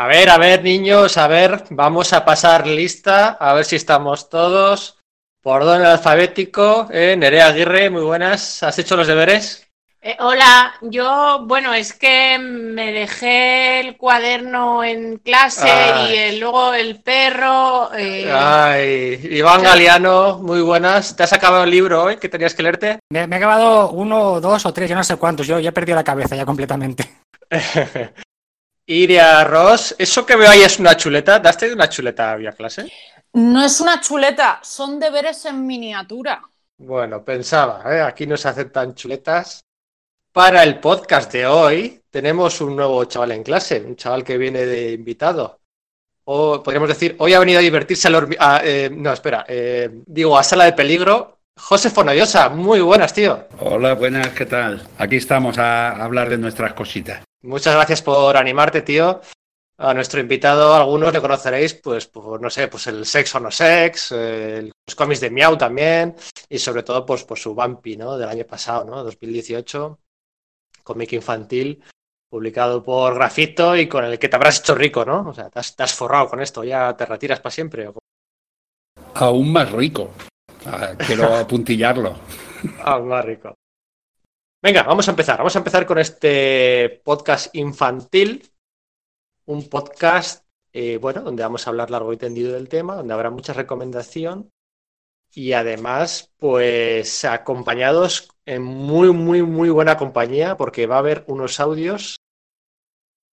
A ver, a ver, niños, a ver, vamos a pasar lista, a ver si estamos todos. Por orden alfabético, eh, Nerea Aguirre, muy buenas. ¿Has hecho los deberes? Eh, hola, yo, bueno, es que me dejé el cuaderno en clase Ay. y el- luego el perro. eh, Ay, Iván Galeano, muy buenas. ¿Te has acabado el libro hoy que tenías que leerte? Me, me he acabado uno, dos o tres, yo no sé cuántos. Yo ya he perdido la cabeza ya completamente. Iria Ross, ¿eso que veo ahí es una chuleta? ¿Daste una chuleta vía clase? No es una chuleta, son deberes en miniatura. Bueno, pensaba, ¿eh? aquí no se hacen tan chuletas. Para el podcast de hoy tenemos un nuevo chaval en clase, un chaval que viene de invitado. O podríamos decir, hoy ha venido a divertirse al hormi- a, eh, no, espera, eh, digo, a sala de peligro. José Fonollosa, muy buenas, tío. Hola, buenas, ¿qué tal? Aquí estamos a hablar de nuestras cositas. Muchas gracias por animarte, tío. A nuestro invitado, algunos le conoceréis, pues, por, no sé, pues el Sex o No Sex, eh, los cómics de Miau también, y sobre todo, pues, por su Bumpy, ¿no? Del año pasado, ¿no? 2018, cómic infantil, publicado por Grafito y con el que te habrás hecho rico, ¿no? O sea, te has, te has forrado con esto, ya te retiras para siempre. Aún más rico. Ah, quiero apuntillarlo. Ah, más rico. Venga, vamos a empezar. Vamos a empezar con este podcast infantil. Un podcast, eh, bueno, donde vamos a hablar largo y tendido del tema, donde habrá mucha recomendación y además, pues acompañados en muy, muy, muy buena compañía, porque va a haber unos audios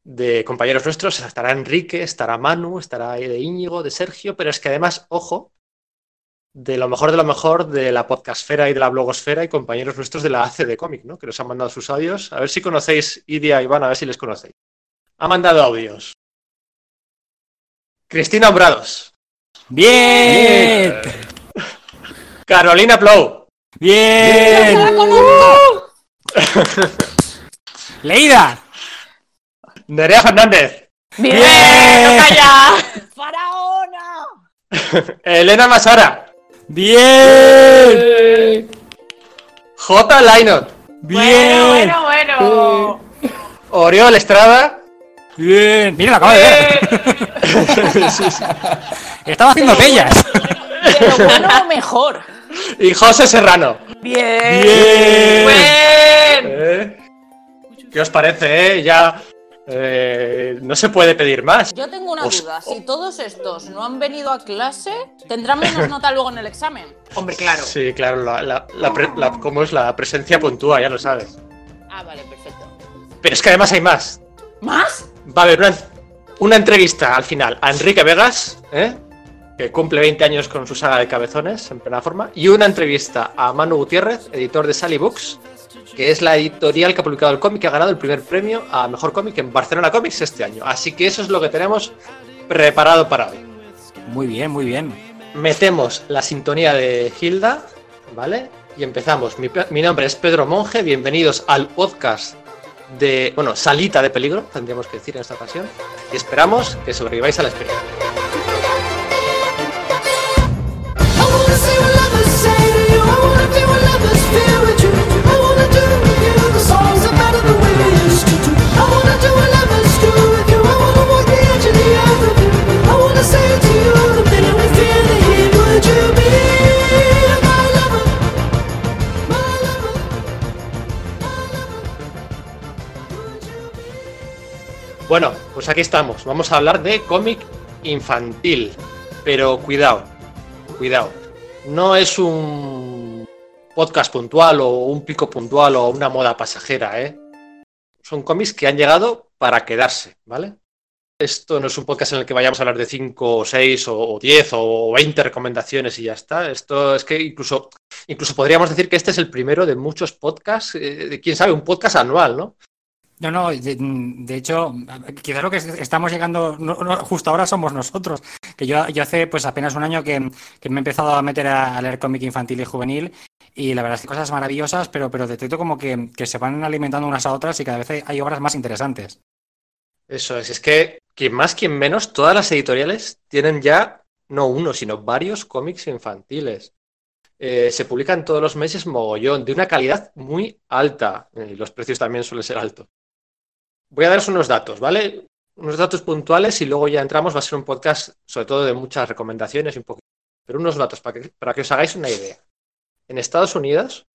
de compañeros nuestros. Estará Enrique, estará Manu, estará de Íñigo, de Sergio, pero es que además, ojo, de lo mejor de lo mejor de la podcastfera y de la blogosfera y compañeros nuestros de la ACD Comic, ¿no? Que nos han mandado sus audios. A ver si conocéis Idia y Iván, a ver si les conocéis. Ha mandado audios. Cristina Hombrados. ¡Bien! Carolina Plou. ¡Bien! ¡Leida! Nerea Fernández. ¡Bien! ¡Bien! ¡Toca ya! ¡Faraona! Elena Masara. ¡Bien! J. Lainot. Bueno, ¡Bien! bueno, bueno. Oriol Estrada. ¡Bien! Mira, lo acabo de ver. Estaba haciendo bellas. Pero bueno, mejor. Y José Serrano. Bien. ¡Bien! Buen. ¿Eh? ¿Qué os parece? eh? Ya eh, no se puede pedir más. Yo tengo una Os- duda. Si todos estos no han venido a clase, tendrán menos nota luego en el examen. Hombre, claro. Sí, claro, la, la- la pre- la- ¿cómo es la presencia puntúa? Ya lo sabes. Ah, vale, perfecto. Pero es que además hay más. ¿Más? Va a haber una, una entrevista al final a Enrique Vegas, ¿eh? que cumple 20 años con su saga de cabezones en plena forma, y una entrevista a Manu Gutiérrez, editor de Sally Books, que es la editorial que ha publicado el cómic que ha ganado el primer premio a mejor cómic en Barcelona Comics este año. Así que eso es lo que tenemos preparado para hoy. Muy bien, muy bien. Metemos la sintonía de Hilda, ¿vale? Y empezamos. Mi, mi nombre es Pedro Monge, bienvenidos al podcast de, bueno, Salita de Peligro, tendríamos que decir en esta ocasión, y esperamos que sobreviváis a la experiencia. Bueno, pues aquí estamos. Vamos a hablar de cómic infantil. Pero cuidado, cuidado. No es un podcast puntual o un pico puntual o una moda pasajera, ¿eh? Son cómics que han llegado para quedarse, ¿vale? Esto no es un podcast en el que vayamos a hablar de 5 o 6 o 10 o 20 recomendaciones y ya está. Esto es que incluso, incluso podríamos decir que este es el primero de muchos podcasts, eh, quién sabe, un podcast anual, ¿no? No, no, de, hecho, quizás lo que estamos llegando justo ahora somos nosotros. Que yo, hace pues apenas un año que, me he empezado a meter a, leer cómic infantil y juvenil y la verdad es que cosas maravillosas, pero, pero detecto como que, se van alimentando unas a otras y cada vez hay, obras más interesantes. Eso es, es que quien más, quien menos, todas las editoriales tienen ya no uno, sino varios cómics infantiles. Eh, se publican todos los meses mogollón, de una calidad muy alta, eh, los precios también suelen ser altos. Voy a daros unos datos, ¿vale? unos datos puntuales y luego ya entramos. Va a ser un podcast, sobre todo, de muchas recomendaciones y un poquito. Pero unos datos para que, para que os hagáis una idea. En Estados Unidos,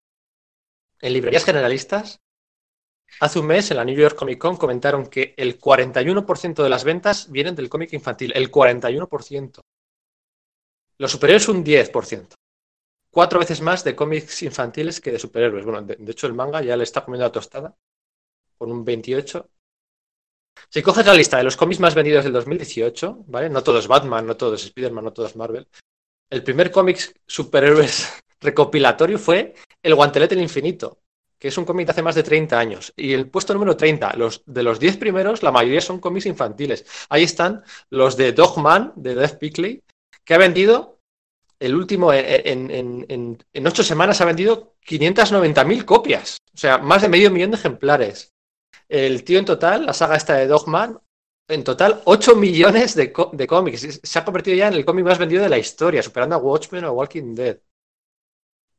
en librerías generalistas, hace un mes en la New York Comic Con comentaron que el 41% de las ventas vienen del cómic infantil. El 41%. Los superhéroes un 10%. Cuatro veces más de cómics infantiles que de superhéroes. Bueno, de, de hecho el manga ya le está comiendo la tostada con un 28. Si coges la lista de los cómics más vendidos del 2018, ¿vale? No todo es Batman, no todo es Spider-Man, no todo es Marvel. El primer cómic superhéroes recopilatorio fue El Guantelete del Infinito, que es un cómic de hace más de 30 años. Y el puesto número 30, los, de los 10 primeros, la mayoría son cómics infantiles. Ahí están los de Dogman, de Dave Pickley, que ha vendido, el último, en, en, en, en ocho semanas ha vendido 590.000 copias. O sea, más de medio millón de ejemplares. El tío en total, la saga esta de Dogman, en total 8 millones de, de cómics. Se ha convertido ya en el cómic más vendido de la historia, superando a Watchmen o Walking Dead.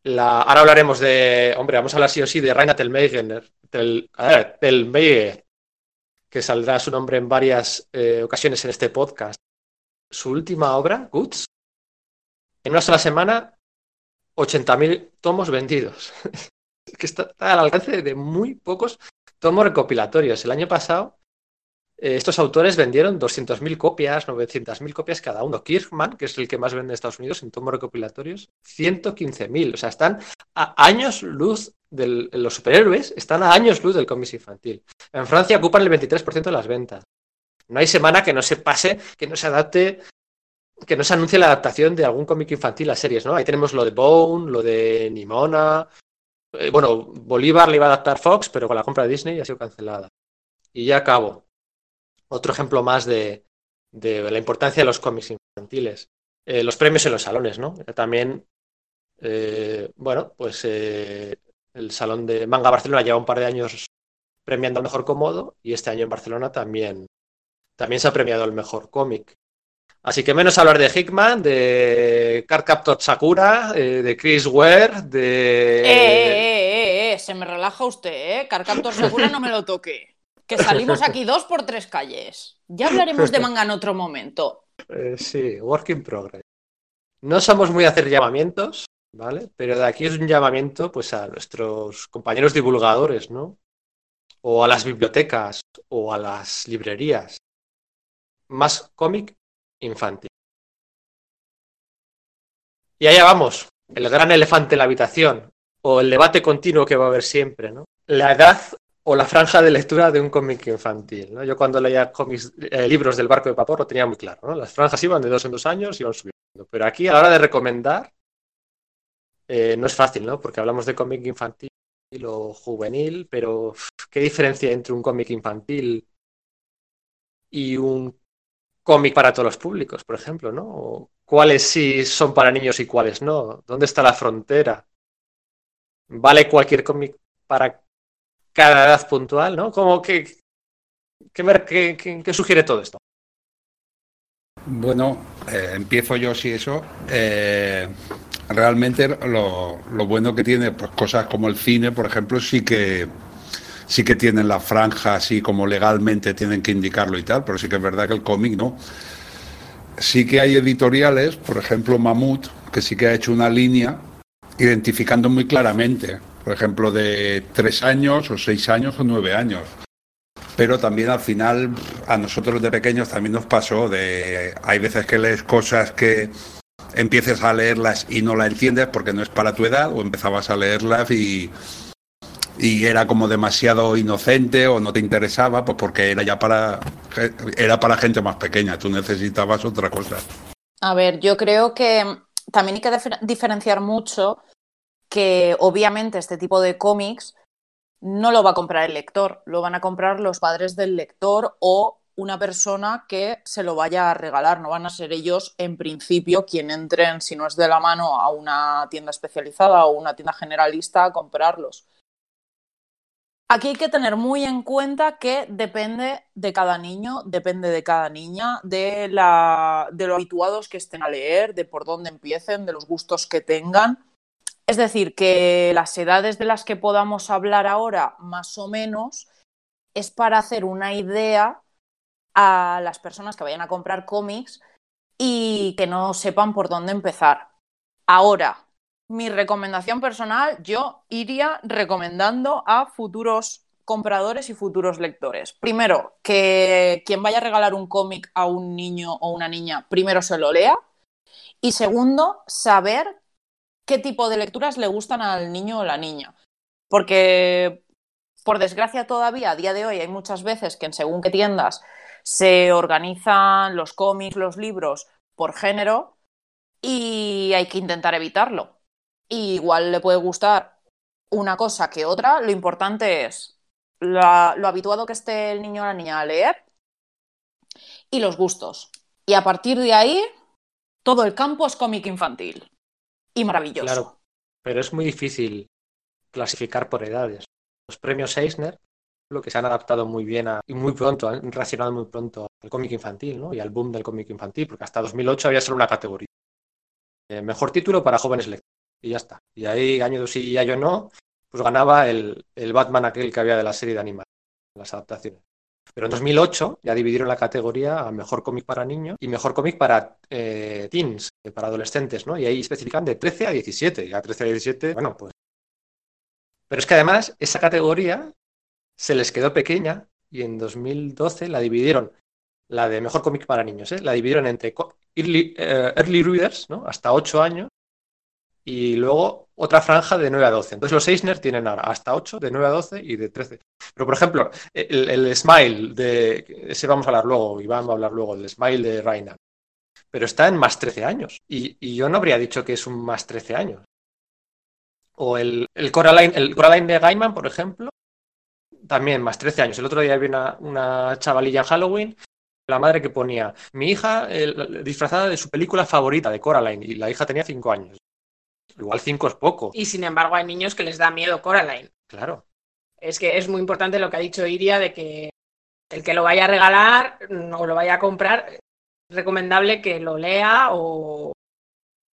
La, ahora hablaremos de, hombre, vamos a hablar sí o sí de Raina Telmeiger, Tel, Telmeier, que saldrá su nombre en varias eh, ocasiones en este podcast. Su última obra, Goods, en una sola semana, 80.000 tomos vendidos. que está al alcance de muy pocos tomos recopilatorios. El año pasado, eh, estos autores vendieron 200.000 copias, 900.000 copias cada uno. Kirkman, que es el que más vende en Estados Unidos en tomos recopilatorios, 115.000. O sea, están a años luz de los superhéroes, están a años luz del cómic infantil. En Francia ocupan el 23% de las ventas. No hay semana que no se pase, que no se adapte, que no se anuncie la adaptación de algún cómic infantil a series, ¿no? Ahí tenemos lo de Bone, lo de Nimona. Eh, bueno, Bolívar le iba a adaptar Fox, pero con la compra de Disney ha sido cancelada. Y ya acabo. Otro ejemplo más de, la importancia de los cómics infantiles. Eh, los premios en los salones, ¿no? También, eh, bueno, pues eh, el Salón de Manga Barcelona lleva un par de años premiando al mejor cómodo y este año en Barcelona también, también se ha premiado el mejor cómic. Así que menos hablar de Hickman, de Card Captor Sakura, eh, de Chris Ware, de... Eh, eh, eh, eh, se me relaja usted, ¿eh? Carcaptor Segura no me lo toque. Que salimos aquí dos por tres calles. Ya hablaremos de manga en otro momento. Eh, sí, work in progress. No somos muy a hacer llamamientos, ¿vale? Pero de aquí es un llamamiento pues a nuestros compañeros divulgadores, ¿no? O a las bibliotecas o a las librerías. Más cómic infantil. Y allá vamos, el gran elefante en la habitación, o el debate continuo que va a haber siempre, ¿no? La edad o la franja de lectura de un cómic infantil. Yo cuando leía cómics, eh, libros del barco de vapor lo tenía muy claro. ¿no? Las franjas iban de dos en dos años y iban subiendo. Pero aquí a la hora de recomendar eh, no es fácil, ¿no? Porque hablamos de cómic infantil o juvenil, pero ¿qué diferencia entre un cómic infantil y un cómic para todos los públicos, por ejemplo, ¿no? ¿Cuáles sí son para niños y cuáles no? ¿Dónde está la frontera? ¿Vale cualquier cómic para cada edad puntual, no? ¿Cómo que, qué- qué sugiere todo esto? Bueno, eh, empiezo yo si eso. Eh, realmente lo, lo bueno que tiene, pues cosas como el cine, por ejemplo, sí que sí que tienen la franja, así como legalmente tienen que indicarlo y tal, pero sí que es verdad que el cómic no. Sí que hay editoriales, por ejemplo Mamut, que sí que ha hecho una línea identificando muy claramente, por ejemplo, de tres años o seis años o nueve años pero también al final a nosotros de pequeños también nos pasó de hay veces que lees cosas que empieces a leerlas y no la entiendes porque no es para tu edad o empezabas a leerlas y y era como demasiado inocente o no te interesaba pues porque era ya para era para gente más pequeña tú necesitabas otra cosa A ver, yo creo que también hay que difer- diferenciar mucho que obviamente este tipo de cómics no lo va a comprar el lector, lo van a comprar los padres del lector o una persona que se lo vaya a regalar. No van a ser ellos, en principio, quien entren, si no es de la mano, a una tienda especializada o una tienda generalista a comprarlos. Aquí hay que tener muy en cuenta que depende de cada niño, depende de cada niña, de, la, de lo habituados que estén a leer, de por dónde empiecen, de los gustos que tengan. Es decir, que las edades de las que podamos hablar ahora, más o menos, es para hacer una idea a las personas que vayan a comprar cómics y que no sepan por dónde empezar. Ahora, mi recomendación personal, yo iría recomendando a futuros compradores y futuros lectores. Primero, que quien vaya a regalar un cómic a un niño o una niña, primero se lo lea. Y segundo, saber qué tipo de lecturas le gustan al niño o la niña. Porque, por desgracia, todavía a día de hoy hay muchas veces que en según qué tiendas se organizan los cómics, los libros por género y hay que intentar evitarlo. Y igual le puede gustar una cosa que otra, lo importante es lo habituado que esté el niño o la niña a leer y los gustos. Y a partir de ahí, todo el campo es cómic infantil. Y maravilloso. Claro, pero es muy difícil clasificar por edades. Los premios Eisner, lo que se han adaptado muy bien a- y muy pronto, han reaccionado muy pronto al cómic infantil ¿no? y al boom del cómic infantil, porque hasta 2008 había solo una categoría. Eh, mejor título para jóvenes lectores. Y ya está. Y ahí, año sí y año no, pues ganaba el, el Batman aquel que había de la serie de animación, las adaptaciones. Pero en 2008 ya dividieron la categoría a mejor cómic para niños y mejor cómic para eh, teens, eh, para adolescentes, ¿no? Y ahí especifican de 13 a 17. Y a 13 a 17, bueno, pues. Pero es que además esa categoría se les quedó pequeña y en 2012 la dividieron, la de mejor cómic para niños, ¿eh? La dividieron entre early, eh, early readers, ¿no? Hasta 8 años y luego otra franja de 9 a 12. Entonces los Eisner tienen hasta 8, de 9 a 12 y de 13. Pero por ejemplo, el, Smile de ese vamos a hablar luego, Iván va a hablar luego, el Smile de Raina. Pero está en más 13 años. Y, yo no habría dicho que es un más 13 años. O el, el, Coraline, el Coraline de Gaiman, por ejemplo, también más 13 años. El otro día vi una, una chavalilla en Halloween, la madre que ponía, mi hija disfrazada de su película favorita, de Coraline, y la hija tenía 5 años. Igual 5 es poco. Y sin embargo hay niños que les da miedo Coraline. Claro. Es que es muy importante lo que ha dicho Iria de que el que lo vaya a regalar o lo vaya a comprar, es recomendable que lo lea o,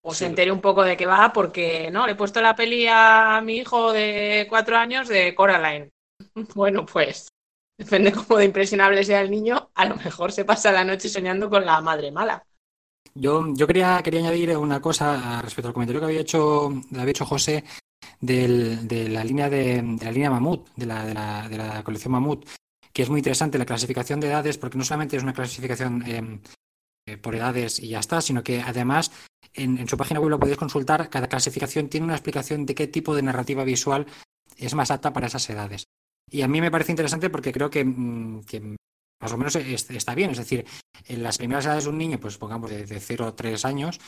o Sí. se entere un poco de qué va, porque no, le he puesto la peli a mi hijo de cuatro años de Coraline. Bueno, pues depende cómo de impresionable sea el niño, a lo mejor se pasa la noche soñando con la madre mala. Yo, yo quería, quería añadir una cosa respecto al comentario que había hecho, había hecho José del- de la línea de, la línea Mamut, de la, de la, de la colección Mamut, que es muy interesante la clasificación de edades, porque no solamente es una clasificación eh, eh, por edades y ya está, sino que además en, su página web lo podéis consultar, cada clasificación tiene una explicación de qué tipo de narrativa visual es más apta para esas edades. Y a mí me parece interesante porque creo que, mm, que más o menos es- está bien, es decir, en las primeras edades de un niño, pues pongamos de, de 0 a 3 años,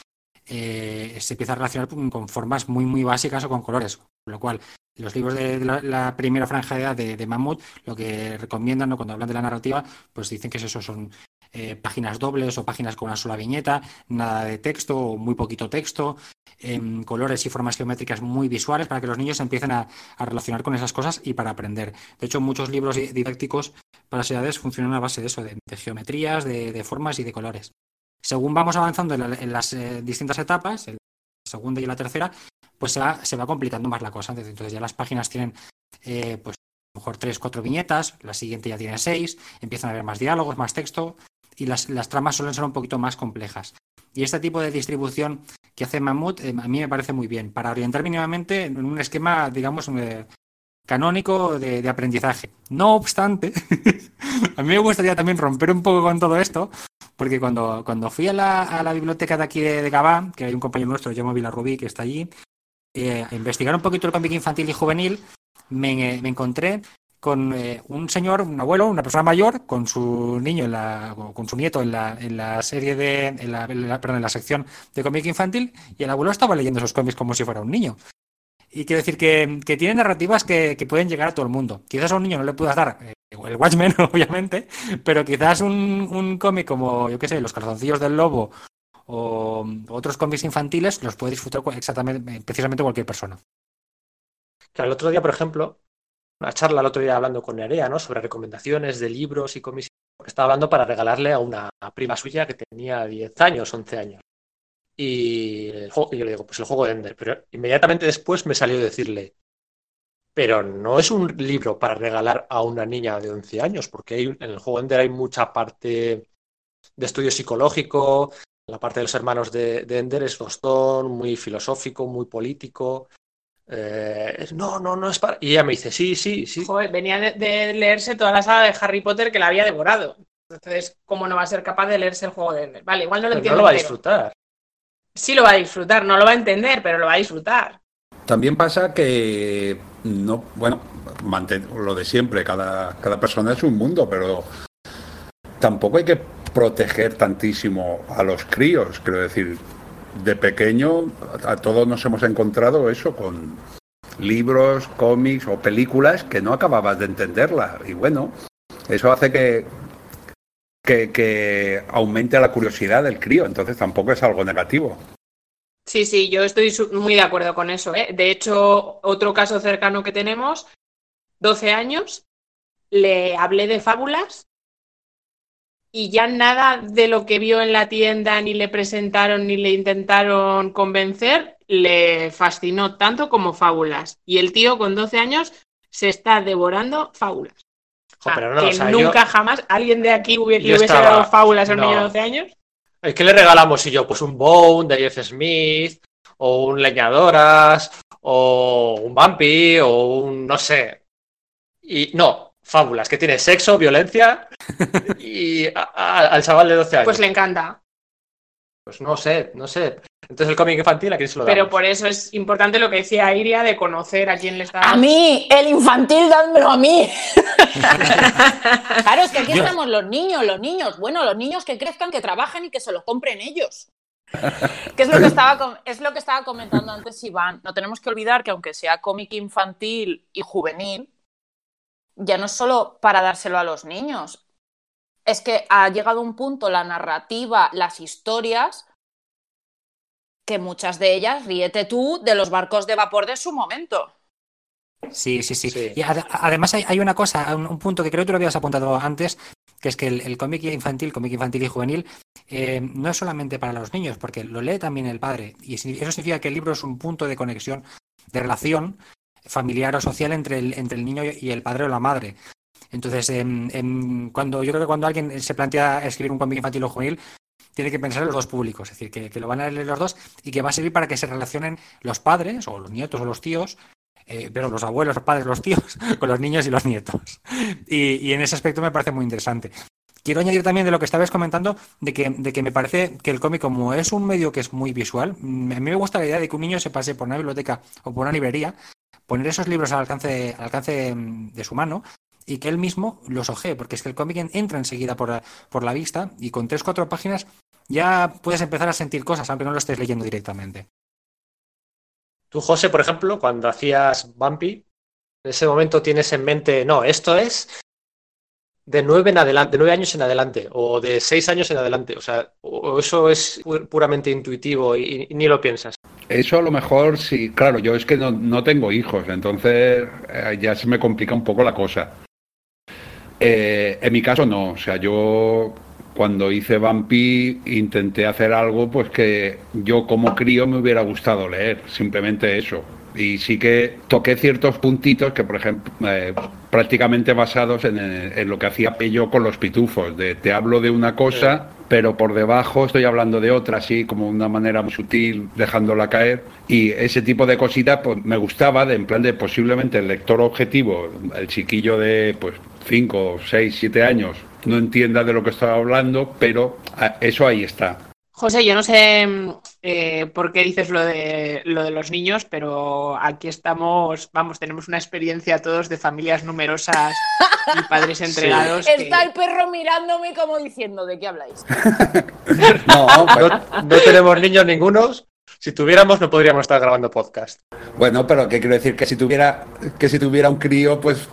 eh, se empieza a relacionar con, formas muy, muy básicas o con colores. Con lo cual, los libros de, la, primera franja de edad de, de lo que recomiendan ¿no? cuando hablan de la narrativa, pues dicen que eso son eh, páginas dobles o páginas con una sola viñeta, nada de texto o muy poquito texto, em, colores y formas geométricas muy visuales para que los niños empiecen a, relacionar con esas cosas y para aprender. De hecho, muchos libros di- didácticos para las edades funcionan a base de eso, de, geometrías, de, formas y de colores. Según vamos avanzando en, la- en las eh, distintas etapas, la segunda y la tercera, pues se va, se va complicando más la cosa. Entonces, entonces ya las páginas tienen, eh, pues a lo mejor tres, cuatro viñetas, la siguiente ya tiene seis, empiezan a haber más diálogos, más texto, y las, las tramas suelen ser un poquito más complejas. Y este tipo de distribución que hace Mamut eh, a mí me parece muy bien, para orientar mínimamente en un esquema, digamos, eh, canónico de, de aprendizaje. No obstante, a mí me gustaría también romper un poco con todo esto, porque cuando, cuando fui a la, a la biblioteca de aquí de, de Gabá, que hay un compañero nuestro, Jaume Vilarrubí, que está allí, eh, a investigar un poquito el cómic infantil y juvenil, me, me encontré con eh, un señor, un abuelo, una persona mayor, con su niño, en la, o con su nieto en la, en la serie de, en la, perdón, en la sección de cómic infantil, y el abuelo estaba leyendo esos cómics como si fuera un niño. Y quiero decir que, que tiene narrativas que, pueden llegar a todo el mundo. Quizás a un niño no le puedas dar eh, el Watchmen, obviamente, pero quizás un, cómic como, yo qué sé, Los calzoncillos del lobo o otros cómics infantiles los puede disfrutar exactamente, precisamente cualquier persona. Claro, el otro día, por ejemplo, una charla el otro día hablando con Nerea, ¿no? Sobre recomendaciones de libros y cómics. Estaba hablando para regalarle a una prima suya que tenía 10 años, 11 años. Y, yo le digo, pues el juego de Ender. Pero inmediatamente después me salió decirle, pero no es un libro para regalar a una niña de 11 años, porque en el juego Ender hay mucha parte de estudio psicológico, la parte de los hermanos de, de Ender es tostón, muy filosófico, muy político. Eh, no, no, no es para. Y ella me dice, sí, sí, sí. Joder, venía de, de leerse toda la saga de Harry Potter que la había devorado. Entonces, ¿cómo no va a ser capaz de leerse el juego de Ender? Vale, igual no lo pero no entiende lo va a disfrutar. Sí lo va a disfrutar, no lo va a entender, pero lo va a disfrutar. También pasa que no, bueno, mantén lo de siempre, cada, cada persona es un mundo, pero tampoco hay que proteger tantísimo a los críos. Quiero decir, de pequeño a, todos nos hemos encontrado eso con libros, cómics o películas que no acababas de entenderla. Y bueno, eso hace que, que, aumente la curiosidad del crío, entonces tampoco es algo negativo. Sí, sí, yo estoy muy de acuerdo con eso. ¿eh? De hecho, otro caso cercano que tenemos, 12 años, le hablé de fábulas y ya nada de lo que vio en la tienda, ni le presentaron, ni le intentaron convencer, le fascinó tanto como fábulas. Y el tío con 12 años se está devorando fábulas. Jo, O sea, pero no, que o sea, yo- nunca jamás alguien de aquí hubiera, yo le hubiese estaba- dado fábulas a un no. niño de 12 años. ¿Qué le regalamos? Y yo, pues un Bone de Jeff Smith, o un Leñadoras, o un Bumpy, o un no sé. Y no, fábulas, que tiene sexo, violencia y a- a- al chaval de 12 años. Pues le encanta. Pues no sé, no sé. Entonces el cómic infantil, ¿a quién se lo damos? Pero por eso es importante lo que decía Iria de conocer a quién le está. A mí, el infantil, dádmelo a mí. claro, es que aquí estamos los niños, los niños. Bueno, los niños que crezcan, que trabajen y que se lo compren ellos. Que es lo que estaba, com- es lo que estaba comentando antes Iván. No tenemos que olvidar que aunque sea cómic infantil y juvenil, ya no es solo para dárselo a los niños. Es que ha llegado un punto la narrativa, las historias, que muchas de ellas, ríete tú, de los barcos de vapor de su momento. Sí, sí, sí. Sí. Y ade- además hay, hay una cosa, un, un punto que creo que tú lo habías apuntado antes, que es que el, el cómic infantil, cómic infantil y juvenil, eh, no es solamente para los niños, porque lo lee también el padre. Y eso significa que el libro es un punto de conexión, de relación familiar o social entre el, entre el niño y el padre o la madre. Entonces, em, em, cuando yo creo que cuando alguien se plantea escribir un cómic infantil o juvenil, tiene que pensar en los dos públicos, es decir, que, lo van a leer los dos y que va a servir para que se relacionen los padres o los nietos o los tíos eh, pero los abuelos, los padres, los tíos, con los niños y los nietos. Y, y en ese aspecto me parece muy interesante. Quiero añadir también de lo que estabas comentando, de que, de que me parece que el cómic, como es un medio que es muy visual, mm, a mí me gusta la idea de que un niño se pase por una biblioteca o por una librería, poner esos libros al alcance, al alcance mm, de su mano y que él mismo los ojee, porque es que el cómic en- entra enseguida por, la- por la vista y con tres, cuatro páginas ya puedes empezar a sentir cosas, aunque no lo estés leyendo directamente. Tú, José, por ejemplo, cuando hacías Bumpy, en ese momento tienes en mente, no, esto es de nueve en adelante, de nueve años en adelante, o de seis años en adelante. O sea, o eso es pu- puramente intuitivo y ni lo piensas. Eso a lo mejor sí, claro, yo es que no, no tengo hijos, entonces eh, ya se me complica un poco la cosa. Eh, en mi caso no, o sea, yo cuando hice Bumpy intenté hacer algo pues que yo como crío me hubiera gustado leer, simplemente eso. Y sí que toqué ciertos puntitos que, por ejemplo, eh, prácticamente basados en, eh, en lo que hacía Pello con los pitufos, de te hablo de una cosa, pero por debajo estoy hablando de otra, así como una manera muy sutil, dejándola caer. Y ese tipo de cositas pues, me gustaba, de, en plan de posiblemente el lector objetivo, el chiquillo de pues 5, 6, 7 años, no entienda de lo que estaba hablando, pero ah, eso ahí está. José, yo no sé eh, por qué dices lo de, lo de los niños, pero aquí estamos, vamos, tenemos una experiencia todos de familias numerosas y padres entregados. que- Está el perro mirándome como diciendo, ¿de qué habláis? No, pero- No, no tenemos niños ningunos. Si tuviéramos, no podríamos estar grabando podcast. Bueno, pero ¿qué quiero decir? Que si tuviera, que si tuviera un crío, pues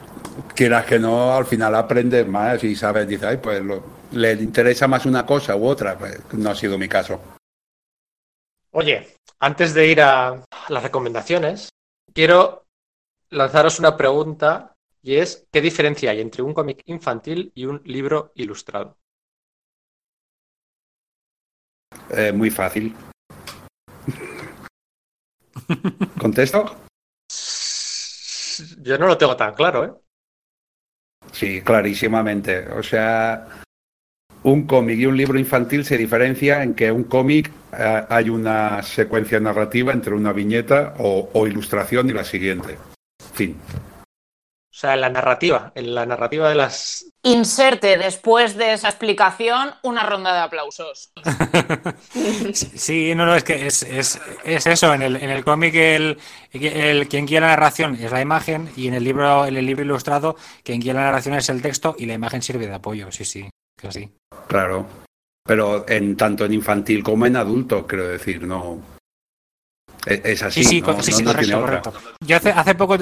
quieras que no, al final aprendes más y sabes, dice, ay, pues lo- le interesa más una cosa u otra. Pues no ha sido mi caso. Oye, antes de ir a las recomendaciones, quiero lanzaros una pregunta y es, ¿qué diferencia hay entre un cómic infantil y un libro ilustrado? Eh, muy fácil. ¿Contesto? Yo no lo tengo tan claro, ¿eh? Sí, clarísimamente. O sea, un cómic y un libro infantil se diferencia en que un cómic eh, hay una secuencia narrativa entre una viñeta o, o ilustración y la siguiente. Fin. O sea, en la narrativa, en la narrativa de las... Inserte después de esa explicación una ronda de aplausos. Sí, no, no, es que es, es, es eso. En el, en el cómic, el, el- quien guía la narración es la imagen, y en el libro, en el libro ilustrado, quien guía la narración es el texto y la imagen sirve de apoyo. Sí, sí, que así. Claro. Pero en tanto en infantil como en adulto, quiero decir, no. Es, así, Sí, sí, no, sí, no- sí, no correcto, correcto. Yo hace, hace poco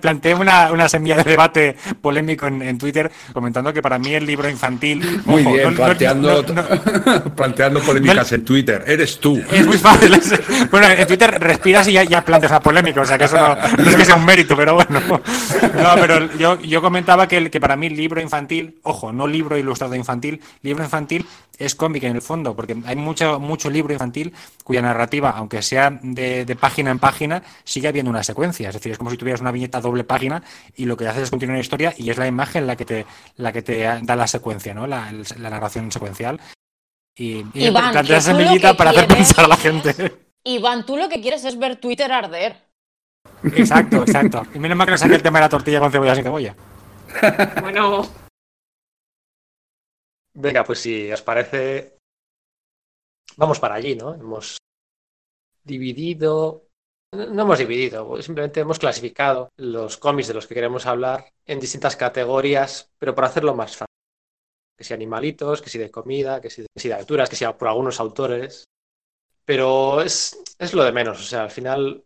planteé una, una semilla de debate polémico en, en Twitter comentando que para mí el libro infantil. Muy ojo, bien, planteando, planteando polémicas en Twitter. Eres tú. Es muy fácil. es- bueno, en Twitter respiras y ya, ya planteas una polémica, o sea que eso no, es que sea un mérito, pero bueno. No, pero yo, yo comentaba que, el- que para mí libro infantil, ojo, no libro ilustrado infantil, libro infantil es cómic en el fondo, porque hay mucho, mucho libro infantil cuya narrativa, aunque sea de, de página en página, sigue habiendo una secuencia. Es decir, es como si tuvieras una viñeta doble página y lo que haces es continuar la historia y es la imagen la que te, la que te da la secuencia, ¿no? La, la narración secuencial. Y, y Iván, para hacer pensar a la gente. Iván, tú lo que quieres es ver Twitter arder. Exacto, exacto. Y menos mal que no saqué el tema de la tortilla con cebolla sin cebolla. Bueno, Venga, pues si os parece, vamos para allí, ¿no? Hemos dividido, no hemos dividido, simplemente hemos clasificado los cómics de los que queremos hablar en distintas categorías, pero para hacerlo más fácil. Que si animalitos, que si de comida, que si de, que si de aventuras, que si por algunos autores. Pero es, es lo de menos, o sea, al final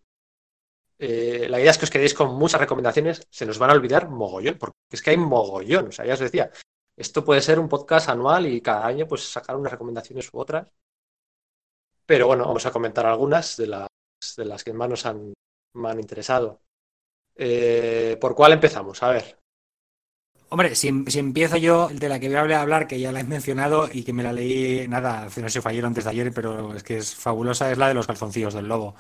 eh, la idea es que os quedéis con muchas recomendaciones, se nos van a olvidar mogollón, porque es que hay mogollón, o sea, ya os decía, esto puede ser un podcast anual y cada año pues sacar unas recomendaciones u otras. Pero bueno, vamos a comentar algunas de las, de las que más nos han, han interesado. Eh, ¿por cuál empezamos? A ver. Hombre, si, si empiezo yo, de la que voy a hablar, que ya la he mencionado y que me la leí, nada, no sé si fue ayer o antes de ayer, pero es que es fabulosa, es la de los calzoncillos del lobo.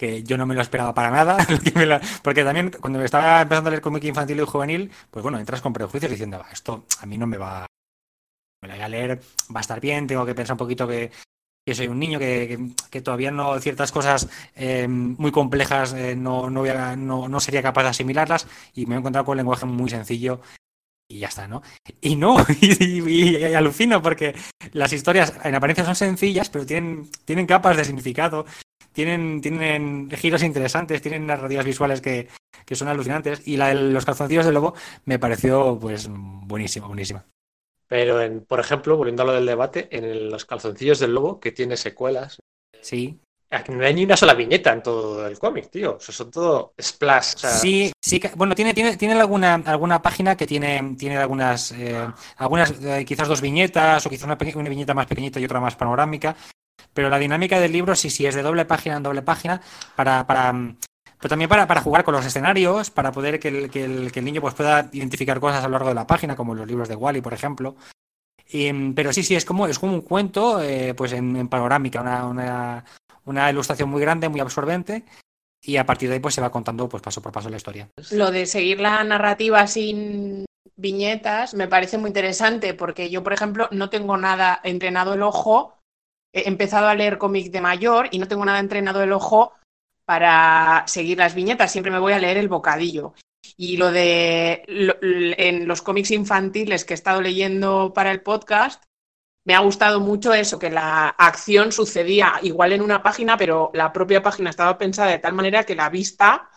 Que yo no me lo esperaba para nada, me porque también cuando estaba empezando a leer cómic infantil y juvenil, pues bueno, entras con prejuicios diciendo, "Va, esto a mí no me va, me la voy a leer, va a estar bien, tengo que pensar un poquito que, que soy un niño, que, que- todavía no, ciertas cosas eh, muy complejas eh, no, no, no, sería capaz de asimilarlas y me he encontrado con un lenguaje muy sencillo y ya está, ¿no? Y no, y- y alucino porque las historias en apariencia son sencillas, pero tienen, tienen capas de significado, tienen, tienen giros interesantes, tienen narrativas visuales que, que son alucinantes y la de los calzoncillos del lobo me pareció pues buenísima, buenísima. Pero, en, por ejemplo, volviendo a lo del debate, en el- los calzoncillos del lobo, que tiene secuelas, Sí, no hay ni una sola viñeta en todo el cómic, tío. Son todo splash. o sea, Sí, sí, que- bueno, tiene, tiene, tiene alguna, alguna página que tiene, tiene algunas, eh, algunas eh, quizás dos viñetas, o quizás una, una viñeta más pequeñita y otra más panorámica, pero la dinámica del libro sí, sí, es de doble página en doble página, para, para, mm, pero también para, para jugar con los escenarios, para poder que el, que el, niño pues, pueda identificar cosas a lo largo de la página, como los libros de Wally, por ejemplo. Mm, pero sí, sí, es como, es como un cuento eh, pues en, en panorámica, una, una, una ilustración muy grande, muy absorbente, y a partir de ahí pues se va contando pues paso por paso la historia. lo de seguir la narrativa sin viñetas me parece muy interesante porque yo, por ejemplo, no tengo nada entrenado el ojo. He empezado a leer cómic de mayor y no tengo nada entrenado el ojo para seguir las viñetas. Siempre me voy a leer el bocadillo. Y lo de en los cómics infantiles que he estado leyendo para el podcast, me ha gustado mucho eso, que la acción sucedía igual en una página, pero la propia página estaba pensada de tal manera que la vista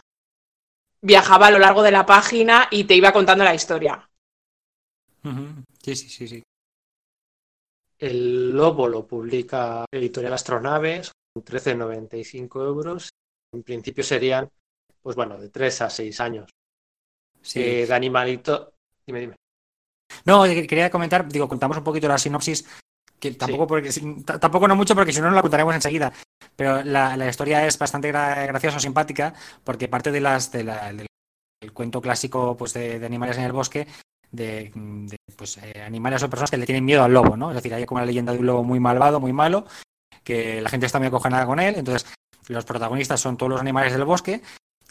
viajaba a lo largo de la página y te iba contando la historia. Sí, sí, sí, sí. El Lobo lo publica Editorial Astronaves, con 13,95 euros. En principio serían, pues bueno, de 3 a 6 años. Sí. Eh, de animalito. Dime, dime. No, quería comentar, digo, contamos un poquito la sinopsis, que tampoco porque tampoco no mucho porque si no nos la contaremos enseguida. Pero la, la historia es bastante gra- graciosa o simpática, porque parte de las de la- del el cuento clásico pues de, de animales en el bosque, de, pues eh, animales o personas que le tienen miedo al lobo, ¿no? Es decir, hay como una leyenda de un lobo muy malvado, muy malo, que la gente está muy acojonada con él, entonces los protagonistas son todos los animales del bosque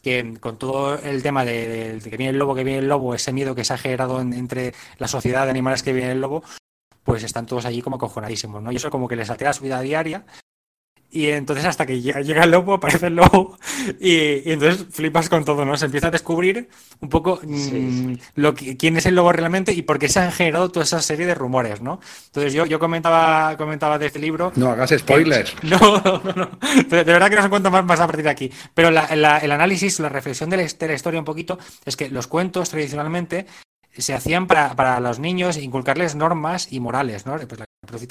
que con todo el tema de, que viene el lobo, que viene el lobo, ese miedo que se ha generado en- entre la sociedad de animales que viene el lobo, pues están todos allí como acojonadísimos, ¿no? Y eso como que les altera su vida diaria. Y entonces hasta que llega, llega el lobo, aparece el lobo, y, y entonces flipas con todo, ¿no? Se empieza a descubrir un poco mm, Sí, Lo que, quién es el lobo realmente y por qué se han generado toda esa serie de rumores, ¿no? Entonces yo, yo comentaba, comentaba de este libro No hagas spoilers. no, no, no. De, de verdad que no se cuento más, más a partir de aquí. Pero la- la- el análisis, la reflexión de la, de la historia un poquito es que los cuentos tradicionalmente se hacían para, para los niños inculcarles normas y morales, ¿no? Pues la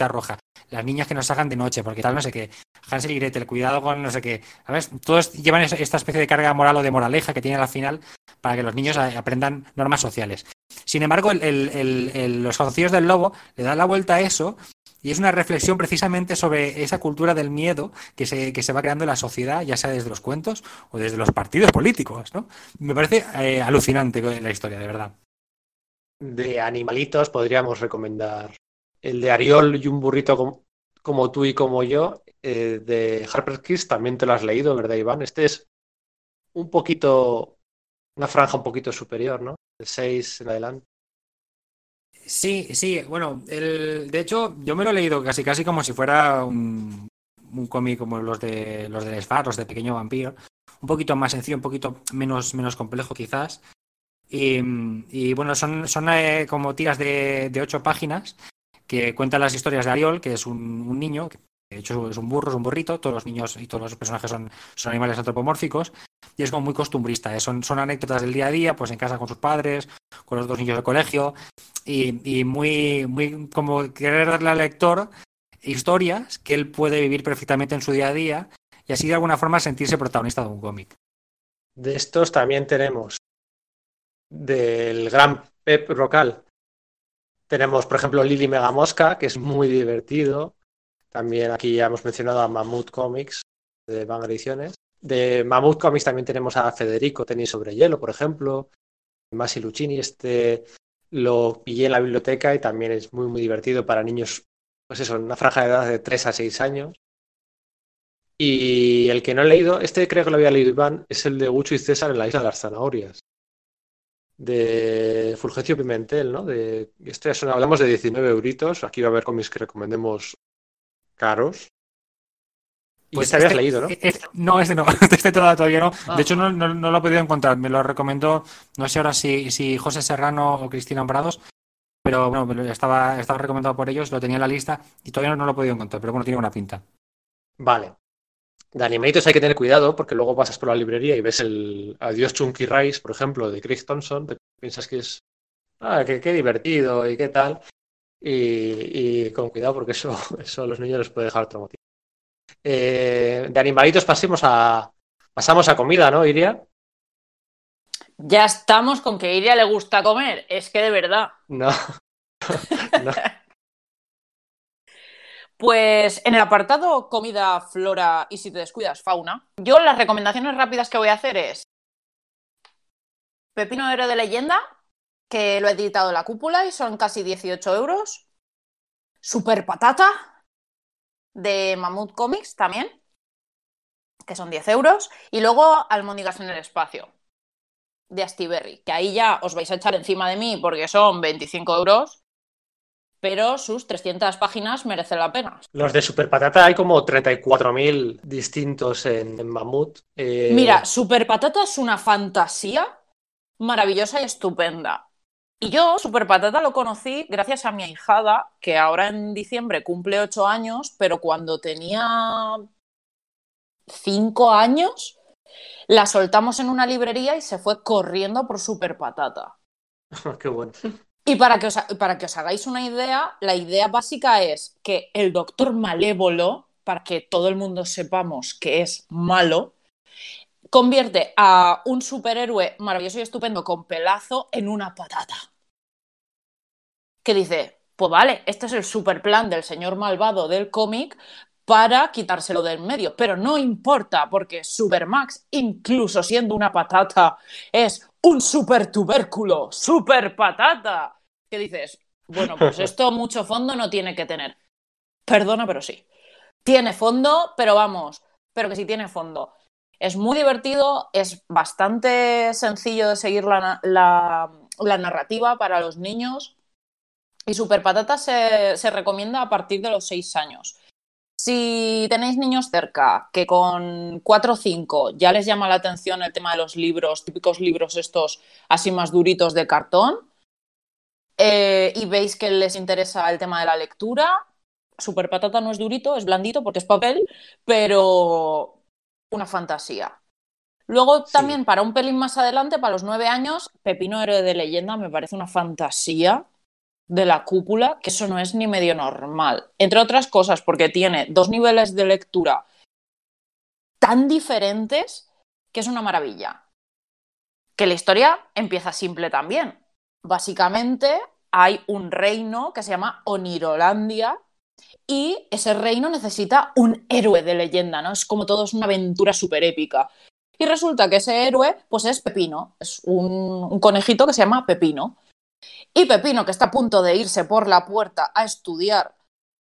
roja, las niñas que no salgan de noche, porque tal, no sé qué, Hansel y Gretel, cuidado con no sé qué. ¿Sabes? Todos llevan esta especie de carga moral o de moraleja que tienen al final para que los niños aprendan normas sociales. Sin embargo, los conocidos del lobo le dan la vuelta a eso y es una reflexión precisamente sobre esa cultura del miedo que se, que se va creando en la sociedad, ya sea desde los cuentos o desde los partidos políticos, ¿no? Me parece eh, alucinante la historia, de verdad. De animalitos podríamos recomendar el de Ariol y un burrito como, tú y como yo, eh, de Harper Kiss, también te lo has leído, ¿verdad, Iván? Este es un poquito, una franja un poquito superior, ¿no? De 6 en adelante. Sí, sí, bueno, el, de hecho, yo me lo he leído casi casi como si fuera un, un cómic como los de los de Sfar, los de Pequeño Vampiro, un poquito más sencillo, un poquito menos, menos complejo quizás. Y, y, bueno, son, son eh, como tiras de, de ocho páginas que cuentan las historias de Ariol, que es un, un niño, que de hecho es un burro, es un burrito, todos los niños y todos los personajes son, son animales antropomórficos, y es como muy costumbrista, ¿eh? son, son anécdotas del día a día, pues en casa con sus padres, con los dos niños del colegio, y, y muy, muy como querer darle al lector historias que él puede vivir perfectamente en su día a día y así de alguna forma sentirse protagonista de un cómic. De estos también tenemos del gran Pep Rocal. Tenemos, por ejemplo, Lili Megamosca, que es muy divertido. También aquí ya hemos mencionado a Mammoth Comics de Van Ediciones. De Mammoth Comics también tenemos a Federico Tenis sobre hielo, por ejemplo. Masi Lucchini, este lo pillé en la biblioteca y también es muy, muy divertido para niños, pues eso, en una franja de edad de 3 a 6 años. Y el que no he leído, este creo que lo había leído Iván, es el de Gucho y César en la isla de las zanahorias. De Fulgencio Pimentel, ¿no? De, esto ya son, hablamos de 19 euritos. Aquí va a haber cómics que recomendemos caros. Y Pues este habías este- leído, ¿no? este- no, este no, este toda- todavía no. Ah. De hecho, no, no- no lo he podido encontrar. Me lo recomendó, no sé ahora si, si José Serrano o Cristina Hombrados, pero bueno, estaba, estaba recomendado por ellos, lo tenía en la lista y todavía no, no lo he podido encontrar, pero bueno, tiene una pinta. Vale. De animalitos hay que tener cuidado porque luego pasas por la librería y ves el Adiós Chunky Rice, por ejemplo, de Craig Thompson. Te piensas que es. Ah, qué, qué divertido y qué tal. Y, y con cuidado porque eso, eso a los niños les puede dejar traumatizados. Eh, de animalitos pasemos a. Pasamos a comida, ¿no, Iria? Ya estamos con que a Iria le gusta comer. Es que de verdad. No. No. Pues en el apartado comida, flora y si te descuidas, fauna, yo las recomendaciones rápidas que voy a hacer es Pepino Héroe de Leyenda, que lo he editado la cúpula y son casi 18 euros. Super Patata, de Mammoth Comics también, que son 10 euros. Y luego Almóndigas en el espacio, de Astiberri, que ahí ya os vais a echar encima de mí porque son 25 euros pero sus 300 páginas merecen la pena. Los de Super Patata hay como 34.000 distintos en, en Mamut. Eh, Mira, Super Patata es una fantasía maravillosa y estupenda. Y yo, Super Patata, lo conocí gracias a mi ahijada, que ahora en diciembre cumple 8 años, pero cuando tenía 5 años, la soltamos en una librería y se fue corriendo por Super Patata. Qué bueno. Y para que, os, para que os hagáis una idea, la idea básica es que el doctor malévolo, para que todo el mundo sepamos que es malo, convierte a un superhéroe maravilloso y estupendo con pelazo en una patata. Que dice, pues vale, este es el super plan del señor malvado del cómic para quitárselo del medio, pero no importa porque Supermax, incluso siendo una patata, es un super tubérculo, super patata. ¿Qué dices? Bueno, pues esto mucho fondo no tiene que tener. Perdona, pero sí. Tiene fondo, pero vamos, pero que sí tiene fondo. Es muy divertido, es bastante sencillo de seguir la, la- la narrativa para los niños. Y Super Patata se, se recomienda a partir de los 6 años. Si tenéis niños cerca que con 4 o 5 ya les llama la atención el tema de los libros, típicos libros estos así más duritos de cartón, eh, y veis que les interesa el tema de la lectura, Super Patata no es durito, es blandito porque es papel, pero una fantasía. Luego Sí. también para un pelín más adelante, para los 9 años, Pepino Héroe de Leyenda me parece una fantasía de la cúpula, que eso no es ni medio normal. Entre otras cosas, porque tiene dos niveles de lectura tan diferentes que es una maravilla. Que la historia empieza simple también. Básicamente hay un reino que se llama Onirolandia y ese reino necesita un héroe de leyenda, ¿no? Es como todo es una aventura súper épica. Y resulta que ese héroe, pues es Pepino, es un, un conejito que se llama Pepino. Y Pepino, que está a punto de irse por la puerta a estudiar,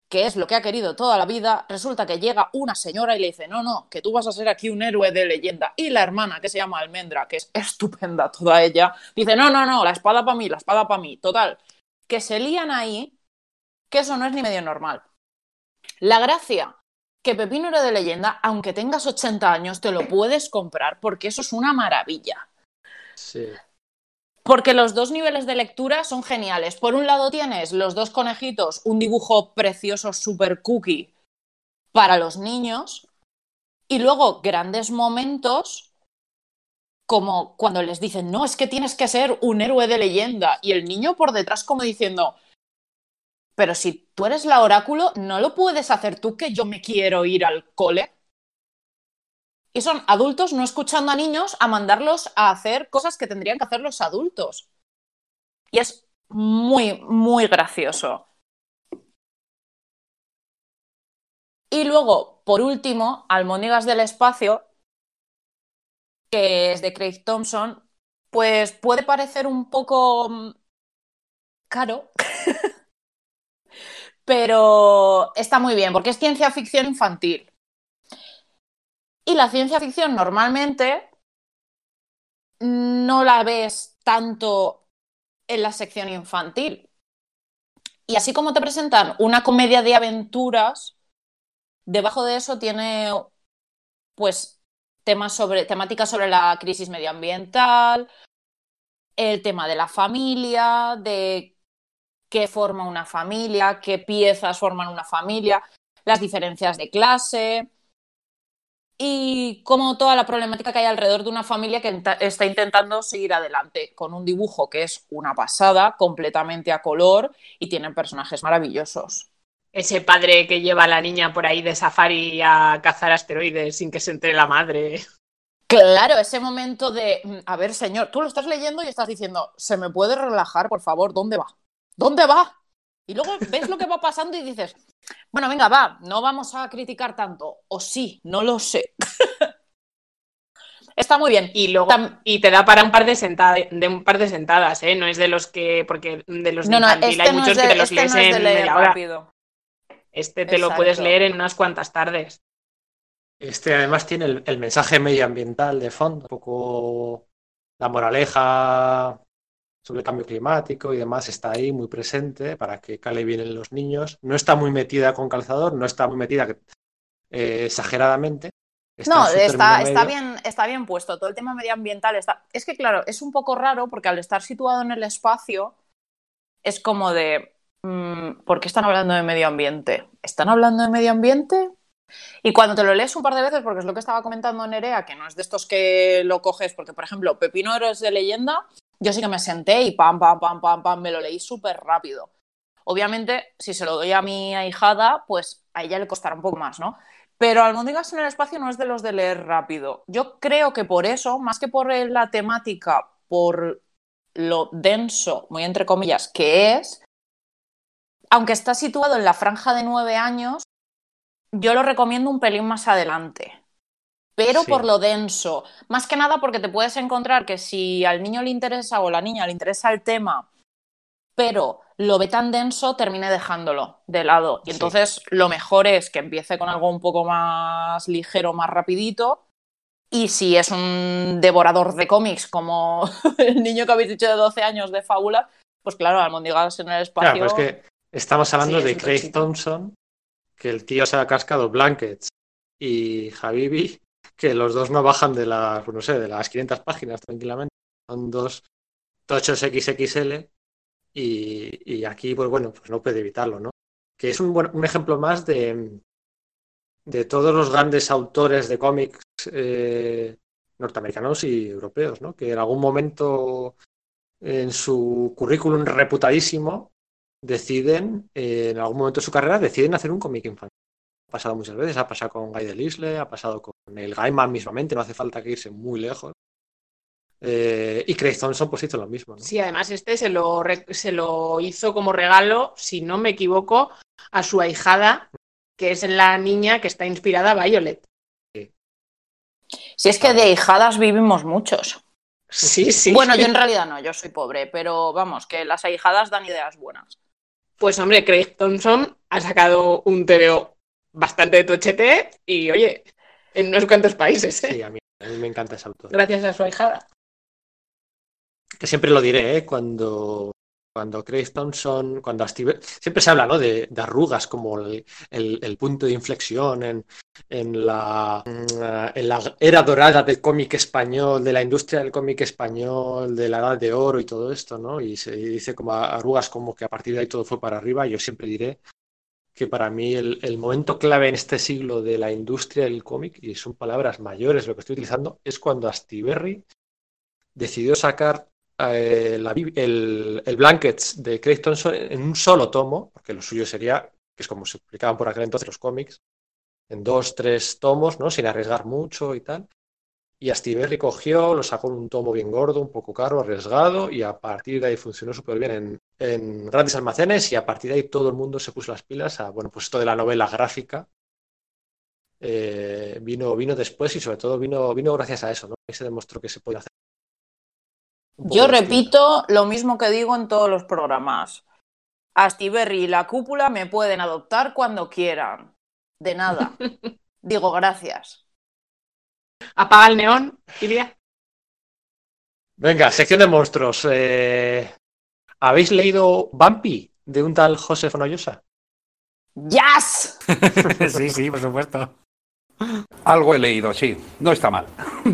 que es lo que ha querido toda la vida, resulta que llega una señora y le dice, no, no, que tú vas a ser aquí un héroe de leyenda. Y la hermana, que se llama Almendra, que es estupenda toda ella, dice, no, no, no, la espada para mí, la espada para mí. Total, que se lían ahí, que eso no es ni medio normal. La gracia, que Pepino Héroe de leyenda, aunque tengas 80 años, te lo puedes comprar porque eso es una maravilla. Sí. Porque los dos niveles de lectura son geniales. Por un lado tienes los dos conejitos, un dibujo precioso, super cookie para los niños. Y luego grandes momentos como cuando les dicen, no, es que tienes que ser un héroe de leyenda. Y el niño por detrás como diciendo, pero si tú eres la oráculo, ¿no lo puedes hacer tú que yo me quiero ir al cole? Y son adultos no escuchando a niños a mandarlos a hacer cosas que tendrían que hacer los adultos. Y es muy, muy gracioso. Y luego, por último, Almóndigas del Espacio, que es de Craig Thompson, pues puede parecer un poco mm, caro, pero está muy bien, porque es ciencia ficción infantil. Y la ciencia ficción normalmente no la ves tanto en la sección infantil. Y así como te presentan una comedia de aventuras, debajo de eso tiene pues temas sobre temáticas sobre la crisis medioambiental, el tema de la familia, de qué forma una familia, qué piezas forman una familia, las diferencias de clase y como toda la problemática que hay alrededor de una familia que está intentando seguir adelante con un dibujo que es una pasada, completamente a color y tienen personajes maravillosos. Ese padre que lleva a la niña por ahí de safari a cazar asteroides sin que se entere la madre. Claro, ese momento de, mm, a ver, señor, tú lo estás leyendo y estás diciendo, ¿se me puede relajar, por favor? ¿Dónde va? ¿Dónde va? Y luego ves lo que va pasando y dices, bueno, venga, va, no vamos a criticar tanto. O sí, no lo sé. Está muy bien. Y luego y te da para un par de sentadas, de un par de sentadas, ¿eh? No es de los que, porque de los de No, no, infantil este hay no muchos es de, que te los este lees no en media hora. rápido. Este te lo puedes Exacto. leer en unas cuantas tardes. Este además tiene el, el mensaje medioambiental de fondo, un poco la moraleja sobre el cambio climático y demás está ahí muy presente para que cale bien en los niños. No está muy metida con calzador, no está muy metida eh, exageradamente. Está No, está, está, bien, está bien puesto. Todo el tema medioambiental está. Es que, claro, es un poco raro porque al estar situado en el espacio, es como de. mm, ¿Por qué están hablando de medio ambiente? ¿Están hablando de medio ambiente? Y cuando te lo lees un par de veces, porque es lo que estaba comentando Nerea, que no es de estos que lo coges, porque, por ejemplo, Pepino Héroes de leyenda, yo sí que me senté y pam, pam, pam, pam, pam, me lo leí súper rápido. Obviamente, si se lo doy a mi ahijada, pues a ella le costará un poco más, ¿no? Pero Almóndigas en el espacio no es de los de leer rápido. Yo creo que por eso, más que por la temática, por lo denso, muy entre comillas, que es, aunque está situado en la franja de nueve años, yo lo recomiendo un pelín más adelante. Pero Sí. por lo denso. Más que nada porque te puedes encontrar que si al niño le interesa o la niña le interesa el tema, pero lo ve tan denso, termine dejándolo de lado. Y Sí. entonces lo mejor es que empiece con algo un poco más ligero, más rapidito, Y si es un devorador de cómics como el niño que habéis dicho de 12 años de fábula, pues claro, almondigas en el Claro, espacio. pero es que estamos hablando Sí, de Craig. Thompson, que el tío se ha cascado Blankets, y Habibi, que los dos no bajan de las, no sé, de las 500 páginas tranquilamente. Son dos tochos XXL y, y aquí, pues bueno, pues no puede evitarlo, ¿no? Que es un, buen- un ejemplo más de, de todos los grandes autores de cómics eh, norteamericanos y europeos, ¿no? Que en algún momento en su currículum reputadísimo deciden, eh, en algún momento de su carrera, deciden hacer un cómic infantil. Ha pasado muchas veces, ha pasado con Guy Delisle, ha pasado con el Gaiman mismamente, no hace falta que irse muy lejos. Eh, y Craig Thompson pues hizo lo mismo, ¿no? Sí, además este se lo, re- se lo hizo como regalo, si no me equivoco, a su ahijada, que es la niña que está inspirada a Violet. Si es que de hijadas vivimos muchos. Sí, sí. Bueno, yo en realidad no, yo soy pobre, pero vamos, que las ahijadas dan ideas buenas. Pues hombre, Craig Thompson ha sacado un TVO bastante de tochete y oye, en unos cuantos países, ¿eh? Sí, a mí, a mí me encanta ese autor. gracias a su ahijada. que siempre lo diré, ¿eh? cuando, cuando Craig Thompson, cuando Steve, siempre se habla ¿no? de, arrugas como el, punto de inflexión en, en la, mm, en la era dorada del cómic español, de la industria del cómic español, de la edad de oro y todo esto, ¿no? Y se dice como arrugas como que a partir de ahí todo fue para arriba. Yo siempre diré que para mí el, el momento clave en este siglo de la industria del cómic, y son palabras mayores lo que estoy utilizando, es cuando Astiberri decidió sacar eh, el, el Blankets de Craig en un solo tomo, porque lo suyo sería, que es como se publicaban por aquel entonces los cómics, en dos, tres tomos, ¿no? Sin arriesgar mucho y tal. Y Astiberri cogió, lo sacó en un tomo bien gordo, un poco caro, arriesgado, y a partir de ahí funcionó súper bien en, grandes almacenes, y a partir de ahí todo el mundo se puso las pilas a, bueno, pues esto de la novela gráfica. eh, vino, vino después y sobre todo vino, vino gracias a eso, ¿no? Ahí se demostró que se puede hacer. Yo repito lo mismo que digo en todos los programas. Astiberri y la cúpula me pueden adoptar cuando quieran. De nada. Digo gracias. Apaga el neón, Iria. Venga, sección de monstruos. Eh, ¿Habéis leído Bumpy de un tal José Fonollosa? ¡Yes! sí, sí, por supuesto. Algo he leído, sí. No está mal.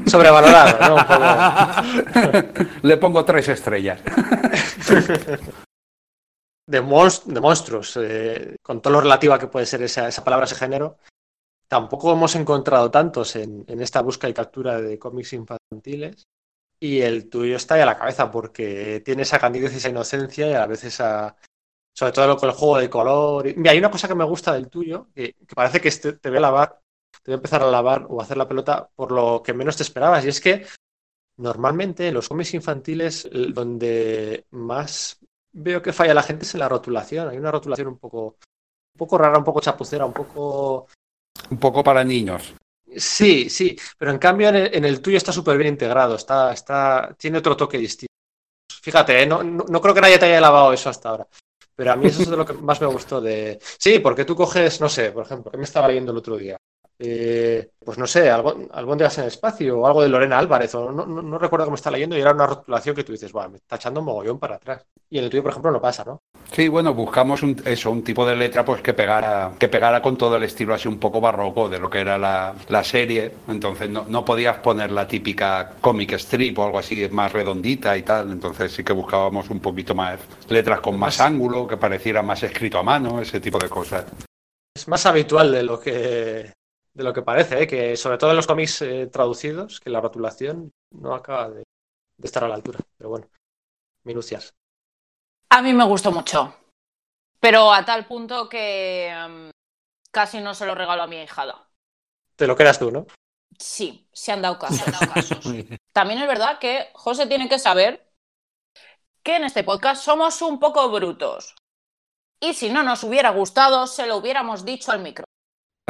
Sobrevalorado, ¿no? Un poco. Le pongo tres estrellas. de, monst- de monstruos, eh, con todo lo relativa que puede ser esa, esa palabra, ese género, tampoco hemos encontrado tantos en, en esta búsqueda y captura de cómics infantiles. Y el tuyo está ahí a la cabeza porque tiene esa candidez y esa inocencia y a veces esa, sobre todo con el juego de color. Mira, hay una cosa que me gusta del tuyo, que, que parece que este- te voy a lavar, te voy a empezar a lavar o a hacer la pelota por lo que menos te esperabas. Y es que normalmente en los cómics infantiles, donde más veo que falla la gente es en la rotulación. Hay una rotulación un poco, un poco rara, un poco chapucera, un poco. Un poco para niños. Sí, sí, pero en cambio en el, en el tuyo está súper bien integrado, está, está, tiene otro toque distinto. Fíjate, ¿eh? no, no, no creo que nadie te haya lavado eso hasta ahora. Pero a mí eso es de lo que más me gustó de. Sí, porque tú coges, no sé, por ejemplo, que me estaba leyendo el otro día. Eh, pues no sé, algo, Albóndigas en el espacio o algo de Lorena Álvarez, o no, no, no recuerdo me está leyendo y era una rotulación que tú dices, "Buah, me está echando mogollón para atrás. Y en el tuyo, por ejemplo, no pasa, ¿no? Sí, bueno, buscamos un, eso, un tipo de letra pues que pegara, que pegara con todo el estilo así un poco barroco de lo que era la, la serie. Entonces no, no podías poner la típica comic strip o algo así más redondita y tal. Entonces sí que buscábamos un poquito más letras con más ángulo, que pareciera más escrito a mano, ese tipo de cosas. Es más habitual de lo que, de lo que parece, ¿eh? que sobre todo en los cómics eh, traducidos, que la rotulación no acaba de, de estar a la altura. Pero bueno, minucias. A mí me gustó mucho. Pero a tal punto que mm, casi no se lo regalo a mi hijada. Te lo quedas tú, ¿no? Sí, se han dado casos. se han dado casos. También es verdad que José tiene que saber que en este podcast somos un poco brutos. Y si no nos hubiera gustado, se lo hubiéramos dicho al micro.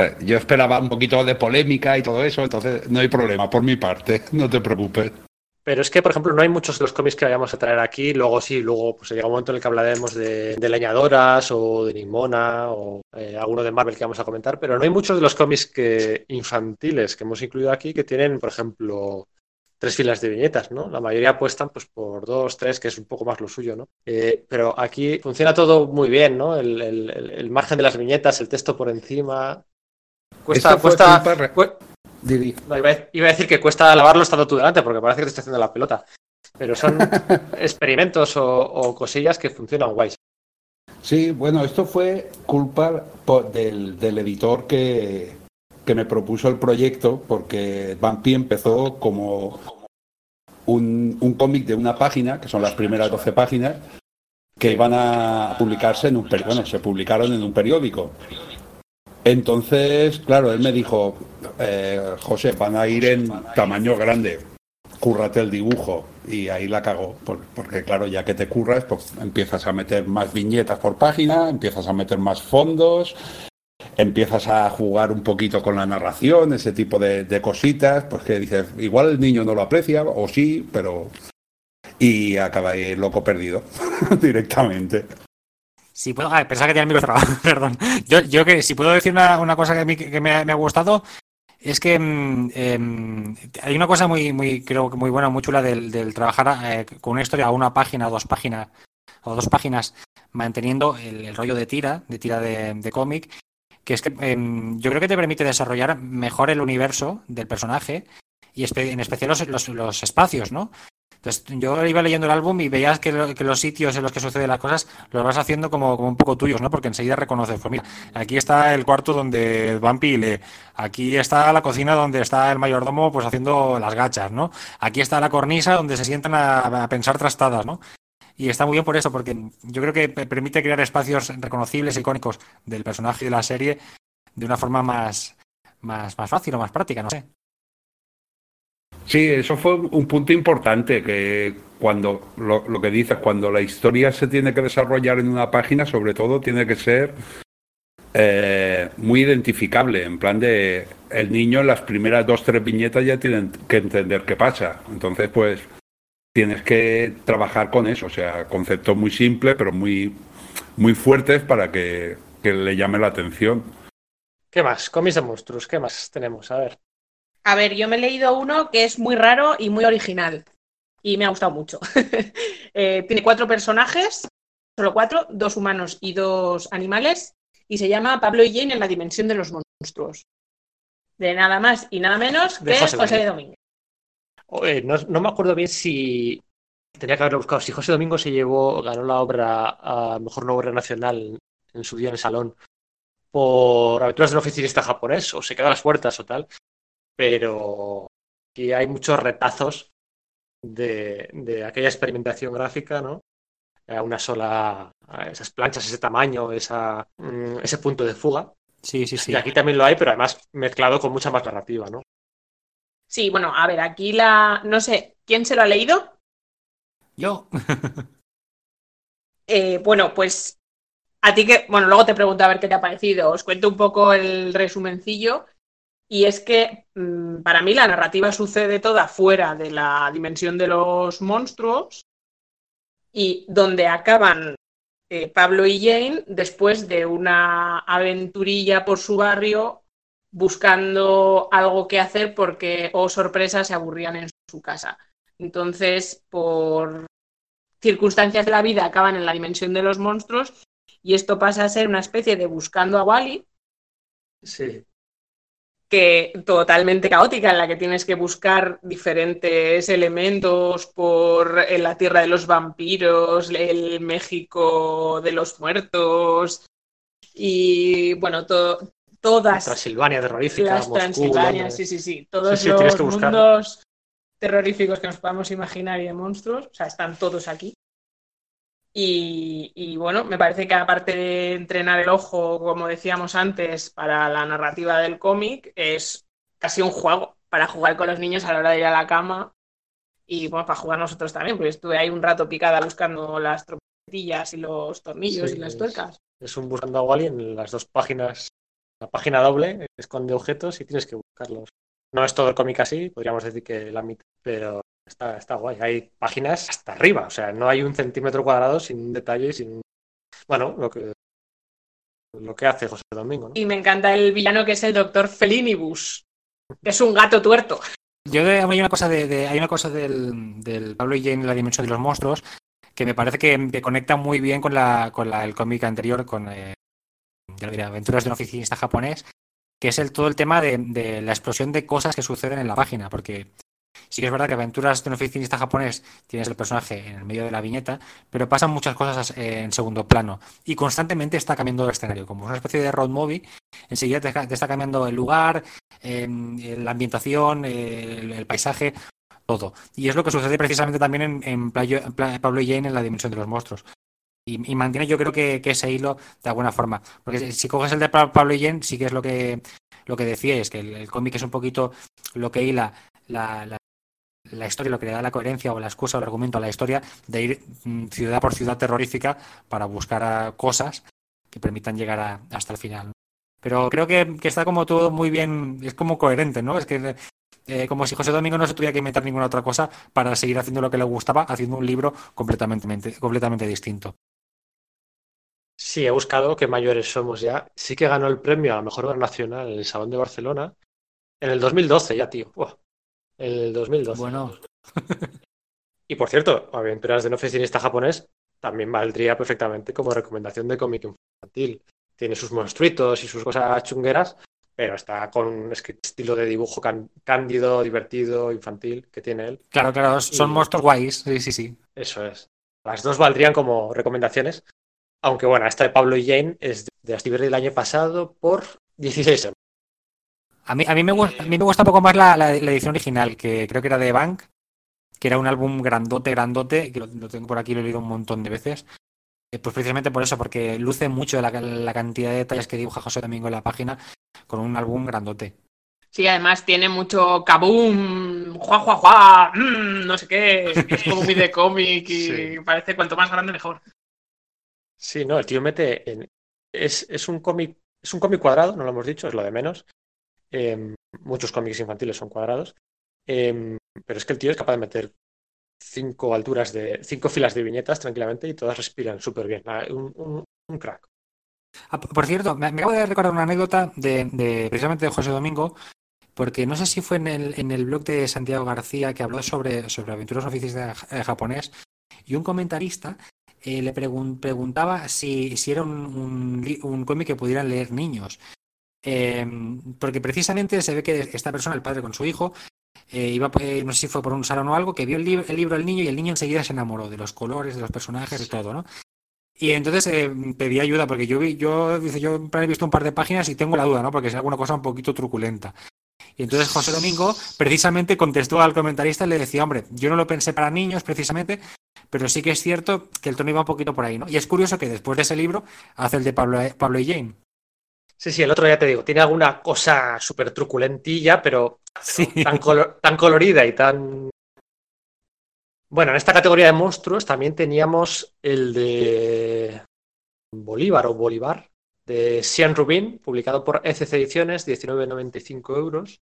Eh, Yo esperaba un poquito de polémica y todo eso, entonces no hay problema por mi parte, no te preocupes. Pero es que, por ejemplo, no hay muchos de los cómics que vayamos a traer aquí. Luego sí, luego pues llega un momento en el que hablaremos de, leñadoras o de Nimona o eh, alguno de Marvel que vamos a comentar. Pero no hay muchos de los cómics que, infantiles que hemos incluido aquí que tienen, por ejemplo, tres filas de viñetas, ¿no? La mayoría apuestan pues por dos, tres, que es un poco más lo suyo, ¿no? Eh, pero aquí funciona todo muy bien, ¿no? El margen de las viñetas, el texto por encima. Cuesta, cuesta, cu- no, iba, a, iba a decir que cuesta lavarlo estando tú delante, porque parece que te está haciendo la pelota. Pero son experimentos o, o cosillas que funcionan guays. Sí, bueno, esto fue culpa del, del editor que, que me propuso el proyecto, porque Bumpy empezó como un, un cómic de una página, que son las primeras 12 páginas, que iban a publicarse en un periódico. Bueno, se publicaron en un periódico. Entonces, claro, él me dijo, eh, José, van a ir en tamaño grande, cúrrate el dibujo. Y ahí la cagó, por- porque claro, ya que te curras, pues empiezas a meter más viñetas por página, empiezas a meter más fondos, empiezas a jugar un poquito con la narración, ese tipo de, de cositas, pues que dices, igual el niño no lo aprecia, o sí, pero... Y acaba ahí loco perdido, directamente. Si puedo, ah, pensaba que tenía el micro cerrado, perdón. Yo, que si puedo decir una, cosa que, a mí, que me, ha- gustado, es que mm, em, hay una cosa muy, creo que muy buena, muy chula del, trabajar eh, con una historia una página, dos páginas, o dos páginas, manteniendo el, rollo de tira, de tira de, cómic, que es que em, yo creo que te permite desarrollar mejor el universo del personaje y en especial los, los espacios, ¿no? Entonces, yo iba leyendo el álbum y veías que, lo- que los sitios en los que suceden las cosas los vas haciendo como, como un poco tuyos, ¿no? Porque enseguida reconoces, pues mira, aquí está el cuarto donde Vampi lee, aquí está la cocina donde está el mayordomo pues haciendo las gachas, ¿no? Aquí está la cornisa donde se sientan a, a pensar trastadas, ¿no? Y está muy bien por eso, porque yo creo que pe- permite crear espacios reconocibles, icónicos del personaje y de la serie de una forma más, más, más fácil o más práctica, no sé. Sí, eso fue un punto importante, que cuando lo, que dices, cuando la historia se tiene que desarrollar en una página, sobre todo tiene que ser eh, muy identificable, en plan de el niño en las primeras dos, tres viñetas ya tienen que entender qué pasa. Entonces, pues tienes que trabajar con eso, o sea, conceptos muy simples, pero muy, muy fuertes para que, que le llame la atención. ¿Qué más? Cómics de monstruos, ¿qué más tenemos? A ver. A ver, yo me he leído uno que es muy raro y muy original. Y me ha gustado mucho. Eh, tiene cuatro personajes, solo cuatro, dos humanos y dos animales. Y se llama Pablo y Jane en la dimensión de los monstruos. De nada más y nada menos De que José José. Domínguez. Oye, no, no me acuerdo bien si. Tenía que haberlo buscado. Si José Domingo se llevó, ganó la obra a mejor no obra nacional en su día en el salón por aventuras del oficinista japonés, o se quedó a las puertas o tal. Pero aquí hay muchos retazos de, de aquella experimentación gráfica, ¿no? A una sola. a esas planchas, ese tamaño, esa, mm, ese punto de fuga. Sí, sí, sí. Y aquí también lo hay, pero además mezclado con mucha más narrativa, ¿no? Sí, bueno, a ver, aquí la. No sé, ¿quién se lo ha leído? Yo. Eh, bueno, pues a ti que, bueno, luego te pregunto a ver qué te ha parecido. Os cuento un poco el resumencillo. Y es que mm, para mí la narrativa sucede toda fuera de la dimensión de los monstruos y donde acaban eh, Pablo y Jane después de una aventurilla por su barrio buscando algo que hacer porque, oh sorpresa, se aburrían en su casa. Entonces, por circunstancias de la vida acaban en la dimensión de los monstruos y esto pasa a ser una especie de buscando a Wally Sí. Que totalmente caótica en la que tienes que buscar diferentes elementos por en la tierra de los vampiros, el México de los muertos y bueno, to- todas Transilvania terrorífica, las Moscú, Transilvania, sí, sí, sí, todos Sí, sí, tienes los mundos terroríficos que nos podamos imaginar y de monstruos, o sea, están todos aquí. Y, y, bueno, me parece que aparte de entrenar el ojo, como decíamos antes, para la narrativa del cómic, es casi un juego para jugar con los niños a la hora de ir a la cama y bueno, para jugar nosotros también, porque estuve ahí un rato picada buscando las trompetillas y los tornillos Sí, y las es- tuercas. Es un buscando a Wally en las dos páginas. La página doble esconde objetos y tienes que buscarlos. No es todo el cómic así, podríamos decir que la mitad, pero Está, está guay. Hay páginas hasta arriba. O sea, no hay un centímetro cuadrado sin un detalle, sin. Bueno, lo que, lo que hace José Domingo. ¿no? Y me encanta el villano que es el doctor Felinibus. que Es un gato tuerto. Yo de- hay una cosa de, de- hay una cosa del, del Pablo y Jane en la dimensión de los monstruos que me parece que, que conecta muy bien con la con la, el cómic anterior con eh, ya lo diré, Aventuras de un oficinista japonés, que es el todo el tema de, de la explosión de cosas que suceden en la página, porque sí que es verdad que Aventuras de un oficinista japonés tienes el personaje en el medio de la viñeta, pero pasan muchas cosas en segundo plano y constantemente está cambiando el escenario, como una especie de road movie, enseguida te, está cambiando el lugar, eh, la ambientación, el, paisaje, todo. Y es lo que sucede precisamente también en, Pablo y Jane en la dimensión de los monstruos. Y, y mantiene yo creo que, ese hilo de alguna forma. Porque si- coges el de Pa- Pablo y Jane, sí que es lo que, lo que decíais, que el, cómic es un poquito lo que hila la, la, la historia, lo que le da la coherencia o la excusa o el argumento a la historia de ir mm, ciudad por ciudad terrorífica para buscar cosas que permitan llegar a- hasta el final. Pero creo que, está como todo muy bien, es como coherente, ¿no? Es que eh, como si José Domingo no se tuviera que inventar ninguna otra cosa para seguir haciendo lo que le gustaba, haciendo un libro completamente, completamente distinto. Sí, he buscado qué mayores somos ya. Sí que ganó el premio a la mejor obra nacional en el Salón de Barcelona en el 2012 ya, tío. Buah. El 2012. Bueno, Y por cierto, Aventuras de un oficinista japonés también valdría perfectamente como recomendación de cómic infantil. Tiene sus monstruitos y sus cosas chungueras, pero está con un estilo de dibujo cándido, divertido, infantil que tiene él. claro, claro, son Y- monstruos guays, sí, sí, sí. Eso es. Las dos valdrían como recomendaciones. Aunque bueno, esta de Pablo y Jane es de Astiberri del año pasado por 16 euros. A mí, a mí, me, gusta, a mí me gusta un poco más la, la- la edición original, que creo que era de Bank, que era un álbum grandote, grandote, que lo, lo tengo por aquí, lo he leído un montón de veces. Eh, Pues precisamente por eso, porque luce mucho la, la cantidad de detalles que dibuja José Domingo en la página con un álbum grandote. Sí, además tiene mucho kaboom, juá, juá, juá, mm, no sé qué. Es como muy de cómic y Sí. parece cuanto más grande mejor. Sí, no, el tío mete en... Es, es un cómic, es un cómic cuadrado, no lo hemos dicho, es lo de menos. Em, muchos cómics infantiles son cuadrados. Em, pero es que el tío es capaz de meter cinco alturas de, cinco filas de viñetas tranquilamente y todas respiran súper bien. Ah, Un, crack. Ah, por cierto, me, acabo de recordar una anécdota de, precisamente de José Domingo, porque no sé si fue en el, en el blog de Santiago García que habló sobre, sobre aventuras oficiales eh, japonés, y un comentarista eh, le pregun- preguntaba si, si era un, un cómic que pudieran leer niños. Eh, porque precisamente se ve que esta persona, el padre con su hijo, eh, iba, eh, no sé si fue por un salón o algo, que vio el, lib- el libro del niño y el niño enseguida se enamoró de los colores, de los personajes, de todo, ¿no? Y entonces eh, pedí ayuda porque yo vi, yo, dice, yo he visto un par de páginas y tengo la duda, ¿no? Porque es alguna cosa un poquito truculenta. Y entonces José Domingo precisamente contestó al comentarista y le decía, hombre, yo no lo pensé para niños precisamente, pero sí que es cierto que el tono iba un poquito por ahí, ¿no? Y es curioso que después de ese libro hace el de Pablo, Pablo y Jane. Sí, sí, el otro ya te digo, tiene alguna cosa súper truculentilla, pero Sí. tan, colo- tan colorida y tan... Bueno, en esta categoría de monstruos también teníamos el de Bolívar o Bolívar, de Sean Rubin, publicado por ECC Ediciones, 19,95 euros.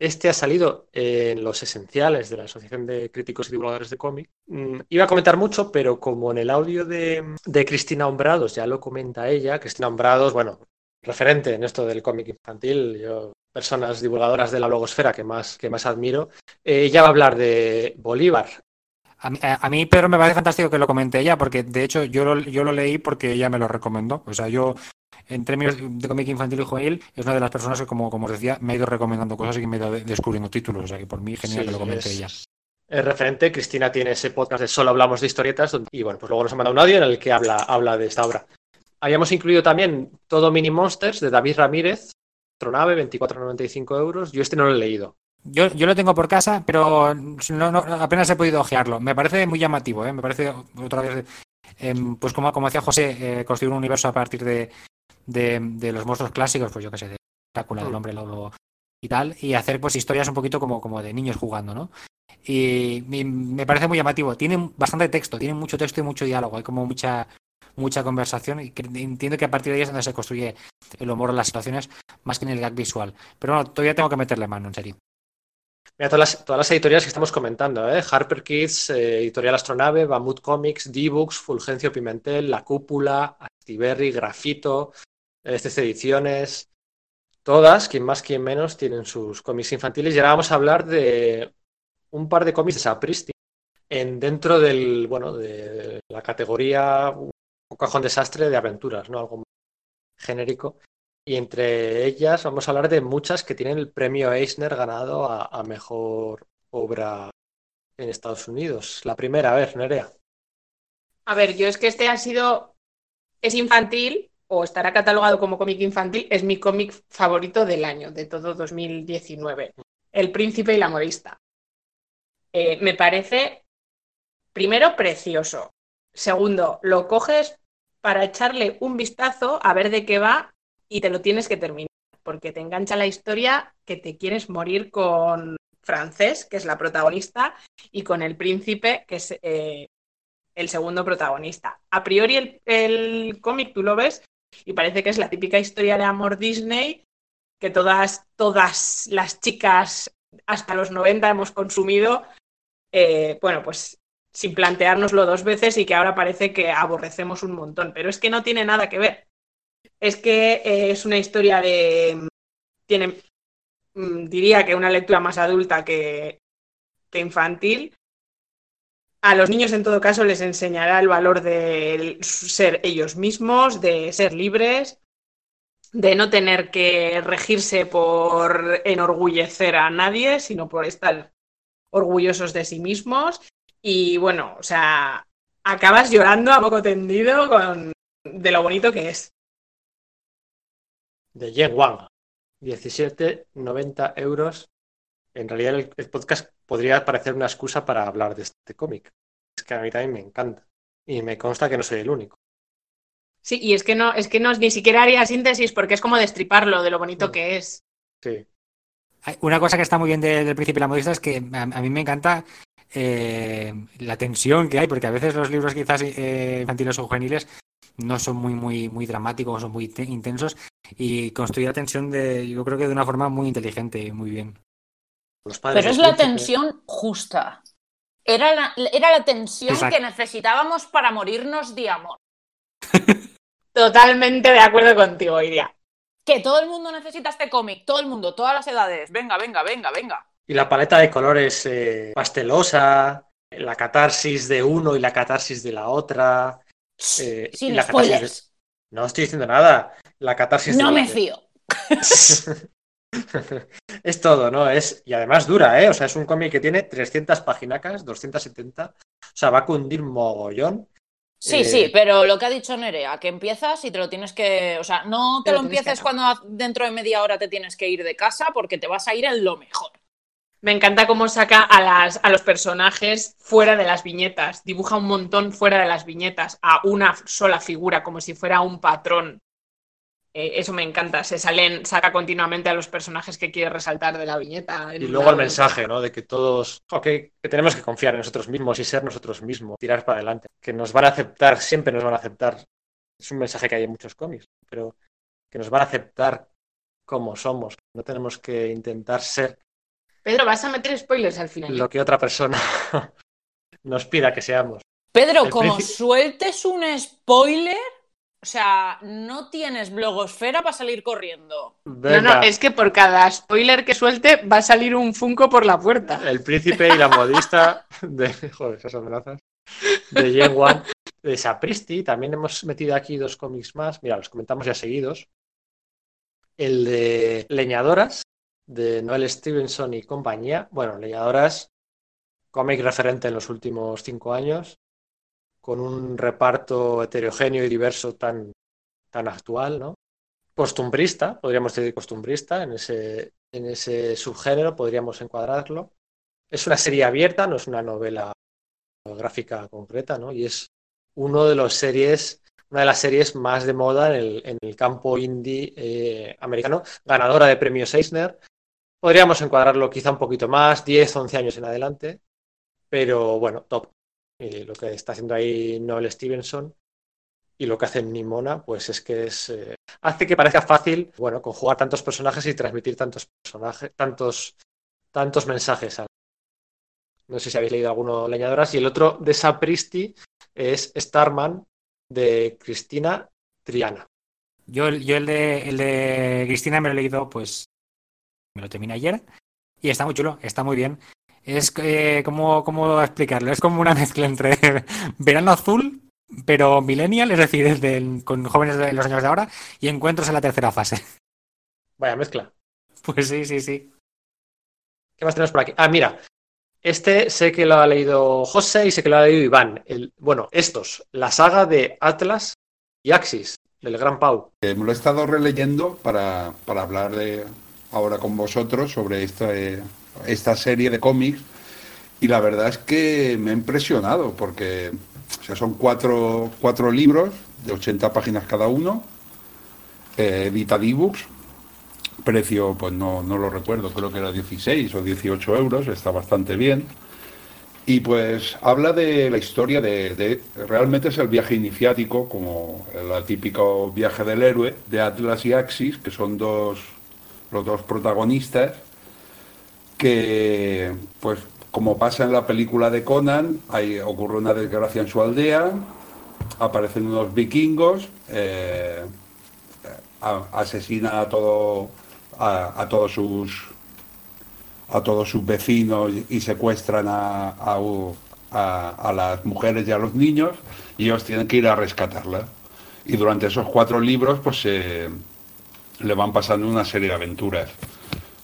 Este ha salido en los esenciales de la Asociación de Críticos y Divulgadores de Cómic. Mm, Iba a comentar mucho, pero como en el audio de, de Cristina Hombrados ya lo comenta ella, Cristina Hombrados, bueno, referente en esto del cómic infantil, yo, personas divulgadoras de la blogosfera que más, que más admiro, eh, ella va a hablar de Bolívar. A mí, a- mí, Pedro, me parece fantástico que lo comente ella, porque de hecho yo lo, yo lo leí porque ella me lo recomendó. O sea, yo, en términos de cómic infantil y juvenil, es una de las personas que, como, como os decía, me ha ido recomendando cosas y que me ha ido de- descubriendo títulos. O sea, que por mí, genial Sí, que lo comente es- ella. Es referente, Cristina tiene ese podcast de Solo Hablamos de Historietas, y bueno, pues luego nos ha mandado un audio en el que habla, habla de esta obra. Habíamos incluido también Todo Mini Monsters de David Ramírez, Tronave, 24,95 euros. Yo este no lo he leído. Yo, yo lo tengo por casa, pero no, no- apenas he podido ojearlo. Me parece muy llamativo, ¿eh? Me parece otra vez, em, pues como, como hacía José, eh, construir un universo a partir de, de, de los monstruos clásicos, pues yo qué sé, de Drácula, del Mm. hombre lobo y tal, y hacer pues historias un poquito como, como de niños jugando, ¿no? Y, y me parece muy llamativo. Tiene bastante texto, tiene mucho texto y mucho diálogo, hay como mucha mucha conversación y entiendo que a partir de ahí es donde se construye el humor de las situaciones más que en el gag visual. Pero bueno, todavía tengo que meterle mano, en serio. Mira, todas las, todas las editoriales que estamos comentando, ¿eh? Harper Kids, eh, Editorial Astronave, Bamut Comics, D-Books, Fulgencio Pimentel, La Cúpula, Actiberri, Grafito, estas ediciones, todas, quien más, quien menos, tienen sus cómics infantiles. Y ahora vamos a hablar de un par de cómics de Sapristi en, dentro del, bueno, de la categoría un cajón desastre de aventuras, ¿no? Algo más genérico. Y entre ellas vamos a hablar de muchas que tienen el premio Eisner ganado a, mejor obra en Estados Unidos. La primera, a ver, Nerea. A ver, yo es que este ha sido. Es infantil, o estará catalogado como cómic infantil, es mi cómic favorito del año, de todo 2019. El Príncipe y la Modista. Eh, me parece, primero, precioso. Segundo, lo coges para echarle un vistazo a ver de qué va y te lo tienes que terminar, porque te engancha la historia que te quieres morir con Francés, que es la protagonista, y con el príncipe, que es eh, el segundo protagonista. A priori el, el cómic tú lo ves y parece que es la típica historia de amor Disney que todas, todas las chicas hasta los 90 hemos consumido, eh, bueno, pues sin planteárnoslo dos veces y que ahora parece que aborrecemos un montón, pero es que no tiene nada que ver. Es que eh, es una historia de... Tiene, mm, diría que una lectura más adulta que, que infantil. A los niños, en todo caso, les enseñará el valor de ser ellos mismos, de ser libres, de no tener que regirse por enorgullecer a nadie, sino por estar orgullosos de sí mismos. Y bueno, o sea, acabas llorando a poco tendido con, de lo bonito que es. de Yen Wang. 17,90 euros. En realidad el, el podcast podría parecer una excusa para hablar de este cómic. Es que a mí también me encanta. Y me consta que no soy el único. Sí, y es que no, es que no ni siquiera haría síntesis porque es como destriparlo de lo bonito Mm. que es. Sí. Una cosa que está muy bien de- del Príncipe y la Modista es que a, a mí me encanta eh, la tensión que hay, porque a veces los libros quizás eh, infantiles o juveniles no son muy, muy, muy dramáticos, son muy te- intensos y construye la tensión de, yo creo que de una forma muy inteligente y muy bien. Los padres Pero es la tensión justa. Era la, era la tensión Exacto. que necesitábamos para morirnos de amor. Totalmente de acuerdo contigo, Iria. Que todo el mundo necesita este cómic, todo el mundo, todas las edades. Venga, venga, venga, venga. Y la paleta de colores eh, pastelosa, la catarsis de uno y la catarsis de la otra. eh, y Sin catarsis de-. No estoy diciendo nada. La catarsis No de- me fío. es todo, ¿no? Es, y además dura, ¿eh? O sea, es un cómic que tiene 300 páginas, 270. O sea, va a cundir mogollón. Sí, Eh, sí, pero lo que ha dicho Nerea, que empiezas y te lo tienes que. O sea, no te lo empieces cuando dentro de media hora te tienes que ir de casa porque te vas a ir en lo mejor. Me encanta cómo saca a, los personajes fuera de las viñetas. Dibuja un montón fuera de las viñetas, a una sola figura, como si fuera un patrón. Eh, eso me encanta. Se salen, saca continuamente a los personajes que quiere resaltar de la viñeta. Y luego el mensaje, ¿no? De que todos, que, que tenemos que confiar en nosotros mismos y ser nosotros mismos, tirar para adelante. Que nos van a aceptar, siempre nos van a aceptar. Es un mensaje que hay en muchos cómics, pero que nos van a aceptar como somos. No tenemos que intentar ser Pedro, vas a meter spoilers al final. lo que otra persona nos pida que seamos. Pedro, El como príncipe- sueltes un spoiler, o sea, no tienes blogosfera para salir corriendo. No, Venga, no, es que por cada spoiler que suelte va a salir un Funko por la puerta. el príncipe y la modista de. Joder, esas amenazas. De Yen Wan. De Sapristi. También hemos metido aquí dos cómics más. Mira, los comentamos ya seguidos. El de Leñadoras, de Noel Stevenson y compañía. Bueno, Leñadoras, cómic referente en los últimos cinco años, con un reparto heterogéneo y diverso tan, tan actual, ¿no? Costumbrista, podríamos decir costumbrista, en ese, en ese subgénero podríamos encuadrarlo. Es una serie abierta, no es una novela gráfica concreta, ¿no? Y es uno de los series, una de las series más de moda en el, en el campo indie eh, americano, ganadora de premios Eisner. Podríamos encuadrarlo quizá un poquito más, 10, 11 años en adelante, pero bueno, top. Y lo que está haciendo ahí Noel Stevenson y lo que hace Nimona, pues es que es eh, hace que parezca fácil, bueno, conjugar tantos personajes y transmitir tantos personajes, tantos tantos mensajes. No sé si habéis leído alguno leñadoras. Y el otro de Sapristi es Starman de Cristina Triana. Yo, yo el de el de Cristina me lo he leído, pues me lo terminé ayer y está muy chulo, está muy bien. Es eh, como cómo explicarlo, es como una mezcla entre Verano Azul, pero millennial, es decir, es del- con jóvenes de los años de ahora y encuentros en la tercera fase. Vaya mezcla. Pues sí, sí, sí. ¿Qué más tenemos por aquí? Ah, mira. Este sé que lo ha leído José y sé que lo ha leído Iván. El, bueno, estos. La saga de Atlas y Axis, del Gran Pau. Eh, me lo he estado releyendo para, para hablar de ahora con vosotros sobre esta, eh, esta serie de cómics y la verdad es que me ha impresionado porque son cuatro, cuatro libros de 80 páginas cada uno, eh, Editadibooks, precio pues no, no lo recuerdo, creo que era 16 o 18 euros, está bastante bien. Y pues habla de la historia de- realmente es el viaje iniciático, como el típico viaje del héroe, de Atlas y Axis, que son dos, los dos protagonistas, que pues como pasa en la película de Conan, hay, ocurre una desgracia en su aldea, aparecen unos vikingos, eh, a- asesina a todo a, todos sus a todos sus vecinos y secuestran a- a las mujeres y a los niños y ellos tienen que ir a rescatarla. Y durante esos cuatro libros pues se le van pasando una serie de aventuras.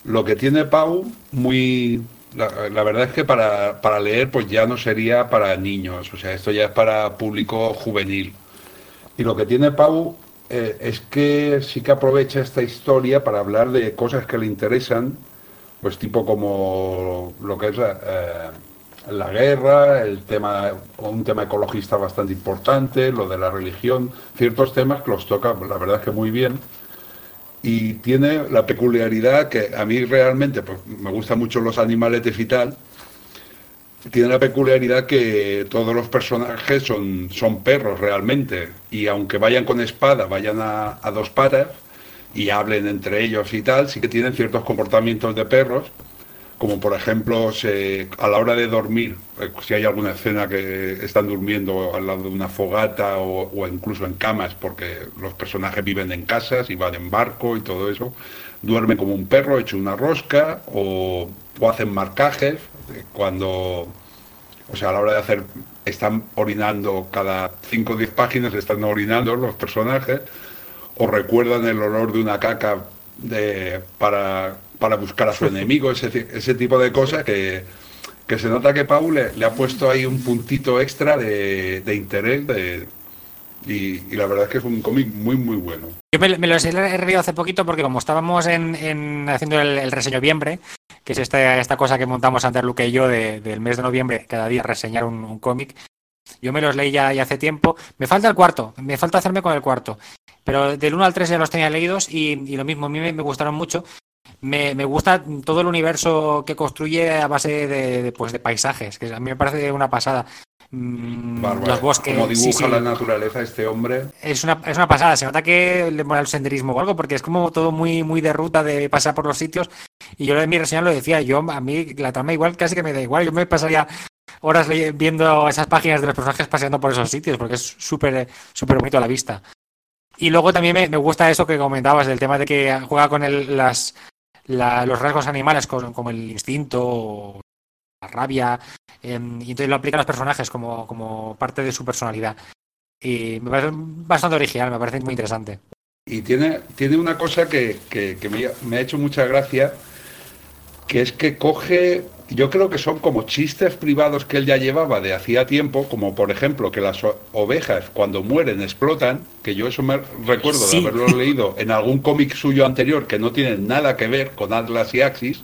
Lo que tiene Pau, muy... La, verdad es que para, para leer pues ya no sería para niños, o sea, esto ya es para público juvenil. Y lo que tiene Pau eh, es que sí que aprovecha esta historia para hablar de cosas que le interesan, pues tipo como lo que es la, eh, la guerra, el tema, un tema ecologista bastante importante, lo de la religión, ciertos temas que los toca, la verdad es que muy bien. Y tiene la peculiaridad que a mí realmente pues, me gustan mucho los animaletes y tal, tiene la peculiaridad que todos los personajes son, son perros realmente. Y aunque vayan con espada, vayan a, a dos patas y hablen entre ellos y tal, sí que tienen ciertos comportamientos de perros. Como por ejemplo, a la hora de dormir, eh, si hay alguna escena que están durmiendo al lado de una fogata o, incluso en camas, porque los personajes viven en casas y van en barco y todo eso, duermen como un perro hecho una rosca o, o hacen marcajes eh, cuando, o sea, a la hora de hacer, están orinando cada 5 o 10 páginas, están orinando los personajes, o recuerdan el olor de una caca de, para, para buscar a su enemigo, ese, ese tipo de cosas que, que se nota que Pau le, ha puesto ahí un puntito extra de, de interés de, y, la verdad es que es un cómic muy, muy bueno. Yo me, me los he leído hace poquito porque como estábamos en, en haciendo el, el reseño noviembre, que es esta, esta cosa que montamos Ander Luque y yo de- del mes de noviembre, cada día reseñar un, cómic, yo me los leí ya, ya hace tiempo. Me falta el cuarto, me falta hacerme con el cuarto. Pero del 1 al 3 ya los tenía leídos y, lo mismo, a mí me gustaron mucho. Me, me gusta todo el universo que construye a base de, de, pues, de paisajes, que a mí me parece una pasada. Mm, Bárbaro. los bosques. Como dibuja sí. la naturaleza este hombre. Es una, es una pasada, se nota que le mola el senderismo o algo, porque es como todo muy, muy de ruta, de pasar por los sitios. Y yo en mi reseña lo decía, yo a mí la trama igual casi que me da igual, yo me pasaría horas viendo esas páginas de los personajes paseando por esos sitios, porque es súper súper bonito a la vista. Y luego también me, me gusta eso que comentabas, del tema de que juega con el- las, la- los rasgos animales, con- como el instinto, la rabia, em, y entonces lo aplica a los personajes como, como parte de su personalidad. Y me parece bastante original, me parece muy interesante. Y tiene, tiene una cosa que, que- que me, me ha hecho mucha gracia, que es que coge, yo creo que son como chistes privados que él ya llevaba de hacía tiempo, como por ejemplo que las ovejas cuando mueren explotan, que yo eso me recuerdo Sí. de haberlo leído en algún cómic suyo anterior que no tiene nada que ver con Atlas y Axis,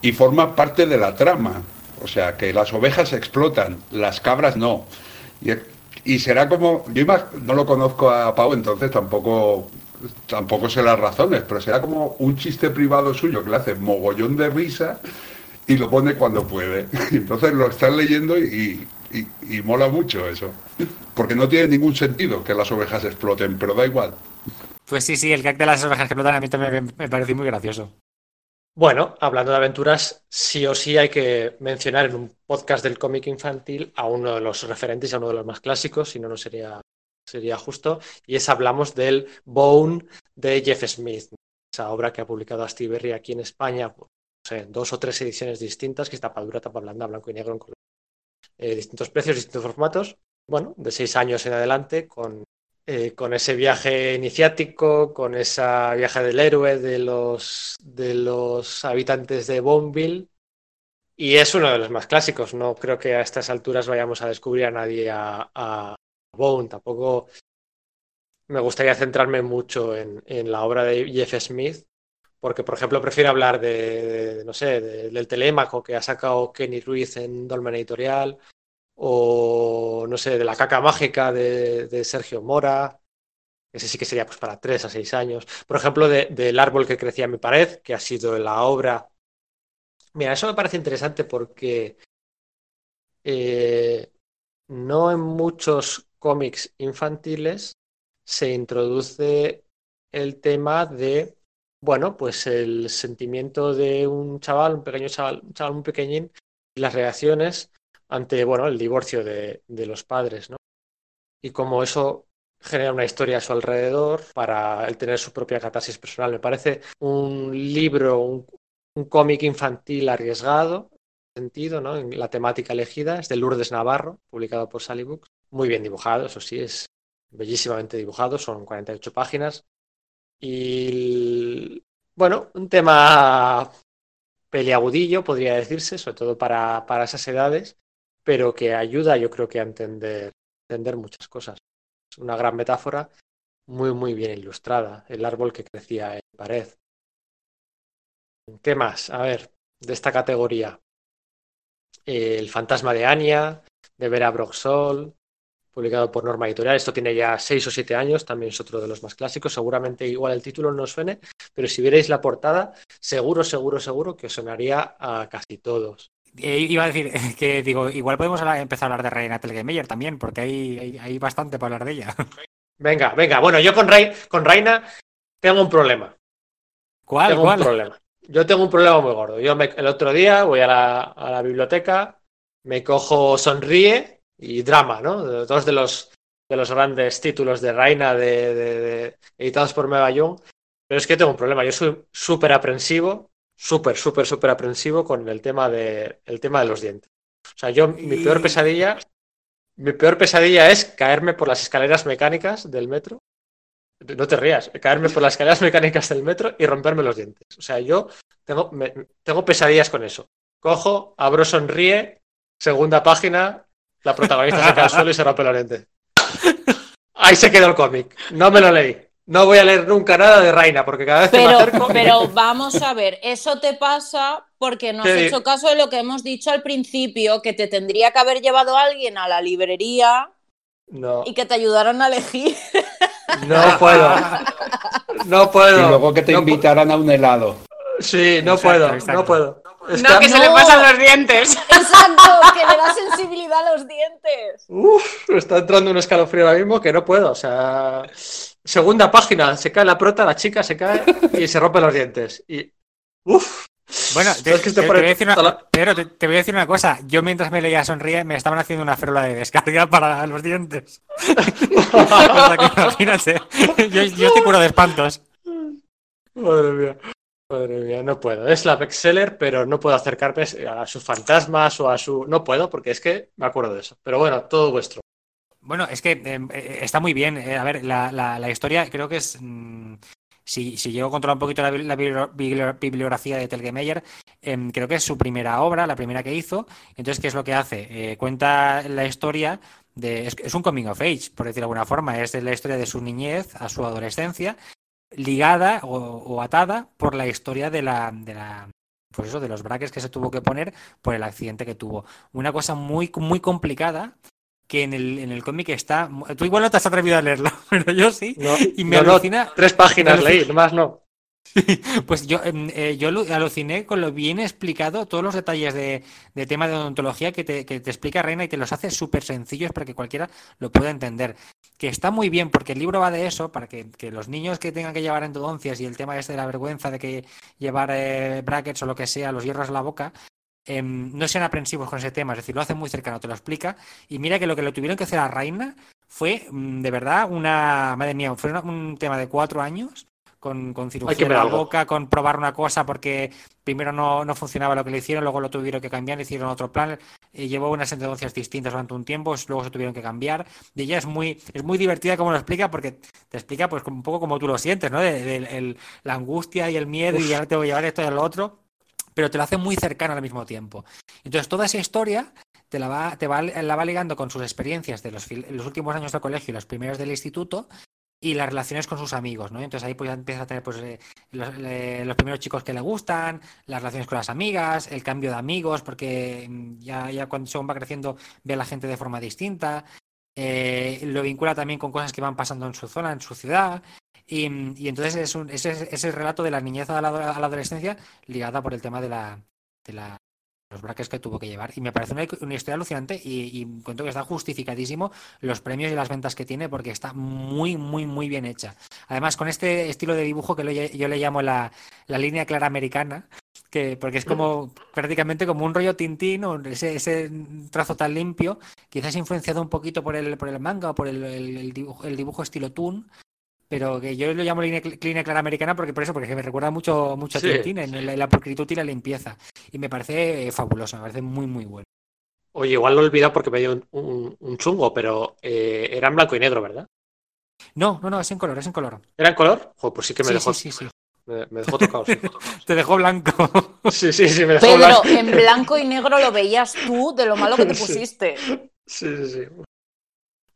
y forma parte de la trama. O sea, que las ovejas explotan, las cabras no. Y, y será como, yo no lo conozco a Pau, entonces tampoco, tampoco sé las razones, pero será como un chiste privado suyo que le hace mogollón de risa y lo pone cuando puede. Entonces lo estás leyendo y, y- y mola mucho eso. Porque no tiene ningún sentido que las ovejas exploten, pero da igual. Pues sí, sí, el gag de las ovejas que explotan a mí también me, parece muy gracioso. Bueno, hablando de aventuras, sí o sí hay que mencionar en un podcast del cómic infantil a uno de los referentes, a uno de los más clásicos, si no, no sería, sería justo, y es hablamos del Bone de Jeff Smith, esa obra que ha publicado Steve Berry aquí en España, sé, dos o tres ediciones distintas, que es tapa dura, tapa blanda, blanco y negro, en color, eh, distintos precios, distintos formatos, bueno, de seis años en adelante, con eh, con ese viaje iniciático, con esa viaje del héroe de los, de los habitantes de Boneville. Y es uno de los más clásicos. No creo que a estas alturas vayamos a descubrir a nadie a, a Bone. Tampoco me gustaría centrarme mucho en, en, la obra de Jeff Smith, porque, por ejemplo, prefiero hablar de, no sé, de, del telémaco que ha sacado Kenny Ruiz en Dolmen Editorial, o no sé, de la caca mágica de, de, Sergio Mora. Ese sí que sería pues para tres a seis años. Por ejemplo, del de, árbol que crecía en mi pared, que ha sido la obra. Mira, eso me parece interesante porque eh, no en muchos cómics infantiles se introduce el tema de, bueno, pues el sentimiento de un chaval, un pequeño chaval, un chaval muy pequeñín, y las reacciones ante bueno, el divorcio de, los padres, ¿no? Y como eso genera una historia a su alrededor para él tener su propia catarsis personal. Me parece un libro, un, cómic infantil arriesgado, en sentido, ¿no? En la temática elegida, es de Lourdes Navarro, publicado por Sally Books. Muy bien dibujado, eso sí, es bellísimamente dibujado, son 48 páginas. Y bueno, un tema peliagudillo, podría decirse, sobre todo para, para esas edades, pero que ayuda yo creo que a entender, entender muchas cosas. Es una gran metáfora muy, muy bien ilustrada, el árbol que crecía en pared. ¿Qué más? A ver, de esta categoría. El fantasma de Anya, de Vera Broxol, publicado por Norma Editorial. Esto tiene ya seis o siete años, también es otro de los más clásicos. Seguramente igual el título no os suene, pero si vierais la portada, seguro, seguro, seguro que os sonaría a casi todos. Eh, iba a decir que digo, igual podemos hablar, empezar a hablar de Reina Telgemeier también, porque hay, hay, hay, bastante para hablar de ella. Venga, venga. Bueno, yo con, Rey, con Reina tengo un problema. ¿Cuál? Tengo ¿Cuál? un problema. Yo tengo un problema muy gordo. Yo me, el otro día voy a la, a la, biblioteca, me cojo Sonríe y Drama, ¿no? Dos de los, de los grandes títulos de Reina de, de, de, editados por Meva Young. Pero es que tengo un problema. Yo soy súper aprensivo súper, súper, súper aprensivo con el tema, de, el tema de los dientes. O sea, yo, mi peor pesadilla, mi peor pesadilla es caerme por las escaleras mecánicas del metro. No te rías, caerme por las escaleras mecánicas del metro y romperme los dientes. O sea, yo tengo, me, tengo pesadillas con eso. Cojo, abro, sonríe, segunda página, la protagonista se cae al suelo y se rompe los dientes. Ahí se quedó el cómic. No me lo leí. No voy a leer nunca nada de Reina, porque cada vez pero, que me acerco. Pero vamos a ver, eso te pasa porque no has Sí. hecho caso de lo que hemos dicho al principio, que te tendría que haber llevado alguien a la librería No, y que te ayudaran a elegir. no puedo. No puedo. Y luego que te no invitaran a un helado. Sí, no Exacto, puedo, exacto. no puedo. No, que se le pasan los dientes. Exacto, que le da sensibilidad a los dientes. Uf, me está entrando un escalofrío ahora mismo que no puedo. O sea, segunda página, se cae la prota, la chica se cae y se rompe los dientes. Y. Uf. Bueno, te, ¿Sabes que te- te pone voy a decir una, toda la- Pedro, te, te voy a decir una cosa. Yo mientras me leía Sonríe me estaban haciendo una férula de descarga para los dientes. o sea que imagínate. Yo, yo te curo de espantos. Madre mía. No puedo. Es la bestseller, pero no puedo acercarme a sus fantasmas o a su. No puedo, porque es que me acuerdo de eso. Pero bueno, todo vuestro. Bueno, es que eh, eh, está muy bien. Eh, a ver, la, historia creo que es. mm, si, si llego a controlar un poquito la, bibli- la bibli- bibli- bibliografía de Telgemeier, em, creo que es su primera obra, la primera que hizo. Entonces, ¿qué es lo que hace? Cuenta la historia de. Es, un coming of age, por decirlo de alguna forma. Es la historia de su niñez a su adolescencia, ligada o, o atada por la historia de la, de la. Pues eso, de los braques que se tuvo que poner por el accidente que tuvo. Una cosa muy, muy complicada que en el, en el cómic está. Tú igual no te has atrevido a leerlo, pero yo sí. No, Y me no, no, alucina. tres páginas me alucina- leí, más no. Pues yo, em, eh, yo alu- aluciné con lo bien explicado, todos los detalles de, de tema de odontología que te, que te explica Reina y te los hace súper sencillos para que cualquiera lo pueda entender. Que está muy bien porque el libro va de eso, para que, que los niños que tengan que llevar endodoncias y el tema este de la vergüenza de que llevar eh, brackets o lo que sea, los hierros a la boca, em, no sean aprensivos con ese tema, es decir, lo hace muy cercano, te lo explica. Y mira que lo que le tuvieron que hacer a Reina fue mm, de verdad una, madre mía, fue un tema de cuatro años con, con cirugía en la algo. boca, con probar una cosa porque primero no, no funcionaba lo que le hicieron, luego lo tuvieron que cambiar, le hicieron otro plan, y llevó unas endodoncias distintas durante un tiempo, luego se tuvieron que cambiar. Y ella es muy, es muy divertida como lo explica, porque te explica pues un poco como tú lo sientes, ¿no? De, la angustia y el miedo y ahora tengo que llevar esto y lo otro, pero te lo hace muy cercano al mismo tiempo. Entonces toda esa historia te la va, te va, la va ligando con sus experiencias de los, los últimos años del colegio y los primeros del instituto y las relaciones con sus amigos, ¿no? Entonces ahí pues ya empieza a tener pues eh, los, le- los primeros chicos que le gustan, las relaciones con las amigas, el cambio de amigos, porque mm, ya, ya cuando según va creciendo ve a la gente de forma distinta, eh, lo vincula también con cosas que van pasando en su zona, en su ciudad, y, y entonces es, un, es es el relato de la niñez a la, a la adolescencia ligada por el tema de la, de la los brackets que tuvo que llevar. Y me parece una, historia alucinante y, cuento que está justificadísimo los premios y las ventas que tiene porque está muy, muy, muy bien hecha. Además, con este estilo de dibujo que yo le llamo la, la línea clara americana, que, porque es como prácticamente como un rollo Tintín, o ese, ese trazo tan limpio, quizás influenciado un poquito por el, por el manga o por el dibujo, el dibujo estilo Toon, pero que yo lo llamo línea, línea clara americana porque por eso, porque me recuerda mucho, mucho a Sí. Tintín en la, la pulcritud y la limpieza. Y me parece eh, fabuloso, me parece muy, muy bueno. Oye, igual lo he olvidado porque me dio un, un- un chungo, pero eh, era en blanco y negro, ¿verdad? No, no, no, es en color, es en color. ¿Era en color? Jo, pues sí que me Sí, dejó, sí, sí, sí. Me, me dejó tocado. Sí. Te dejó blanco. sí, sí, sí, me dejó Pedro, blanco. en blanco y negro lo veías tú de lo malo que te Sí. pusiste. Sí, sí, sí.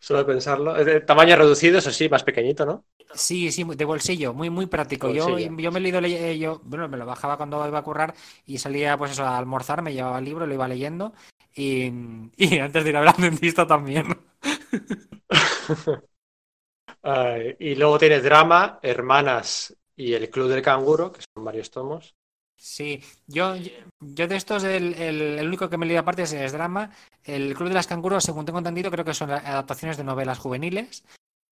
Solo de pensarlo. Es de tamaño reducido, eso sí, más pequeñito, ¿no? Sí, sí, de bolsillo, muy, muy práctico. Yo, yo me lo yo, bueno, me lo bajaba cuando iba a currar y salía pues eso a almorzar, me llevaba el libro, lo iba leyendo y, y antes de ir a ver al dentista también. Y luego tienes drama, hermanas y el Club del Canguro, que son varios tomos. Sí, yo, yo de estos, el, el- único que me leído aparte es, es drama. El Club de las Canguros, según tengo entendido, creo que son adaptaciones de novelas juveniles.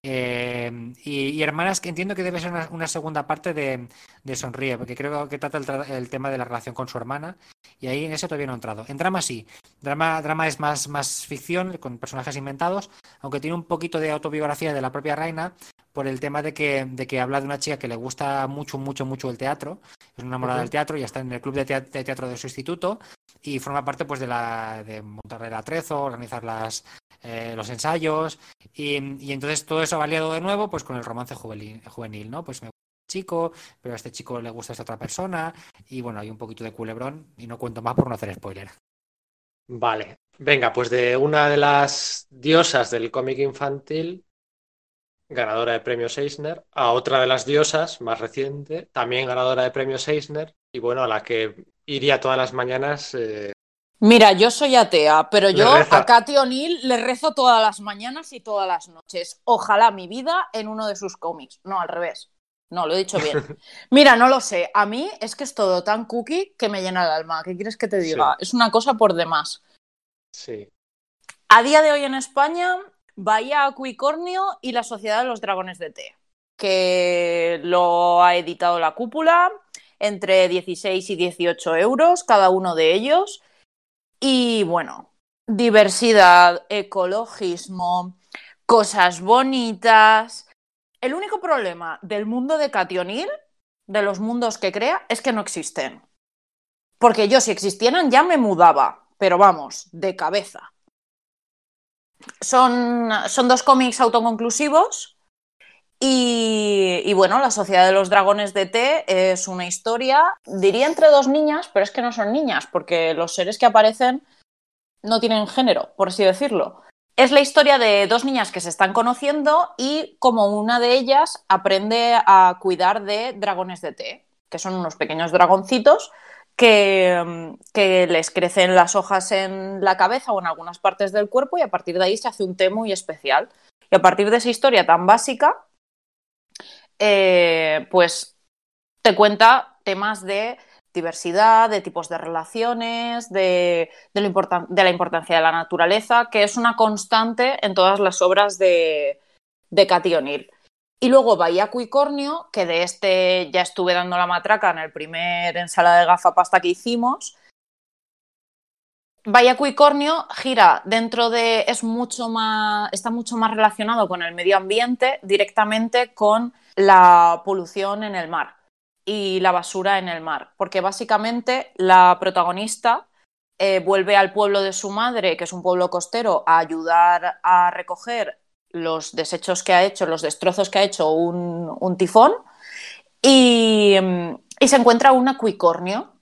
Eh, y, Hermanas, que entiendo que debe ser una, segunda parte de, de Sonríe, porque creo que trata el, el tema de la relación con su hermana. Y ahí en ese todavía no he entrado. En drama sí. Drama, drama es más, más ficción, con personajes inventados, aunque tiene un poquito de autobiografía de la propia Reina, por el tema de que, de que habla de una chica que le gusta mucho, mucho, mucho el teatro es una enamorada del teatro y está en el club de, tea- de teatro de su instituto y forma parte pues de la de montar el atrezo, organizar las eh, los ensayos y, y entonces todo eso va liado de nuevo pues con el romance juvenil, juvenil, ¿no? Pues me gusta este chico, pero a este chico le gusta esta otra persona y bueno, hay un poquito de culebrón y no cuento más por no hacer spoiler. Vale. Venga, pues de una de las diosas del cómic infantil, ganadora de premios Eisner, a otra de las diosas más reciente, también ganadora de premios Eisner, y bueno, a la que iría todas las mañanas. eh, Mira, yo soy atea, pero yo reza. a Katy O'Neill le rezo todas las mañanas y todas las noches. Ojalá mi vida en uno de sus cómics. No, al revés. No, lo he dicho bien. Mira, no lo sé. A mí es que es todo tan cookie que me llena el alma. ¿Qué quieres que te diga? Es una cosa por demás. sí. A día de hoy en España, Bahía Acuicornio y la Sociedad de los Dragones de Té, que lo ha editado la cúpula entre 16 y 18 euros cada uno de ellos. Y bueno, diversidad, ecologismo, cosas bonitas. El único problema del mundo de Cathy O'Neill, de los mundos que crea, es que no existen. Porque yo si existieran ya me mudaba, pero vamos, de cabeza. Son, son dos cómics autoconclusivos y, bueno, La Sociedad de los Dragones de Té es una historia, diría entre dos niñas, pero es que no son niñas, porque los seres que aparecen no tienen género, por así decirlo. Es la historia de dos niñas que se están conociendo y como una de ellas aprende a cuidar de dragones de té, que son unos pequeños dragoncitos que, mm, que les crecen las hojas en la cabeza o en algunas partes del cuerpo y a partir de ahí se hace un té muy especial. Y a partir de esa historia tan básica, eh, pues te cuenta temas de diversidad, de tipos de relaciones, de, la importancia de la naturaleza, que es una constante en todas las obras de, de Cathy O'Neill. Y luego Bahía Cuicornio, que de este ya estuve dando la matraca en el primer ensalada de gafapasta que hicimos. Bahía Cuicornio gira dentro de. es mucho más. está mucho más relacionado con el medio ambiente, directamente con la polución en el mar y la basura en el mar. Porque básicamente la protagonista eh, vuelve al pueblo de su madre, que es un pueblo costero, a ayudar a recoger los desechos que ha hecho, los destrozos que ha hecho un, un tifón, y, mm, y se encuentra un acuicornio,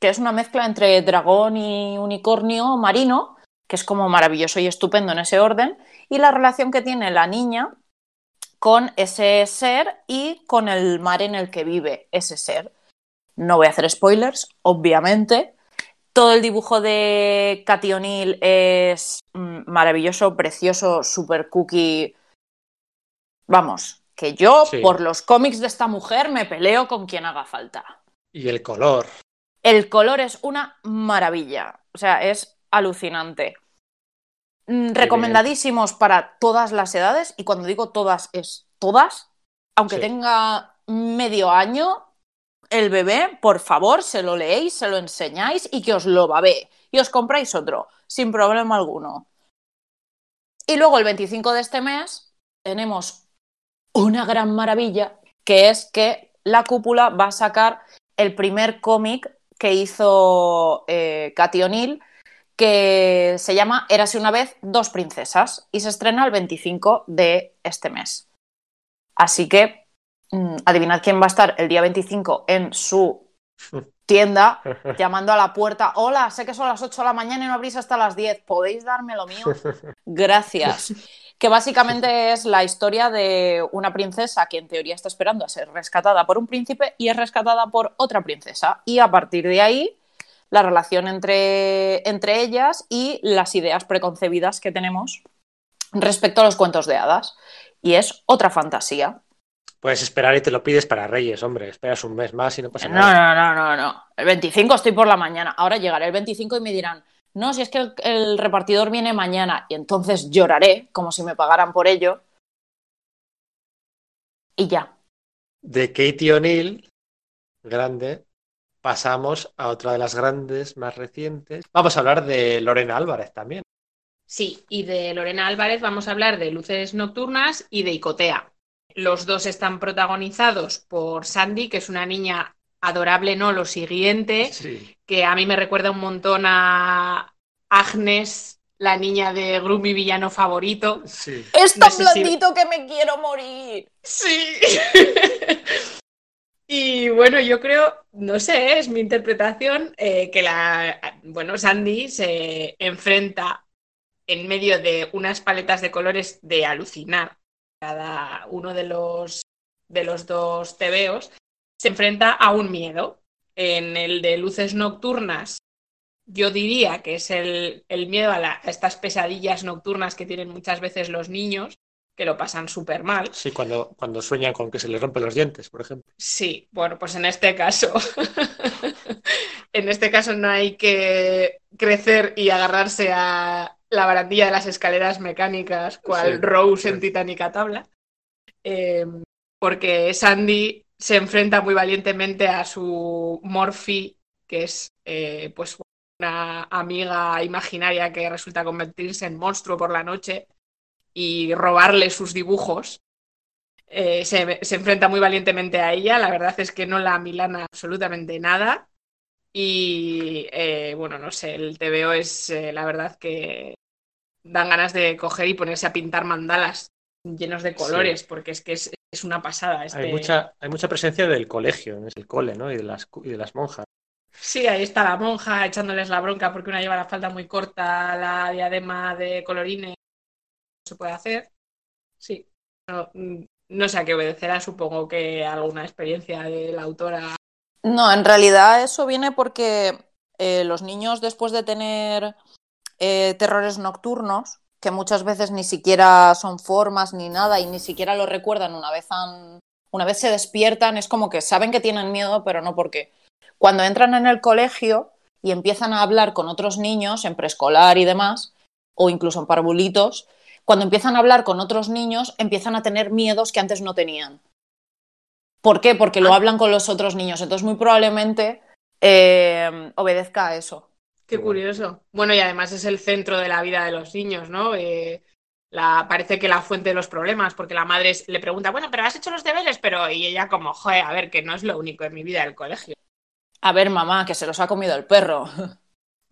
que es una mezcla entre dragón y unicornio marino, que es como maravilloso y estupendo en ese orden, y la relación que tiene la niña con ese ser y con el mar en el que vive ese ser. No voy a hacer spoilers, obviamente. Todo el dibujo de Cathy O'Neill es mm, maravilloso, precioso, super cookie. Vamos, que yo Sí. por los cómics de esta mujer me peleo con quien haga falta. Y el color. El color es una maravilla, o sea, es alucinante. Mm, Recomendadísimos para todas las edades, y cuando digo todas es todas, aunque Sí. tenga medio año, el bebé, por favor, se lo leéis, se lo enseñáis y que os lo babee. Y os compráis otro, sin problema alguno. Y luego el 25 de este mes tenemos una gran maravilla, que es que la cúpula va a sacar el primer cómic que hizo eh, O'Neill, que se llama Érase una vez dos princesas y se estrena el 25 de este mes. Así que mm, adivinad quién va a estar el día 25 en su tienda llamando a la puerta. Hola, sé que son las 8 de la mañana y no abrís hasta las 10. ¿Podéis darme lo mío? Gracias. Que básicamente es la historia de una princesa que en teoría está esperando a ser rescatada por un príncipe y es rescatada por otra princesa. Y a partir de ahí, la relación entre, entre ellas y las ideas preconcebidas que tenemos respecto a los cuentos de hadas. Y es otra fantasía. Puedes esperar y te lo pides para Reyes, hombre. Esperas un mes más y no pasa No, nada. no, no, no, no. El 25 estoy por la mañana. Ahora llegaré el 25 y me dirán, no, si es que el, el repartidor viene mañana. Y entonces lloraré como si me pagaran por ello. Y ya. De Katie O'Neill, grande, pasamos a otra de las grandes más recientes. Vamos a hablar de Lorena Álvarez también. Sí, y de Lorena Álvarez vamos a hablar de Luces Nocturnas y de Icotea. Los dos están protagonizados por Sandy, que es una niña adorable, ¿no? Lo siguiente, Sí. que a mí me recuerda un montón a Agnes, la niña de Gru, mi villano favorito. Sí. Es No tan si- blandito que me quiero morir. Sí. Y bueno, yo creo, no sé, es mi interpretación, eh, que la, bueno, Sandy se enfrenta en medio de unas paletas de colores de alucinar. Cada uno de los, de los dos tebeos se enfrenta a un miedo. En el de luces nocturnas, yo diría que es el, el miedo a, la- a estas pesadillas nocturnas que tienen muchas veces los niños, que lo pasan súper mal. Sí, cuando, cuando sueñan con que se les rompen los dientes, por ejemplo. Sí, bueno, pues en este caso, en este caso no hay que crecer y agarrarse a la barandilla de las escaleras mecánicas, cual Sí, Rose en. Titánica Tabla, eh, porque Sandy se enfrenta muy valientemente a su Morphy, que es eh, pues una amiga imaginaria que resulta convertirse en monstruo por la noche y robarle sus dibujos. Eh, se, se enfrenta muy valientemente a ella. La verdad es que no la milana absolutamente nada. Y eh, bueno, no sé, el TVO es eh, la verdad que dan ganas de coger y ponerse a pintar mandalas llenos de colores, porque es que es, es una pasada. Este... Hay, mucha, hay mucha presencia del colegio, en el cole, ¿no? Y de las, y de las monjas. Sí, ahí está la monja echándoles la bronca porque una lleva la falda muy corta, la diadema de colorines, no se puede hacer. Sí, no, mm, no sé a qué obedecerá, supongo que alguna experiencia de la autora. No, en realidad eso viene porque eh, los niños después de tener eh, terrores nocturnos, que muchas veces ni siquiera son formas ni nada y ni siquiera lo recuerdan una vez han, Una vez se despiertan, es como que saben que tienen miedo, pero no por qué. Cuando entran en el colegio y empiezan a hablar con otros niños en preescolar y demás, o incluso en parvulitos, cuando empiezan a hablar con otros niños, empiezan a tener miedos que antes no tenían. ¿Por qué? Porque lo hablan con los otros niños. Entonces, muy probablemente eh, obedezca a eso. Qué bueno. curioso. Bueno, y además es el centro de la vida de los niños, ¿no? Eh, la, parece que la fuente de los problemas, porque la madre le pregunta, bueno, pero has hecho los deberes, pero y ella como, joder, a ver, que no es lo único en mi vida el colegio. A ver, mamá, que se los ha comido el perro.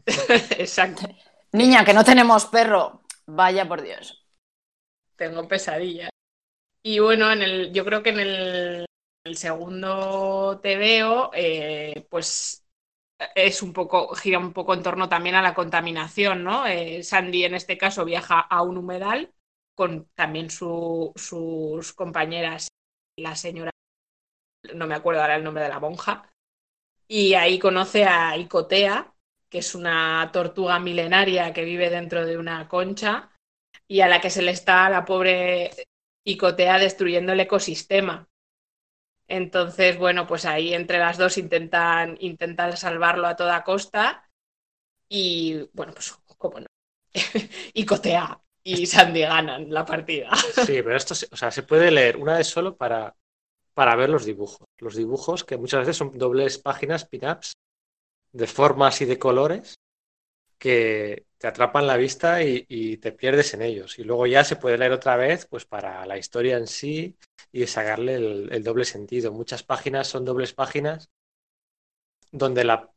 Exacto. Niña, que no tenemos perro. Vaya por Dios. Tengo pesadillas. Y bueno, en el, yo creo que en el, el segundo TVO, eh, pues es un poco, gira un poco en torno también a la contaminación, ¿no? Eh, Sandy en este caso viaja a un humedal con también su- sus compañeras, la señora, no me acuerdo ahora el nombre de la monja, y ahí conoce a Icotea, que es una tortuga milenaria que vive dentro de una concha y a la que se le está la pobre Icotea destruyendo el ecosistema. Entonces, bueno, pues ahí entre las dos intentan, intentan salvarlo a toda costa y, bueno, pues, cómo no. Icotea y Sandy ganan la partida. Sí, pero esto, se- o sea, se puede leer una vez solo para, para ver los dibujos. Los dibujos que muchas veces son dobles páginas, pin-ups, de formas y de colores, que te atrapan la vista y, y te pierdes en ellos. Y luego ya se puede leer otra vez, pues para la historia en sí y sacarle el, doble sentido. Muchas páginas son dobles páginas donde la,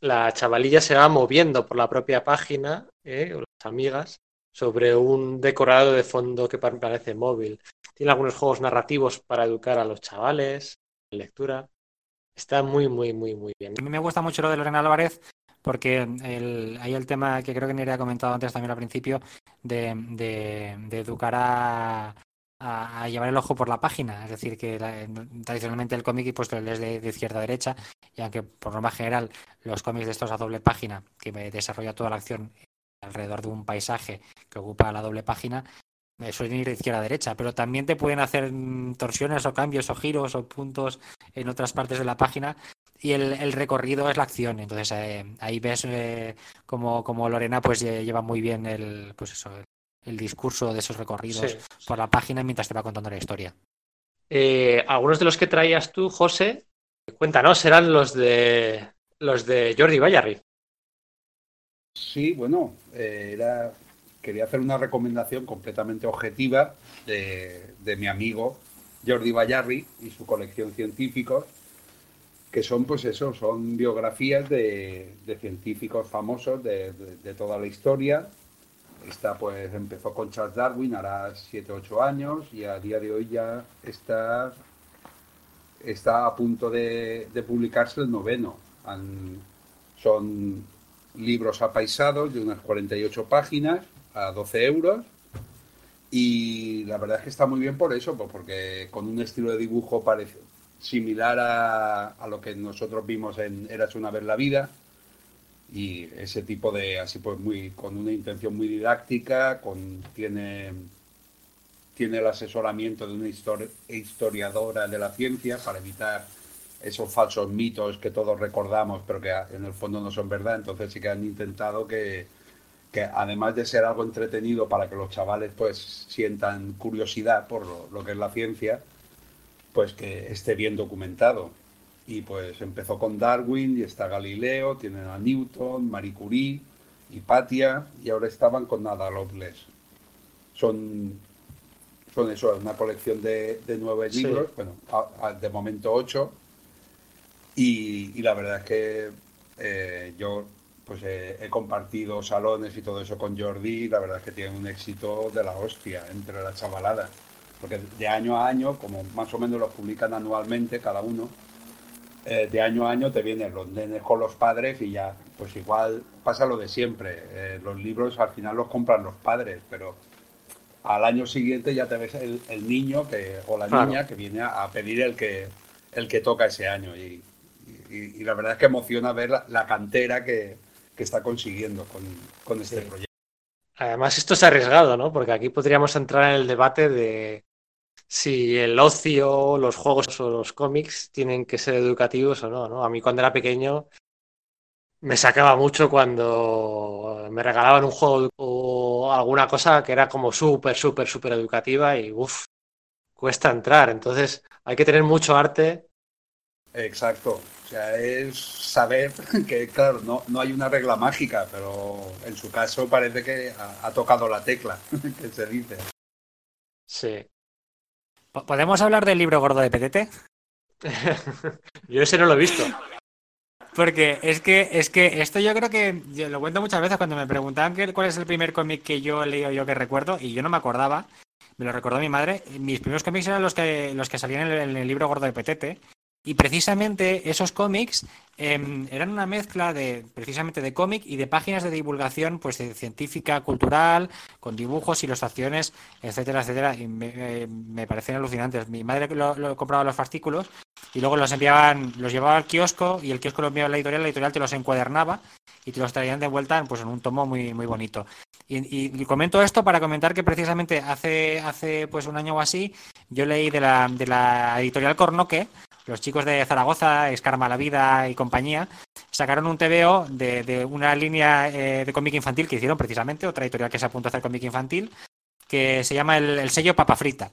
la chavalilla se va moviendo por la propia página, ¿eh? o las amigas, sobre un decorado de fondo que pa- parece móvil. Tiene algunos juegos narrativos para educar a los chavales, lectura. Está muy, muy, muy, muy bien. A mí me gusta mucho lo de Lorena Álvarez porque el, hay el tema que creo que Nerea ha comentado antes también al principio de- de educar a, a- a llevar el ojo por la página. Es decir, que la- tradicionalmente el cómic pues lo lees de, de izquierda a derecha y aunque por norma general los cómics de estos a doble página que desarrolla toda la acción alrededor de un paisaje que ocupa la doble página, eh, suelen ir de izquierda a derecha, pero también te pueden hacer mm, torsiones o cambios o giros o puntos en otras partes de la página y el, el recorrido es la acción. Entonces eh, ahí ves eh, como, como Lorena pues lle- lleva muy bien el, pues eso, el, discurso de esos recorridos Sí. por la página mientras te va contando la historia. Eh, algunos de los que traías tú, José, cuéntanos, eran los de los de Jordi Bayarri. Sí, bueno, eh, era, quería hacer una recomendación completamente objetiva de, de mi amigo Jordi Bayarri y su colección científicos, que son pues eso, son biografías de, de científicos famosos de, de- de toda la historia. Esta pues empezó con Charles Darwin, hará 7 8 años y a día de hoy ya está, está a punto de, de publicarse el noveno. Son libros apaisados de unas 48 páginas a 12 euros. Y la verdad es que está muy bien por eso, pues porque con un estilo de dibujo parece similar a, a lo que nosotros vimos en Eras una vez la vida. Y ese tipo de, así pues, muy, con una intención muy didáctica, con, tiene, tiene el asesoramiento de una histori- historiadora de la ciencia para evitar esos falsos mitos que todos recordamos, pero que en el fondo no son verdad. Entonces sí que han intentado que, que además de ser algo entretenido para que los chavales pues sientan curiosidad por lo, lo que es la ciencia, pues que esté bien documentado. Y pues empezó con Darwin y está Galileo, tienen a Newton, Marie Curie, Hipatia y ahora estaban con Ada Lovelace. Son, son eso, una colección de, de nueve Sí. libros, bueno, a- a- de momento ocho. Y, y la verdad es que eh, yo pues eh, he compartido salones y todo eso con Jordi y la verdad es que tiene un éxito de la hostia entre la chavalada. Porque de año a año, como más o menos los publican anualmente cada uno, eh, de año a año te vienen los nenes con los padres y ya, pues igual pasa lo de siempre. Eh, los libros al final los compran los padres, pero al año siguiente ya te ves el, el niño que, o la Claro. niña que viene a, a pedir el que, el que toca ese año. Y, y- y la verdad es que emociona ver la, la cantera que, que está consiguiendo con, con este Sí. proyecto. Además, esto es arriesgado, ¿no? Porque aquí podríamos entrar en el debate de si el ocio, los juegos o los cómics tienen que ser educativos o no, ¿no? A mí cuando era pequeño me sacaba mucho cuando me regalaban un juego o alguna cosa que era como súper, súper, súper educativa y uff, cuesta entrar. Entonces hay que tener mucho arte. Exacto. O sea, es saber que, claro, no, no hay una regla mágica, pero en su caso parece que ha, ha tocado la tecla, que se dice. Sí. Po- ¿Podemos hablar del libro gordo de Petete? Yo ese no lo he visto. Porque es que, es que esto yo creo que yo lo cuento muchas veces cuando me preguntaban que- cuál es el primer cómic que yo leído yo que recuerdo, y yo no me acordaba, me lo recordó mi madre. Mis primeros cómics eran los que, los que salían en el, en el libro gordo de Petete. Y precisamente esos cómics em, eran una mezcla de precisamente de cómic y de páginas de divulgación pues de científica, cultural, con dibujos, ilustraciones, etcétera, etcétera. Y me, eh, me parecen alucinantes. Mi madre lo, compraba los fascículos y luego los enviaban, los llevaba al kiosco y el kiosco los enviaba a la editorial, la editorial te los encuadernaba y te los traían de vuelta pues, en un tomo muy, muy bonito. Y, y- y comento esto para comentar que precisamente hace, hace pues un año o así yo leí de la, de la editorial Cornoque, los chicos de Zaragoza, Escarma la Vida y compañía, sacaron un TVO de, una línea eh, de cómic infantil que hicieron precisamente, otra editorial que se apuntó a hacer cómic infantil, que se llama el, el sello Papa Frita.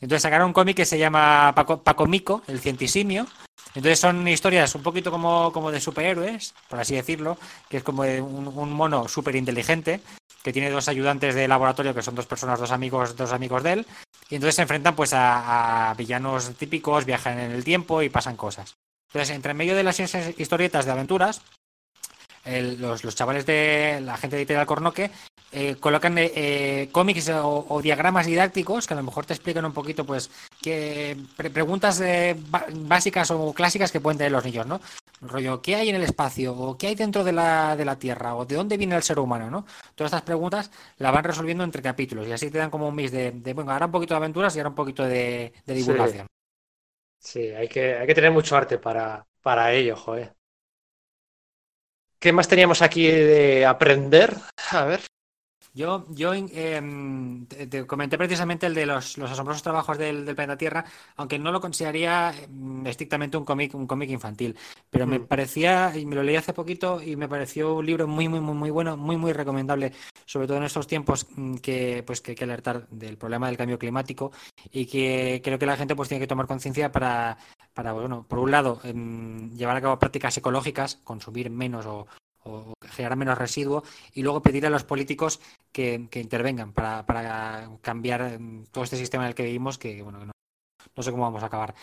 Entonces sacaron un cómic que se llama Paco, Paco Mico, el cientisimio. Entonces son historias un poquito como, como de superhéroes, por así decirlo, que es como un, un mono súper inteligente que tiene dos ayudantes de laboratorio que son dos personas, dos amigos, dos amigos de él, y entonces se enfrentan pues a, a villanos típicos, viajan en el tiempo y pasan cosas. Entonces, entre medio de las historietas de aventuras, los, los chavales de la gente de Editorial Cornoque eh, colocan eh, eh, cómics o, o diagramas didácticos que a lo mejor te explican un poquito, pues, que pre- preguntas eh, básicas o clásicas que pueden tener los niños, ¿no? Rollo, ¿qué hay en el espacio? ¿O qué hay dentro de la, de la Tierra? ¿O de dónde viene el ser humano? ¿no? Todas estas preguntas las van resolviendo entre capítulos y así te dan como un mix de, de, bueno, ahora un poquito de aventuras y ahora un poquito de, de Sí. divulgación. Sí, hay que, hay que tener mucho arte para, para ello, joder. ¿Qué más teníamos aquí de aprender? A ver. Yo, yo em, te, te comenté precisamente el de los, los asombrosos trabajos del, del planeta Tierra, aunque no lo consideraría em, estrictamente un cómic, un cómic infantil, pero me Mm. parecía, y me lo leí hace poquito, y me pareció un libro muy, muy, muy, muy bueno, muy, muy recomendable, sobre todo en estos tiempos mm, que, pues, que hay que alertar del problema del cambio climático y que creo que la gente pues tiene que tomar conciencia para, para, bueno, por un lado, em, llevar a cabo prácticas ecológicas, consumir menos o, o generar menos residuo, y luego pedir a los políticos que, que intervengan para, para cambiar mm, todo este sistema en el que vivimos, que bueno, no, no sé cómo vamos a acabar.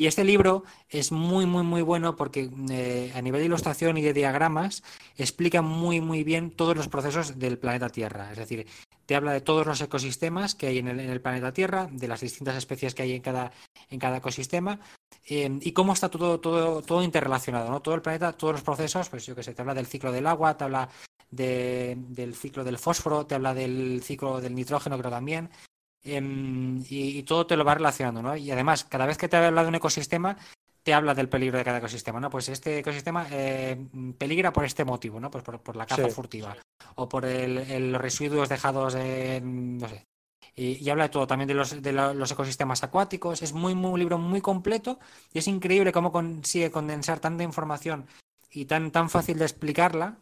Y este libro es muy, muy, muy bueno porque eh, a nivel de ilustración y de diagramas explica muy, muy bien todos los procesos del planeta Tierra. Es decir, te habla de todos los ecosistemas que hay en el, planeta Tierra, de las distintas especies que hay en cada, en cada ecosistema eh, y cómo está todo, todo, todo interrelacionado, ¿no? Todo el planeta, todos los procesos, pues yo que sé, te habla del ciclo del agua, te habla de- del ciclo del fósforo, te habla del ciclo del nitrógeno, creo también, em, y, y todo te lo va relacionando, ¿no? Y además, cada vez que te habla de un ecosistema, te habla del peligro de cada ecosistema, ¿no? Pues este ecosistema eh, peligra por este motivo, ¿no? Pues por, por la caza Sí. furtiva o por el, el- los residuos dejados en, no sé. Y, y habla de todo, también de los, de la- los ecosistemas acuáticos. Es muy, muy, un libro muy completo y es increíble cómo consigue condensar tanta información y tan, tan fácil de explicarla.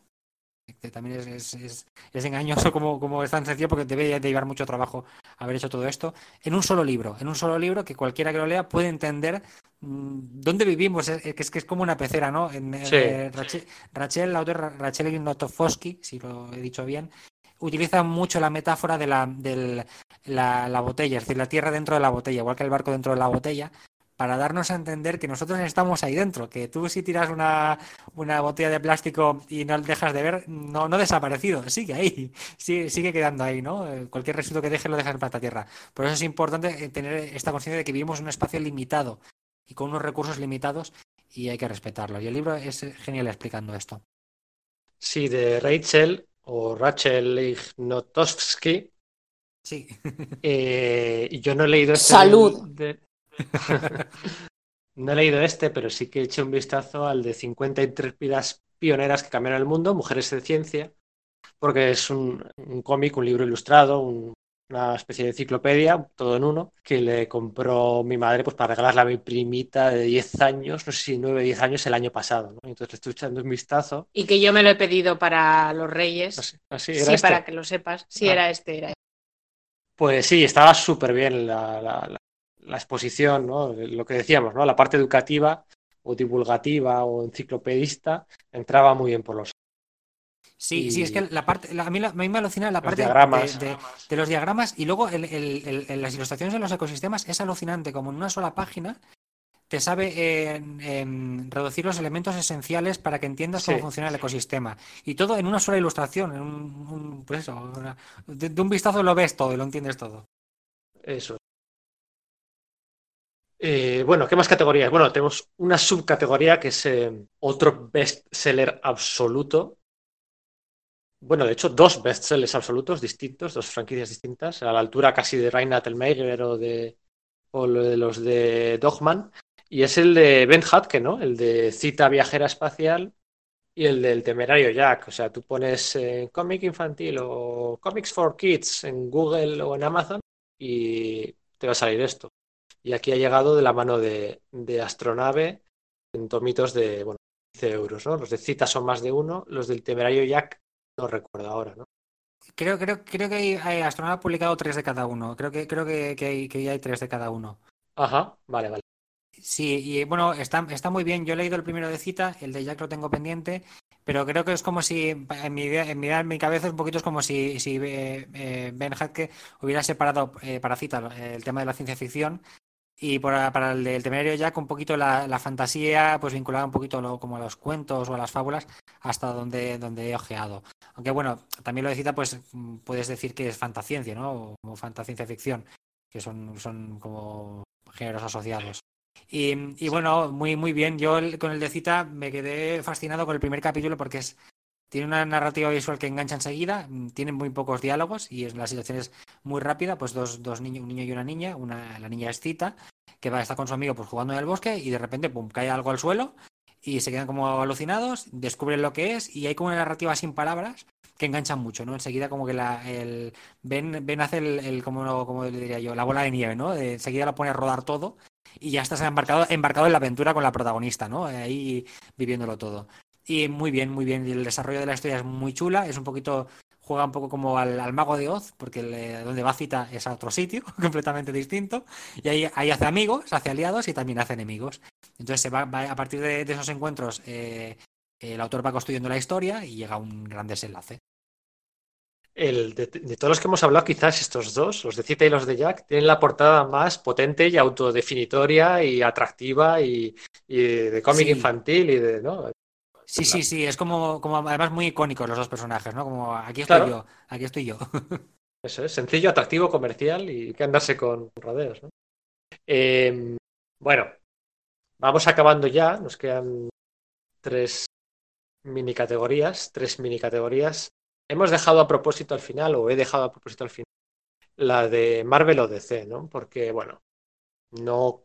Que también es, es, es- es engañoso como, como es tan sencillo porque debe de llevar mucho trabajo haber hecho todo esto en un solo libro, en un solo libro que cualquiera que lo lea puede entender mm, dónde vivimos, es, es que es como una pecera, ¿no? En, Sí. eh, Rachel, Rachel, la autora Rachel Ignatowski, si lo he dicho bien, utiliza mucho la metáfora de la, la, la botella, es decir, la tierra dentro de la botella, igual que el barco dentro de la botella, para darnos a entender que nosotros estamos ahí dentro, que tú si tiras una, una botella de plástico y no dejas de ver, no, no ha desaparecido, sigue ahí, sigue, sigue quedando ahí, ¿no? Eh, Cualquier residuo que deje lo dejas en plata tierra. Por eso es importante eh, tener esta conciencia de que vivimos en un espacio limitado y con unos recursos limitados y hay que respetarlo. Y el libro es eh, genial explicando esto. Sí, de Rachel o Rachel Ignatowski. Sí. Eh, y yo no he leído este. Salud. de- no he leído este, pero sí que he hecho un vistazo al de 50 intrépidas pioneras que cambiaron el mundo, Mujeres de Ciencia, porque es un, un cómic, un libro ilustrado, un, una especie de enciclopedia, todo en uno, que le compró mi madre pues para regalarle a mi primita de 10 años, no sé si 9, 10 años el año pasado, ¿no? Entonces le estoy echando un vistazo. Y que yo me lo he pedido para los Reyes. Así, así Sí, era este. para que lo sepas. Sí, Ah. era este, era este. Pues sí, estaba súper bien la, la- la- la exposición, ¿no? Lo que decíamos, ¿no? La parte educativa o divulgativa o enciclopedista entraba muy bien por los Sí, Y- sí, es que la parte, la- a mí, la- a mí me alucina la Los parte de- diagramas. de, de los diagramas y luego el- el- el- el- las ilustraciones de los ecosistemas es alucinante, como en una sola página te sabe eh, reducir los elementos esenciales para que entiendas cómo Sí. funciona el ecosistema. Y todo en una sola ilustración, en un, un- pues eso, una- de, de un vistazo lo ves todo y lo entiendes todo. Eso. Eh, bueno, ¿qué más categorías? Bueno, tenemos una subcategoría que es eh, otro bestseller absoluto. Bueno, de hecho, dos bestsellers absolutos distintos, dos franquicias distintas, a la altura casi de Raina Telmeier o de, o de los de Dogman. Y es el de Ben Hatke, ¿no? El de Cita Viajera Espacial y el del Temerario Jack. O sea, tú pones eh, cómic infantil o Comics for Kids en Google o en Amazon y te va a salir esto. Y aquí ha llegado de la mano de, de Astronave en tomitos de, bueno, 15 euros, ¿no? Los de Cita son más de uno, los del Temerario Jack no recuerdo ahora, ¿no? Creo, creo, creo que hay, hay- Astronaut ha publicado tres de cada uno. Creo que, creo que, que hay, que hay tres de cada uno. Ajá, vale, vale. Sí, y bueno, está, está muy bien. Yo he leído el primero de cita, el de Jack lo tengo pendiente, pero creo que es como si, en mi idea, en mi, idea, en mi cabeza, es un poquito es como si, si eh, eh, Ben Hatke hubiera separado eh, para cita el tema de la ciencia ficción y para, para el del temerario Jack un poquito la, la fantasía, pues vinculada un poquito como a los cuentos o a las fábulas, hasta donde, donde he ojeado. Aunque bueno, también lo de cita, pues puedes decir que es fantasciencia, ¿no? O fantasciencia ficción, que son, son como géneros asociados. Y, y bueno, muy, muy bien. Yo con el de cita me quedé fascinado con el primer capítulo porque es, tiene una narrativa visual que engancha enseguida, mm, tiene muy pocos diálogos y es, la situación es muy rápida, pues dos, dos niños, un niño y una niña, una, la niña es cita, que va a estar con su amigo pues jugando en el bosque y de repente pum, cae algo al suelo y se quedan como alucinados, descubren lo que es y hay como una narrativa sin palabras que enganchan mucho, ¿no? Enseguida como que la, el, ven, ven hace el, el como, le diría yo, la bola de nieve, ¿no? De- enseguida la pone a rodar todo y ya estás embarcado, embarcado en la aventura con la protagonista, ¿no? Ahí viviéndolo todo. Y muy bien, muy bien. Y el desarrollo de la historia es muy chula, es un poquito, juega un poco como al, al mago de Oz, porque le- donde va cita es a otro sitio, completamente distinto. Y ahí, ahí hace amigos, hace aliados y también hace enemigos. Entonces se va, va- a partir de, de esos encuentros, eh, el autor va construyendo la historia y llega a un gran desenlace. El de, de todos los que hemos hablado, quizás estos dos, los de Cita y los de Jack, tienen la portada más potente y autodefinitoria y atractiva y, y de cómic Sí. infantil y de, ¿no? Sí, sí, sí, es como, como además muy icónicos los dos personajes, ¿no? Como aquí estoy Claro. yo, aquí estoy yo. Eso es, sencillo, atractivo, comercial y que andarse con rodeos, ¿no? Eh, bueno, vamos acabando ya, nos quedan tres mini categorías, tres mini categorías. Hemos dejado a propósito al final, o he dejado a propósito al final, la de Marvel o DC, ¿no? Porque, bueno, no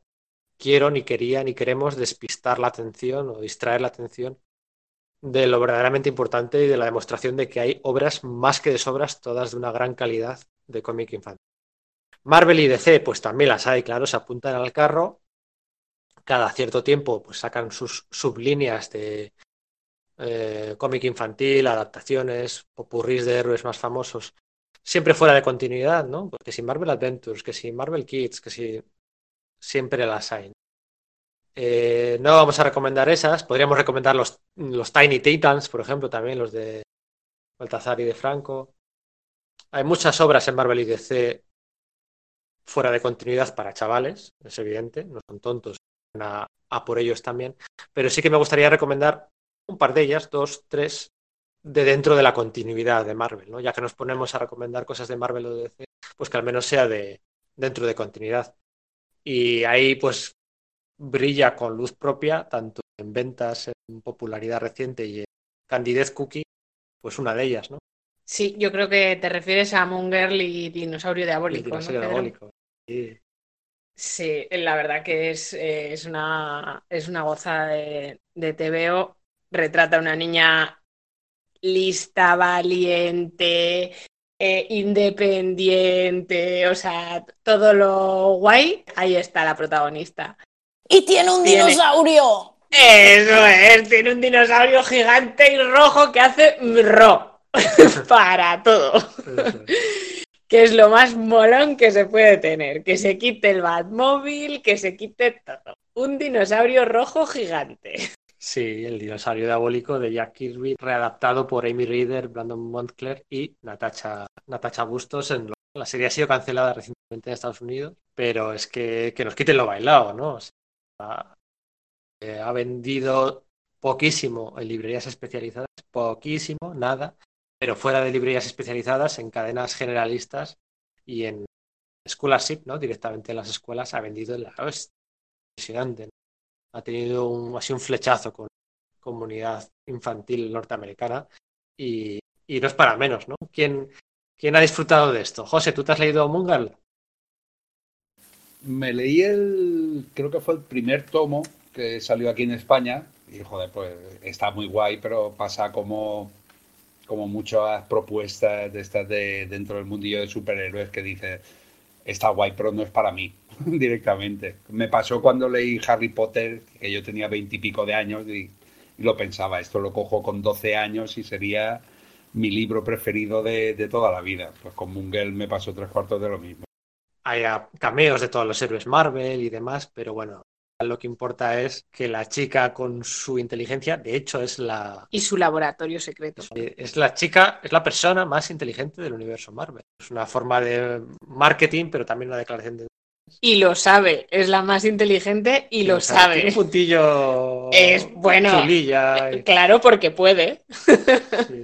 quiero, ni quería, ni queremos despistar la atención o distraer la atención de lo verdaderamente importante y de la demostración de que hay obras más que de sobras, todas de una gran calidad de cómic infantil. Marvel y DC, pues también las hay, claro, se apuntan al carro. Cada cierto tiempo, pues sacan sus sublíneas de eh, cómic infantil, adaptaciones, popurrís de héroes más famosos, siempre fuera de continuidad, ¿no? Porque si Marvel Adventures, que si Marvel Kids, que si siempre las hay. Eh, no vamos a recomendar esas, podríamos recomendar los, los Tiny Titans, por ejemplo, también los de Baltazar y de Franco. Hay muchas obras en Marvel y DC fuera de continuidad para chavales, es evidente, no son tontos, a por ellos también, pero sí que me gustaría recomendar un par de ellas, dos, tres, de dentro de la continuidad de Marvel, ¿no? Ya que nos ponemos a recomendar cosas de Marvel o de DC, pues que al menos sea de dentro de continuidad. Y ahí pues brilla con luz propia, tanto en ventas, en popularidad reciente y en candidez cookie, pues una de ellas, ¿no? Sí, yo creo que te refieres a Moon Girl y Dinosaurio Diabólico, ¿no, dinosaurio diabólico. Sí. Sí, la verdad que es, eh, es una, es una gozada de, de TVO. Retrata a una niña lista, valiente, eh, independiente, o sea, todo lo guay, ahí está la protagonista. ¡Y tiene un Tiene. dinosaurio! Eso es, tiene un dinosaurio gigante y rojo que hace ro para todo, que es lo más molón que se puede tener, que se quite el Batmóvil, que se quite todo. Un dinosaurio rojo gigante. Sí, el dinosaurio diabólico de Jack Kirby, readaptado por Amy Reader, Brandon Montclair y Natacha, Natacha Bustos. En lo- la serie ha sido cancelada recientemente en Estados Unidos, pero es que, que nos quiten lo bailado, ¿no? O sea, eh, ha vendido poquísimo en librerías especializadas, poquísimo, nada, pero fuera de librerías especializadas, en cadenas generalistas y en scholarship, ¿no? Directamente en las escuelas ha vendido la es impresionante. ¿no? Ha tenido así un flechazo con la comunidad infantil norteamericana y, y no es para menos, ¿no? ¿Quién, quién ha disfrutado de esto? José, ¿tú te has leído Mungal? Me leí el, creo que fue el primer tomo que salió aquí en España y joder, pues está muy guay, pero pasa como, como muchas propuestas de estas de dentro del mundillo de superhéroes que dice está guay, pero no es para mí directamente. Me pasó cuando leí Harry Potter, que yo tenía veintipico de años y, y lo pensaba, esto lo cojo con 12 años y sería mi libro preferido de, de toda la vida. Pues con Mungel me pasó tres cuartos de lo mismo. Hay cameos de todos los héroes Marvel y demás, pero bueno, lo que importa es que la chica con su inteligencia, de hecho, es la, Y su laboratorio secreto. es la chica, es la persona más inteligente del universo Marvel. Es una forma de marketing, pero también una declaración de... Y lo sabe, es la más inteligente y lo O sea, tiene sabe. un puntillo... Es bueno. y- Claro, porque puede. sí.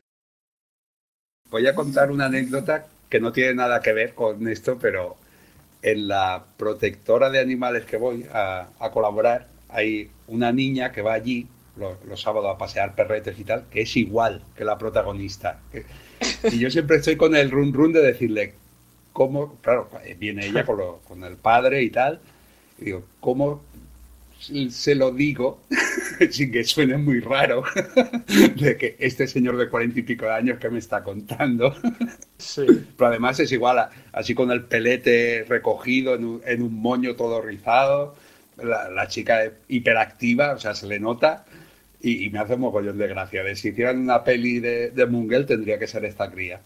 Voy a contar una anécdota que no tiene nada que ver con esto, pero en la protectora de animales que voy a, colaborar hay una niña que va allí los, sábados a pasear perretes y tal, que es igual que la protagonista. Y yo siempre estoy con el run run de decirle cómo, claro, viene ella con, lo- con el padre y tal, y digo, ¿cómo se lo digo sin que suene muy raro de que este señor de cuarenta y pico de años que me está contando Sí. pero además es igual, a- así con el pelete recogido en un, en un moño todo rizado, la, la chica es hiperactiva, o sea, se le nota y, y me hace un mogollón de gracia. De si hicieran una peli de, de Mungel tendría que ser esta cría.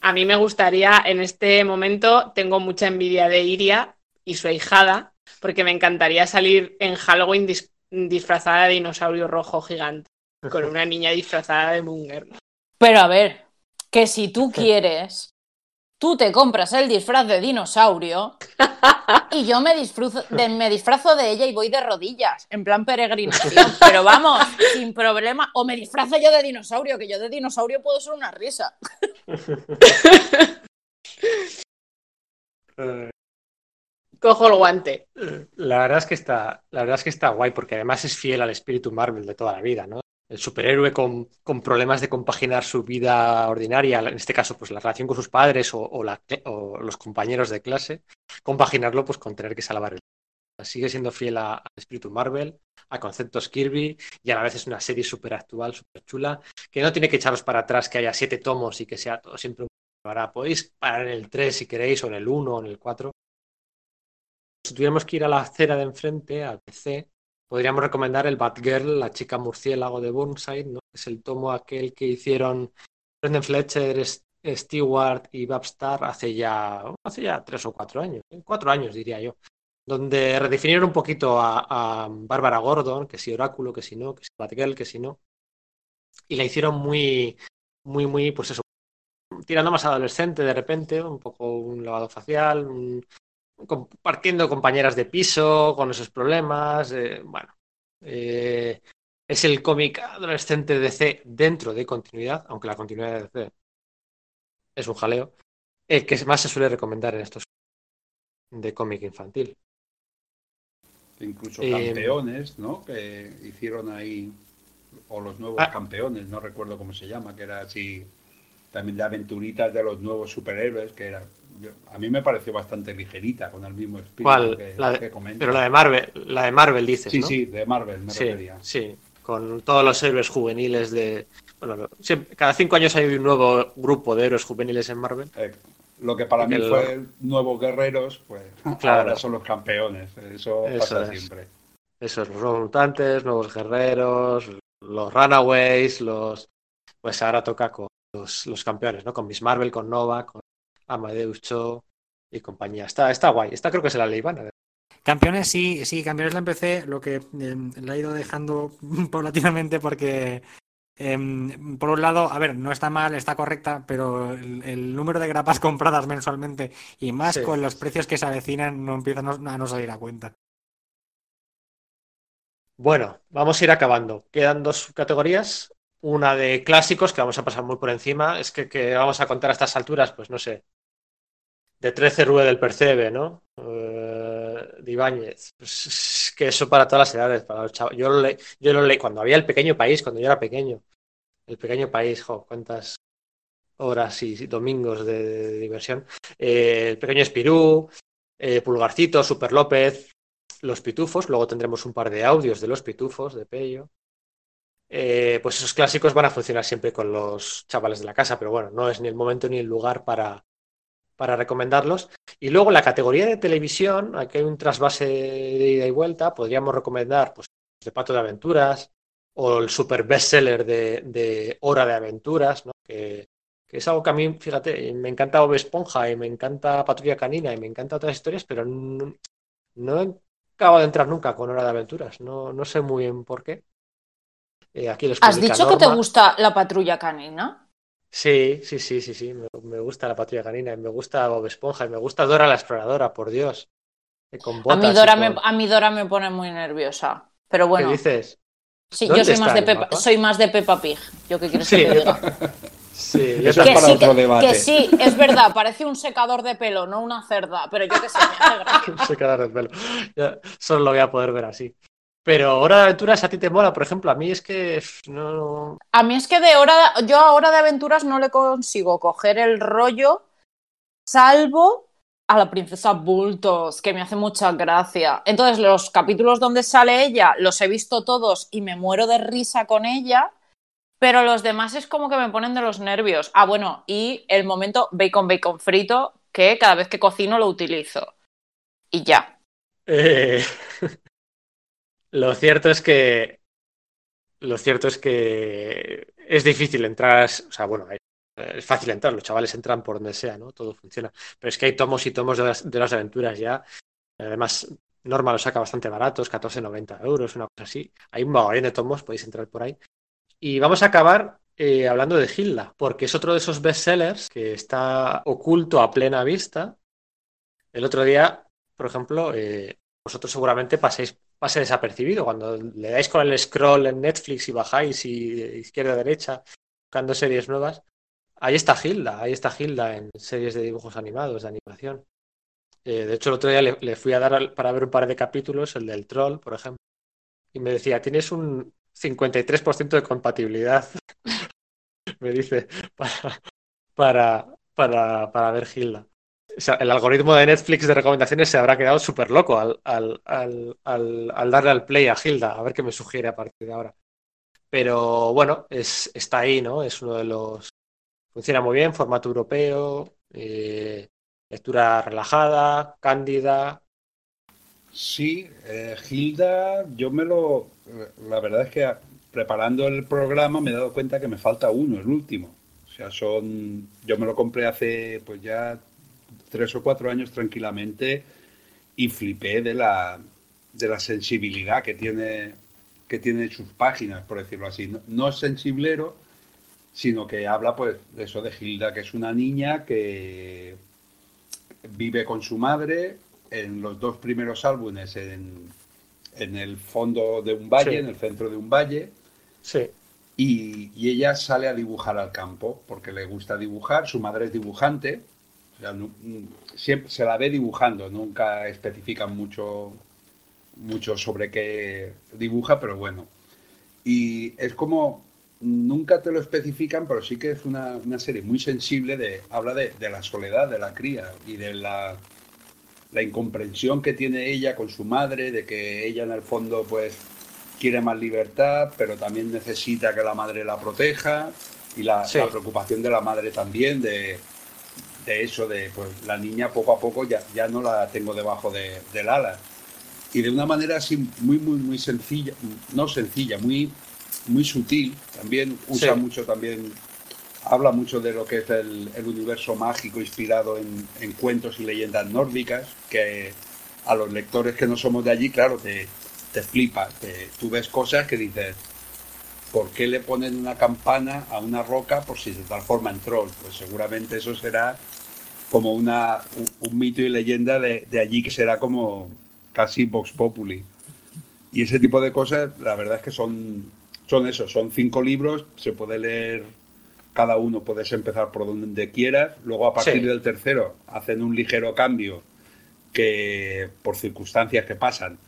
A mí me gustaría, en este momento, tengo mucha envidia de Iria y su ahijada, porque me encantaría salir en Halloween dis- disfrazada de dinosaurio rojo gigante, con una niña disfrazada de Munger. Pero a ver, que si tú quieres, tú te compras el disfraz de dinosaurio y yo me disfrazo de, me disfrazo de ella y voy de rodillas, en plan peregrinación. Pero vamos, sin problema. O me disfrazo yo de dinosaurio, que yo de dinosaurio puedo ser una risa. Cojo el guante. La verdad es que está, la verdad es que está guay, porque además es fiel al espíritu Marvel de toda la vida, ¿no? El superhéroe con, con problemas de compaginar su vida ordinaria, en este caso, pues la relación con sus padres o, los compañeros de clase, compaginarlo pues con tener que salvar el Sigue siendo fiel al espíritu Marvel, a conceptos Kirby, y a la vez es una serie súper actual, súper chula, que no tiene que echaros para atrás que haya siete tomos y que sea todo siempre un... Ahora podéis parar en el 3 si queréis, o en el 1 o en el 4. Si tuviéramos que ir a la acera de enfrente, al PC, podríamos recomendar el Batgirl, la chica murciélago de Burnside, ¿no? Es el tomo aquel que hicieron Brendan Fletcher, Stewart y Babstar hace ya, hace ya tres o cuatro años, ¿eh? cuatro años diría yo, donde redefinieron un poquito a, a Bárbara Gordon, que si Oráculo, que si no, que si Batgirl, que si no, y la hicieron muy, muy, muy, pues eso, tirando más adolescente de repente, un poco un lavado facial, un- compartiendo compañeras de piso con esos problemas. eh, bueno, eh, es el cómic adolescente de DC dentro de continuidad, aunque la continuidad de DC es un jaleo, el que más se suele recomendar en estos de cómic infantil. Incluso Eh, campeones, ¿no? Que hicieron ahí, o los nuevos Ah. campeones, no recuerdo cómo se llama, que era así, también de aventuritas de los nuevos superhéroes, que era, a mí me pareció bastante ligerita, con el mismo espíritu ¿Cuál? que, La de- que comentas. Pero la de Marvel, la de Marvel dices, Sí, ¿no? sí, de Marvel me sí, refería. sí. con todos los héroes juveniles de... Bueno, siempre- cada cinco años hay un nuevo grupo de héroes juveniles en Marvel. Eh, lo que para mí El- fue nuevos guerreros, pues Claro. ahora son los campeones. Eso, Eso pasa es. siempre. Esos, los nuevos mutantes, nuevos guerreros, los runaways, los... Pues ahora toca con los, los campeones, ¿no? Con Miss Marvel, con Nova, con Amadeus Cho y compañía. Está, está guay. Esta creo que se la leíban. Campeones, sí, sí, campeones la empecé, lo que eh, la he ido dejando paulatinamente porque, em, por un lado, a ver, no está mal, está correcta, pero el, el número de grapas compradas mensualmente y más Sí. con los precios que se avecinan no empiezan a no salir a cuenta. Bueno, vamos a ir acabando. Quedan dos categorías. Una de clásicos, que vamos a pasar muy por encima. Es que, que vamos a contar a estas alturas, pues no sé. De 13 Rue del Percebe, ¿no? Eh, de. Pues, es que eso para todas las edades. Para los chavos. Yo lo leí, yo lo cuando había el pequeño país, cuando yo era pequeño. El pequeño país, jo, cuántas horas y domingos de, de diversión. Eh, el pequeño Espirú, eh, Pulgarcito, Super López, los pitufos, luego tendremos un par de audios de los pitufos, de Pello. Eh, pues esos clásicos van a funcionar siempre con los chavales de la casa, pero bueno, no es ni el momento ni el lugar para, para recomendarlos. Y luego la categoría de televisión, aquí hay un trasvase de ida y vuelta, podríamos recomendar pues, de Pato de Aventuras o el super bestseller de, de Hora de Aventuras, ¿no? que, es algo que a mí, fíjate, me encanta Bob Esponja y me encanta Patrulla Canina y me encanta otras historias, pero no, no he acabado de entrar nunca con Hora de Aventuras. No, no sé muy bien por qué. Eh, aquí los ¿Has dicho que te gusta la patrulla canina? Sí, sí, sí, sí, sí. Me, me gusta la Patrulla Canina y me gusta Bob Esponja y me gusta Dora la Exploradora, por Dios. Eh, Con A mí, Dora con- me, a mí Dora me pone muy nerviosa. Pero bueno, ¿Qué dices? sí, yo ¿Dónde soy está más, de Peppa, soy más de Peppa Pig. ¿Yo qué quieres Sí, que te yo diga? Sí, yo Eso es para sí, otro que, debate. que sí, es verdad, parece un secador de pelo, no una cerda, pero yo qué sé, me hace gracia. Se queda el pelo. Ya, solo lo voy a poder ver así. Pero Hora de Aventuras a ti te mola, por ejemplo. A mí es que no. A mí es que de hora, yo a hora de aventuras no le consigo coger el rollo, salvo a la princesa Bultos, que me hace mucha gracia. Entonces, los capítulos donde sale ella los he visto todos y me muero de risa con ella, pero los demás es como que me ponen de los nervios. Ah, bueno, y el momento bacon bacon frito, que cada vez que cocino lo utilizo. Y ya. Eh, Lo cierto es que. Lo cierto es que es difícil entrar. O sea, bueno, es fácil entrar, los chavales entran por donde sea, ¿no? Todo funciona. Pero es que hay tomos y tomos de las, de las aventuras ya. Además, Norma los saca bastante baratos, 14,90 euros, una cosa así. Hay un mogollón de tomos, podéis entrar por ahí. Y vamos a acabar eh, hablando de Hilda, porque es otro de esos bestsellers que está oculto a plena vista. El otro día, por ejemplo, eh, vosotros seguramente paséis, pase desapercibido. Cuando le dais con el scroll en Netflix y bajáis y izquierda a derecha, buscando series nuevas, ahí está Hilda, ahí está Hilda en series de dibujos animados, de animación. Eh, de hecho, el otro día le, fui a dar para ver un par de capítulos, el del troll, por ejemplo, y me decía, tienes un 53% de compatibilidad, me dice, para, para, para, para ver Hilda. El algoritmo de Netflix de recomendaciones se habrá quedado súper loco al, al, al, al, darle al play a Hilda, a ver qué me sugiere a partir de ahora. Pero bueno, es, está ahí, ¿no? Es uno de los... Funciona muy bien, formato europeo, eh, lectura relajada, cándida. Sí, eh, Hilda, yo me lo. La verdad es que preparando el programa me he dado cuenta que me falta uno, el último. O sea, son. Yo me lo compré hace pues ya tres o cuatro años tranquilamente y flipé de la, de la sensibilidad que tiene, que tiene sus páginas, por decirlo así. No, no es sensiblero, sino que habla pues de eso de Hilda, que es una niña que vive con su madre en los dos primeros álbumes en, en el fondo de un valle, Sí. en el centro de un valle, Sí, y, y ella sale a dibujar al campo porque le gusta dibujar, su madre es dibujante, o sea, nu- siempre se la ve dibujando, nunca especifican mucho, mucho sobre qué dibuja, pero bueno. Y es como, nunca te lo especifican, pero sí que es una, una serie muy sensible, de, habla de, de la soledad de la cría y de la, la incomprensión que tiene ella con su madre, de que ella en el fondo pues quiere más libertad, pero también necesita que la madre la proteja y la, Sí. la preocupación de la madre también de, de eso, de pues la niña poco a poco ya, ya no la tengo debajo de, del ala. Y de una manera así muy, muy, muy sencilla, no sencilla, muy, muy sutil, también usa Sí. mucho también, habla mucho de lo que es el, el universo mágico inspirado en, en cuentos y leyendas nórdicas, que a los lectores que no somos de allí, claro, te, te flipa, te- tú ves cosas que dices, ¿por qué le ponen una campana a una roca por si se transforma en troll? Pues seguramente eso será como una, un, un mito y leyenda de, de allí que será como casi Vox Populi. Y ese tipo de cosas, la verdad es que son, son eso, son cinco libros, se puede leer cada uno, puedes empezar por donde quieras, luego a partir Sí. del tercero hacen un ligero cambio que por circunstancias que pasan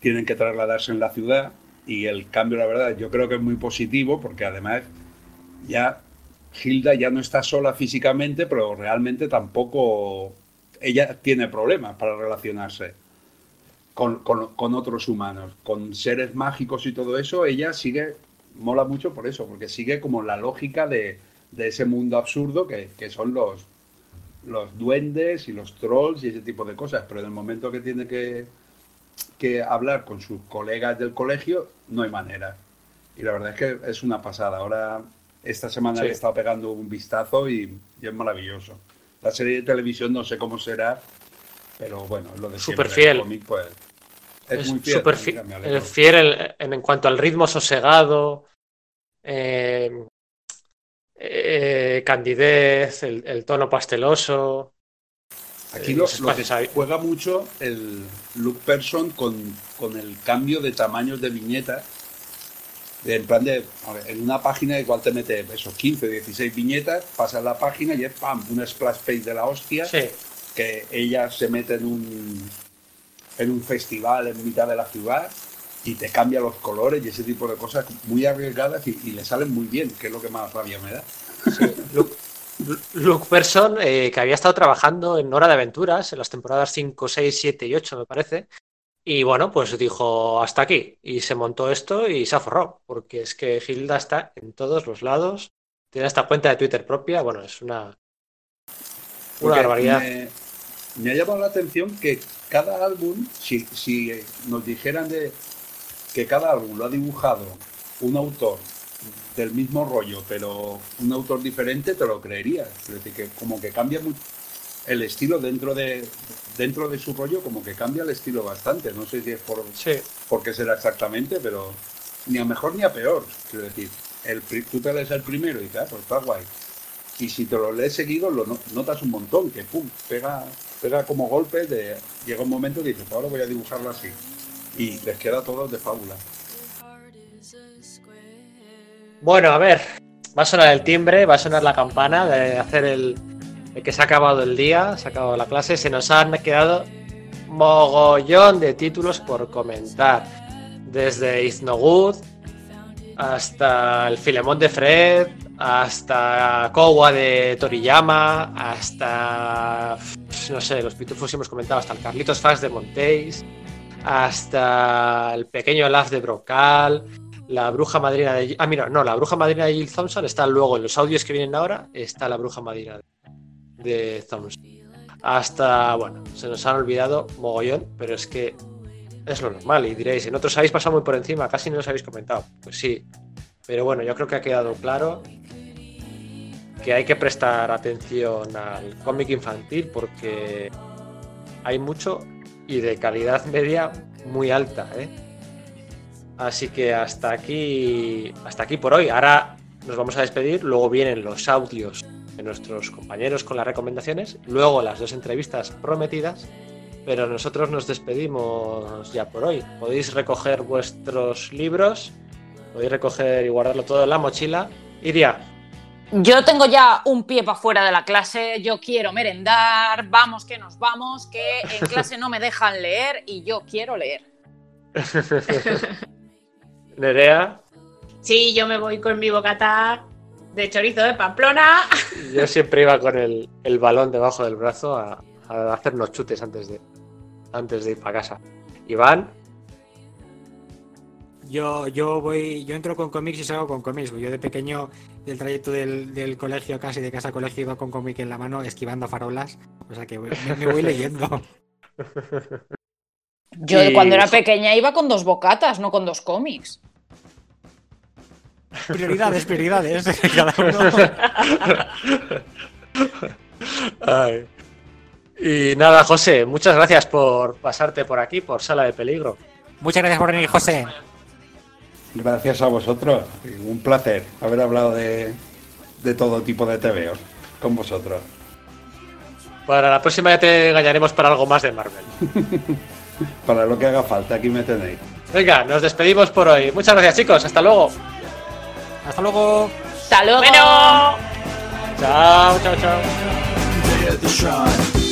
tienen que trasladarse en la ciudad y el cambio, la verdad, yo creo que es muy positivo porque además ya Hilda ya no está sola físicamente, pero realmente tampoco ella tiene problemas para relacionarse con, con- con otros humanos, con seres mágicos y todo eso, ella sigue, mola mucho por eso, porque sigue como la lógica de, de ese mundo absurdo que, que son los, los duendes y los trolls y ese tipo de cosas, pero en el momento que tiene que, que hablar con sus colegas del colegio, no hay manera. Y la verdad es que es una pasada. Ahora, esta semana Sí. le he estado pegando un vistazo y, y es maravilloso. La serie de televisión no sé cómo será, pero bueno, lo de siempre. fiel. El cómic, pues, es, Es muy fiel. Mira, fi- eh, fiel en, en- en cuanto al ritmo sosegado, eh, eh, candidez, el, el tono pasteloso. Aquí eh, lo, lo que juega mucho el Luke Person con, con el cambio de tamaños de viñetas. En plan de, en una página igual te mete esos 15, 16 viñetas, pasas la página y es pam, un splash page de la hostia, Sí, que ella se mete en un, en un festival en mitad de la ciudad y te cambia los colores y ese tipo de cosas muy arriesgadas y, y le salen muy bien, que es lo que más rabia me da. Luke, Luke Person, eh, que había estado trabajando en Hora de Aventuras en las temporadas 5, 6, 7 y 8, me parece. Y bueno, pues dijo hasta aquí. Y se montó esto y se aforró. Porque es que Hilda está en todos los lados. Tiene esta cuenta de Twitter propia. Bueno, es una, una barbaridad. Me, me ha llamado la atención que cada álbum, si, si nos dijeran de que cada álbum lo ha dibujado un autor del mismo rollo, pero un autor diferente, te lo creerías. Es decir, que como que cambia mucho el estilo dentro de dentro de su rollo, como que cambia el estilo bastante. No sé si es por, Sí, por qué será exactamente, pero ni a mejor ni a peor. Quiero decir, el, tú te lees el primero y dices, ah, pues está guay. Y si te lo lees seguido, lo no- notas un montón, que pum, pega, pega como golpes, de, llega un momento y dices, ahora voy a dibujarlo así. Y les queda todo de fábula. Bueno, a ver, va a sonar el timbre, va a sonar la campana de hacer el, que se ha acabado el día, se ha acabado la clase, se nos han quedado mogollón de títulos por comentar, desde It's No hasta el Filemón de Fred, hasta Kowa de Toriyama, hasta, no sé, los pitufos hemos comentado, hasta el Carlitos Fax de Montéis, hasta el pequeño Olaf de Brocal, la bruja madrina de... Ah, mira, no, la bruja madrina de Jill Thompson está luego en los audios que vienen ahora, está la bruja madrina de, de Thompson. Hasta, bueno, se nos han olvidado mogollón, pero es que es lo normal. Y diréis, en otros habéis pasado muy por encima, casi no los habéis comentado. Pues sí, pero bueno, yo creo que ha quedado claro que hay que prestar atención al cómic infantil porque hay mucho y de calidad media muy alta, ¿eh? Así que hasta aquí, hasta aquí por hoy. Ahora nos vamos a despedir, luego vienen los audios de nuestros compañeros con las recomendaciones, luego las dos entrevistas prometidas, pero nosotros nos despedimos ya por hoy. Podéis recoger vuestros libros, podéis recoger y guardarlo todo en la mochila. Iria, Yo tengo ya un pie para fuera de la clase, yo quiero merendar, vamos que nos vamos, que en clase no me dejan leer y yo quiero leer. Nerea, Sí, yo me voy con mi bocata de chorizo de Pamplona. yo siempre iba con el, el balón debajo del brazo a, a hacernos chutes antes de, antes de ir para casa. Iván, Yo, yo voy, yo entro con cómics y salgo con cómics. Yo de pequeño, del trayecto del, del colegio, casi de casa a colegio, iba con cómic en la mano, esquivando farolas. O sea que voy- me, me voy leyendo. Yo Y- cuando era pequeña iba con dos bocatas, no con dos cómics. Prioridades, prioridades. Cada uno. Ay. Y nada, José, muchas gracias por pasarte por aquí, por Sala de Peligro. Muchas gracias por venir, José. Gracias a vosotros. Un placer haber hablado de, de todo tipo de TVOs con vosotros. Para la próxima ya te engañaremos para algo más de Marvel. Para lo que haga falta, aquí me tenéis. Venga, nos despedimos por hoy. Muchas gracias, chicos. Hasta luego. Hasta luego. ¡Hasta luego! Bueno. Chao, chao, chao.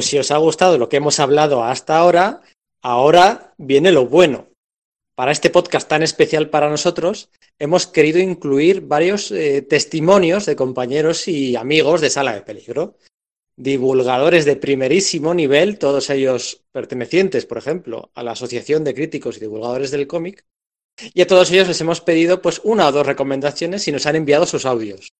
Pues si os ha gustado lo que hemos hablado hasta ahora, ahora viene lo bueno. Para este podcast tan especial para nosotros, hemos querido incluir varios eh, testimonios de compañeros y amigos de Sala de Peligro. Divulgadores de primerísimo nivel, todos ellos pertenecientes, por ejemplo, a la Asociación de Críticos y Divulgadores del Cómic. Y a todos ellos les hemos pedido pues una o dos recomendaciones y nos han enviado sus audios.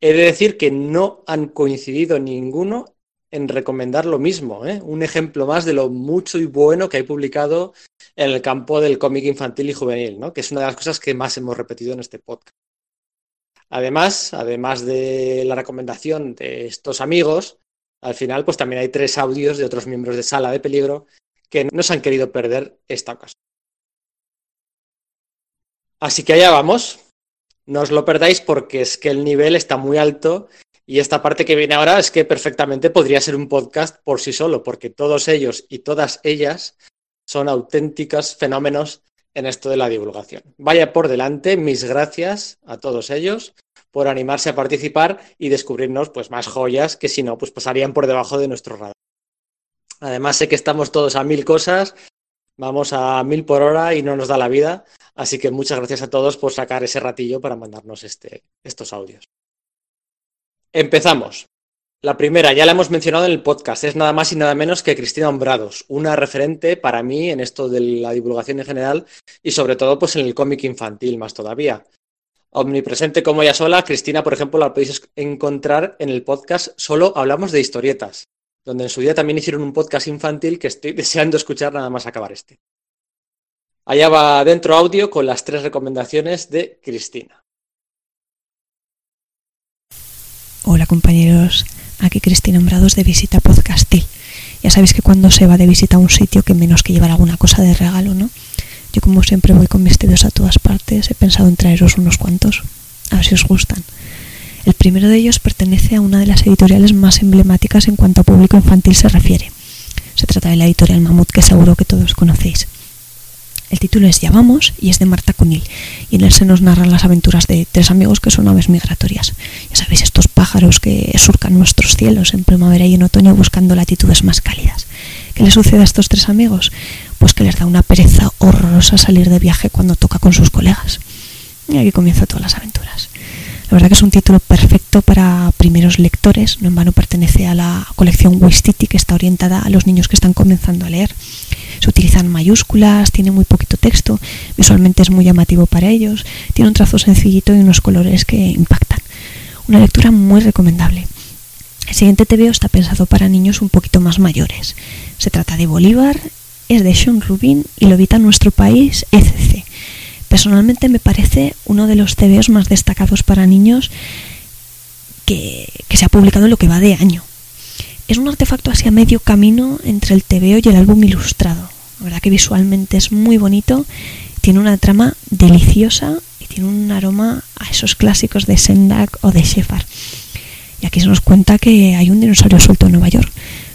He de decir que no han coincidido ninguno en recomendar lo mismo, ¿eh? un ejemplo más de lo mucho y bueno que hay publicado en el campo del cómic infantil y juvenil, ¿no? que es una de las cosas que más hemos repetido en este podcast. Además, además de la recomendación de estos amigos, al final pues también hay tres audios de otros miembros de Sala de Peligro que no se han querido perder esta ocasión. Así que allá vamos. No os lo perdáis porque es que el nivel está muy alto y esta parte que viene ahora es que perfectamente podría ser un podcast por sí solo, porque todos ellos y todas ellas son auténticos fenómenos en esto de la divulgación. Vaya por delante, mis gracias a todos ellos por animarse a participar y descubrirnos pues más joyas que si no pues pasarían por debajo de nuestro radar. Además sé que estamos todos a mil cosas, vamos a mil por hora y no nos da la vida, así que muchas gracias a todos por sacar ese ratillo para mandarnos este, estos audios. Empezamos. La primera, ya la hemos mencionado en el podcast, es nada más y nada menos que Cristina Hombrados, una referente para mí en esto de la divulgación en general y sobre todo pues en el cómic infantil más todavía. Omnipresente como ella sola, Cristina, por ejemplo, la podéis encontrar en el podcast Solo hablamos de historietas, donde en su día también hicieron un podcast infantil que estoy deseando escuchar nada más acabar este. Allá va dentro audio con las tres recomendaciones de Cristina. Hola compañeros, aquí Cristina Hombrados de Visita Podcastil. Ya sabéis que cuando se va de visita a un sitio que menos que llevar alguna cosa de regalo, ¿no? Yo como siempre voy con vestidos a todas partes, he pensado en traeros unos cuantos, a ver si os gustan. El primero de ellos pertenece a una de las editoriales más emblemáticas en cuanto a público infantil se refiere. Se trata de la editorial Mamut que seguro que todos conocéis. El título es Ya vamos y es de Marta Cunil y en él se nos narran las aventuras de tres amigos que son aves migratorias. Ya sabéis, estos pájaros que surcan nuestros cielos en primavera y en otoño buscando latitudes más cálidas. ¿Qué le sucede a estos tres amigos? Pues que les da una pereza horrorosa salir de viaje cuando toca con sus colegas. Y aquí comienzan todas las aventuras. La verdad que es un título perfecto para primeros lectores, no en vano pertenece a la colección Waistiti que está orientada a los niños que están comenzando a leer. Se utilizan mayúsculas, tiene muy poquito texto, visualmente es muy llamativo para ellos, tiene un trazo sencillito y unos colores que impactan. Una lectura muy recomendable. El siguiente TVO está pensado para niños un poquito más mayores. Se trata de Bolívar, es de Sean Rubin y lo edita nuestro país ECC. Personalmente me parece uno de los TVOs más destacados para niños que, que se ha publicado en lo que va de año. Es un artefacto así a medio camino entre el TVO y el álbum ilustrado. La verdad que visualmente es muy bonito, tiene una trama deliciosa y tiene un aroma a esos clásicos de Sendak o de Shepard. Y aquí se nos cuenta que hay un dinosaurio suelto en Nueva York,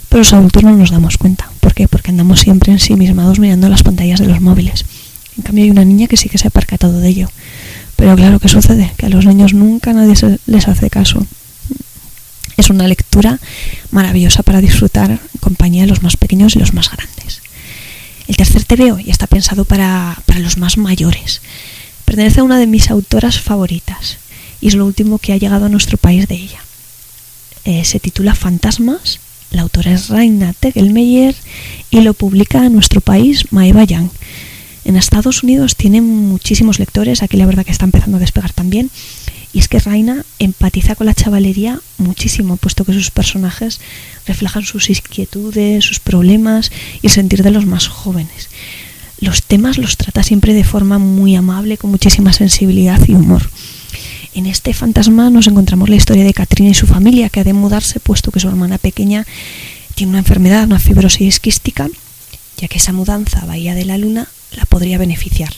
pero los adultos no nos damos cuenta. ¿Por qué? Porque andamos siempre ensimismados mirando las pantallas de los móviles. En cambio hay una niña que sí que se ha percatado de ello. Pero claro, ¿qué sucede? Que a los niños nunca nadie se- les hace caso. Es una lectura maravillosa para disfrutar en compañía de los más pequeños y los más grandes. El tercer TVO ya está pensado para, para los más mayores. Pertenece a una de mis autoras favoritas y es lo último que ha llegado a nuestro país de ella. Eh, se titula Fantasmas, la autora es Raina Tegelmeyer y lo publica en nuestro país Maeva Young. En Estados Unidos tiene muchísimos lectores, aquí la verdad que está empezando a despegar también. Y es que Raina empatiza con la chavalería muchísimo, puesto que sus personajes reflejan sus inquietudes, sus problemas y el sentir de los más jóvenes. Los temas los trata siempre de forma muy amable, con muchísima sensibilidad y humor. En este fantasma nos encontramos la historia de Katrina y su familia, que ha de mudarse, puesto que su hermana pequeña tiene una enfermedad, una fibrosis quística, ya que esa mudanza a Bahía de la Luna la podría beneficiar.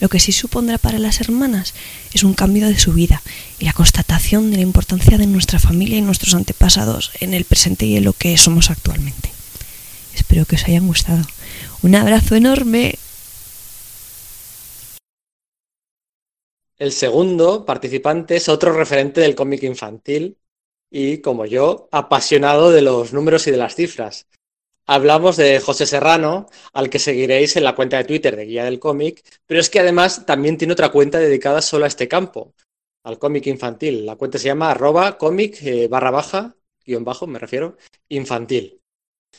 Lo que sí supondrá para las hermanas es un cambio de su vida y la constatación de la importancia de nuestra familia y nuestros antepasados en el presente y en lo que somos actualmente. Espero que os hayan gustado. Un abrazo enorme. El segundo participante es otro referente del cómic infantil y, como yo, apasionado de los números y de las cifras. Hablamos de José Serrano, al que seguiréis en la cuenta de Twitter de Guía del Cómic, pero es que además también tiene otra cuenta dedicada solo a este campo, al cómic infantil. La cuenta se llama arroba cómic eh, barra baja, guion bajo, me refiero, infantil.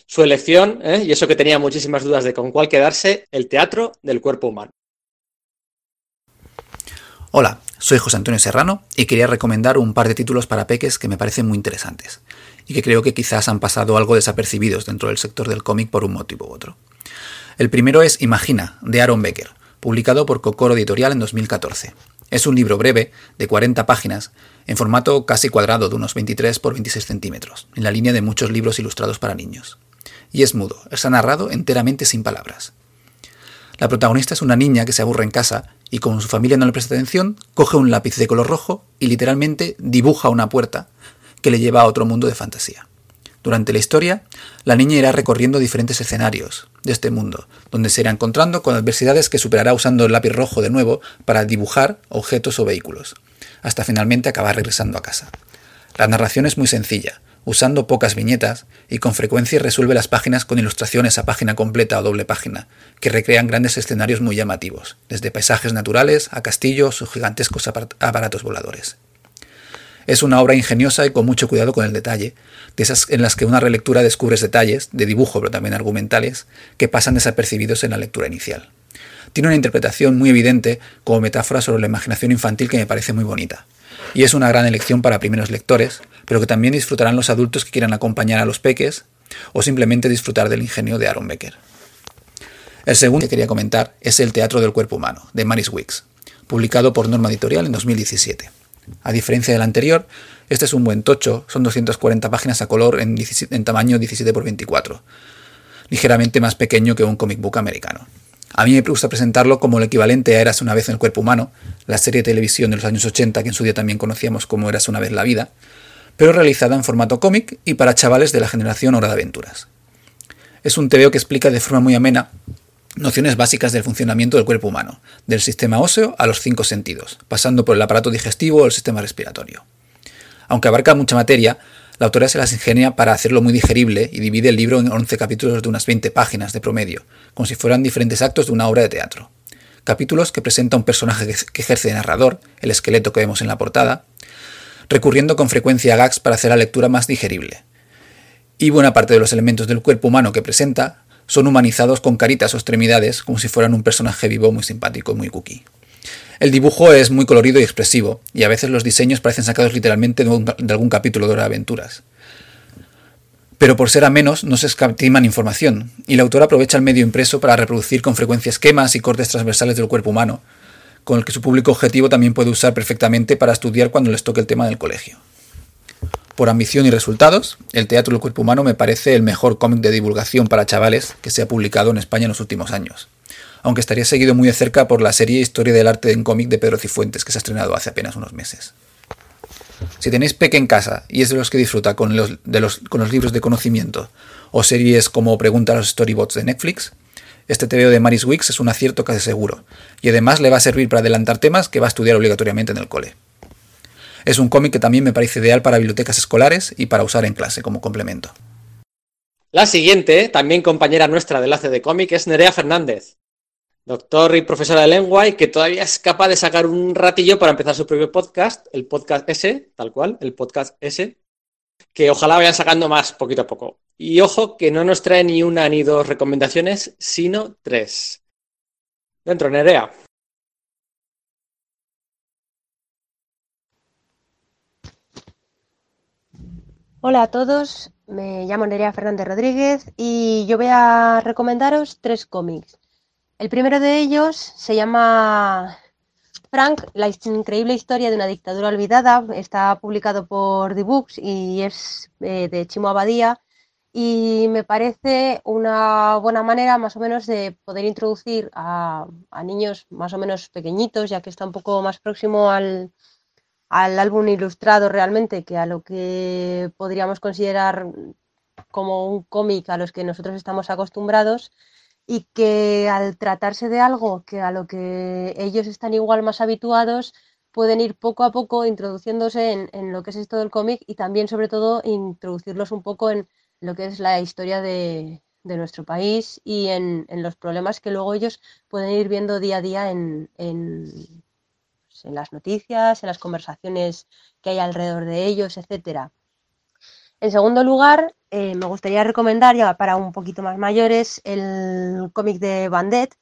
Su elección, ¿eh? y eso que tenía muchísimas dudas de con cuál quedarse, el teatro del cuerpo humano. Hola, soy José Antonio Serrano y quería recomendar un par de títulos para peques que me parecen muy interesantes y que creo que quizás han pasado algo desapercibidos dentro del sector del cómic por un motivo u otro. El primero es Imagina, de Aaron Becker, publicado por Cocoro Editorial en 2014. Es un libro breve, de 40 páginas, en formato casi cuadrado de unos 23 por 26 centímetros, en la línea de muchos libros ilustrados para niños. Y es mudo, está narrado enteramente sin palabras. La protagonista es una niña que se aburre en casa y como su familia no le presta atención, coge un lápiz de color rojo y literalmente dibuja una puerta que le lleva a otro mundo de fantasía. Durante la historia, la niña irá recorriendo diferentes escenarios de este mundo, donde se irá encontrando con adversidades que superará usando el lápiz rojo de nuevo para dibujar objetos o vehículos, hasta finalmente acabar regresando a casa. La narración es muy sencilla, usando pocas viñetas y con frecuencia resuelve las páginas con ilustraciones a página completa o doble página, que recrean grandes escenarios muy llamativos, desde paisajes naturales a castillos o gigantescos aparatos voladores. Es una obra ingeniosa y con mucho cuidado con el detalle, de esas en las que una relectura descubres detalles, de dibujo pero también argumentales, que pasan desapercibidos en la lectura inicial. Tiene una interpretación muy evidente como metáfora sobre la imaginación infantil que me parece muy bonita. Y es una gran elección para primeros lectores, pero que también disfrutarán los adultos que quieran acompañar a los peques o simplemente disfrutar del ingenio de Aaron Becker. El segundo que quería comentar es El Teatro del Cuerpo Humano, de Maris Wicks, publicado por Norma Editorial en 2017. A diferencia del anterior, este es un buen tocho, son 240 páginas a color en, 17 en tamaño 17 x 24, ligeramente más pequeño que un comic book americano. A mí me gusta presentarlo como el equivalente a Eras una vez en el cuerpo humano, la serie de televisión de los años 80 que en su día también conocíamos como Eras una vez la vida, pero realizada en formato cómic y para chavales de la generación Hora de Aventuras. Es un TVO que explica de forma muy amena nociones básicas del funcionamiento del cuerpo humano, del sistema óseo a los cinco sentidos, pasando por el aparato digestivo o el sistema respiratorio. Aunque abarca mucha materia, la autora se las ingenia para hacerlo muy digerible y divide el libro en 11 capítulos de unas 20 páginas de promedio, como si fueran diferentes actos de una obra de teatro. Capítulos que presenta un personaje que ejerce de narrador, el esqueleto que vemos en la portada, recurriendo con frecuencia a gags para hacer la lectura más digerible. Y buena parte de los elementos del cuerpo humano que presenta son humanizados con caritas o extremidades, como si fueran un personaje vivo muy simpático y muy cookie. El dibujo es muy colorido y expresivo, y a veces los diseños parecen sacados literalmente de, algún capítulo de Hora de Aventuras. Pero por ser a menos no se escatiman información, y el autor aprovecha el medio impreso para reproducir con frecuencia esquemas y cortes transversales del cuerpo humano, con el que su público objetivo también puede usar perfectamente para estudiar cuando les toque el tema del colegio. Por ambición y resultados, El teatro del cuerpo humano me parece el mejor cómic de divulgación para chavales que se ha publicado en España en los últimos años, aunque estaría seguido muy de cerca por la serie Historia del arte en cómic de Pedro Cifuentes que se ha estrenado hace apenas unos meses. Si tenéis Peque en casa y es de los que disfruta con los, con los libros de conocimiento o series como Pregunta a los Storybots de Netflix, este TVO de Maris Wicks es un acierto casi seguro, y además le va a servir para adelantar temas que va a estudiar obligatoriamente en el cole. Es un cómic que también me parece ideal para bibliotecas escolares y para usar en clase como complemento. La siguiente, también compañera nuestra de enlace de cómic, es Nerea Fernández, doctor y profesora de lengua y que todavía es capaz de sacar un ratillo para empezar su propio podcast, el podcast S, tal cual, el podcast S, que ojalá vayan sacando más poquito a poco. Y ojo que no nos trae ni una ni dos recomendaciones, sino tres. Dentro, Nerea. Hola a todos, me llamo Nerea Fernández Rodríguez y yo voy a recomendaros tres cómics. El primero de ellos se llama Frank, la increíble historia de una dictadura olvidada. Está publicado por The Books y es eh, de Chimo Abadía y me parece una buena manera más o menos de poder introducir a niños más o menos pequeñitos, ya que está un poco más próximo al, al álbum ilustrado realmente que a lo que podríamos considerar como un cómic a los que nosotros estamos acostumbrados y que al tratarse de algo que a lo que ellos están igual más habituados pueden ir poco a poco introduciéndose en, en lo que es esto del cómic y también sobre todo introducirlos un poco en lo que es la historia de, de nuestro país y en, en los problemas que luego ellos pueden ir viendo día a día en, en, en las noticias, en las conversaciones que hay alrededor de ellos, etcétera. En segundo lugar, eh, me gustaría recomendar ya para un poquito más mayores el cómic de Bandet,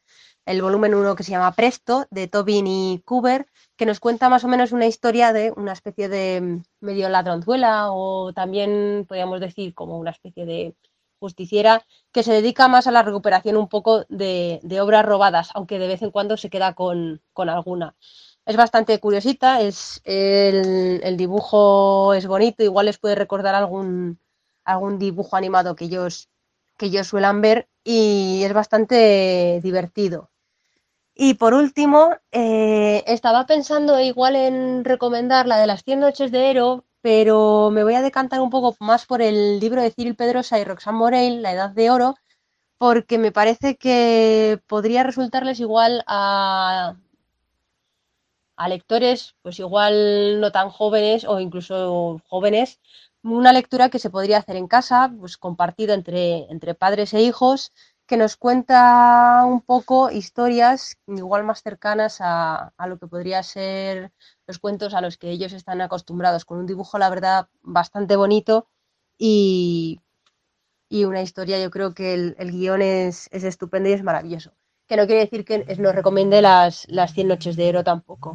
el volumen 1 que se llama Presto, de Tobin y Cooper, que nos cuenta más o menos una historia de una especie de mm, medio ladronzuela o también podríamos decir como una especie de justiciera que se dedica más a la recuperación un poco de, de obras robadas, aunque de vez en cuando se queda con, con alguna. Es bastante curiosita, es el, dibujo es bonito, igual les puede recordar algún, algún dibujo animado que ellos, que ellos suelan ver y es bastante divertido. Y por último, eh, estaba pensando igual en recomendar la de las 100 noches de Ero, pero me voy a decantar un poco más por el libro de Cyril Pedrosa y Roxane Morel, La Edad de Oro, porque me parece que podría resultarles igual a, a lectores, pues igual no tan jóvenes o incluso jóvenes, una lectura que se podría hacer en casa, pues compartido entre, entre padres e hijos, que nos cuenta un poco historias igual más cercanas a, a lo que podría ser los cuentos a los que ellos están acostumbrados, con un dibujo, la verdad, bastante bonito y, y una historia, yo creo que el, el guion es, es estupendo y es maravilloso. Que no quiere decir que os nos recomiende las, las 100 noches de Ero tampoco.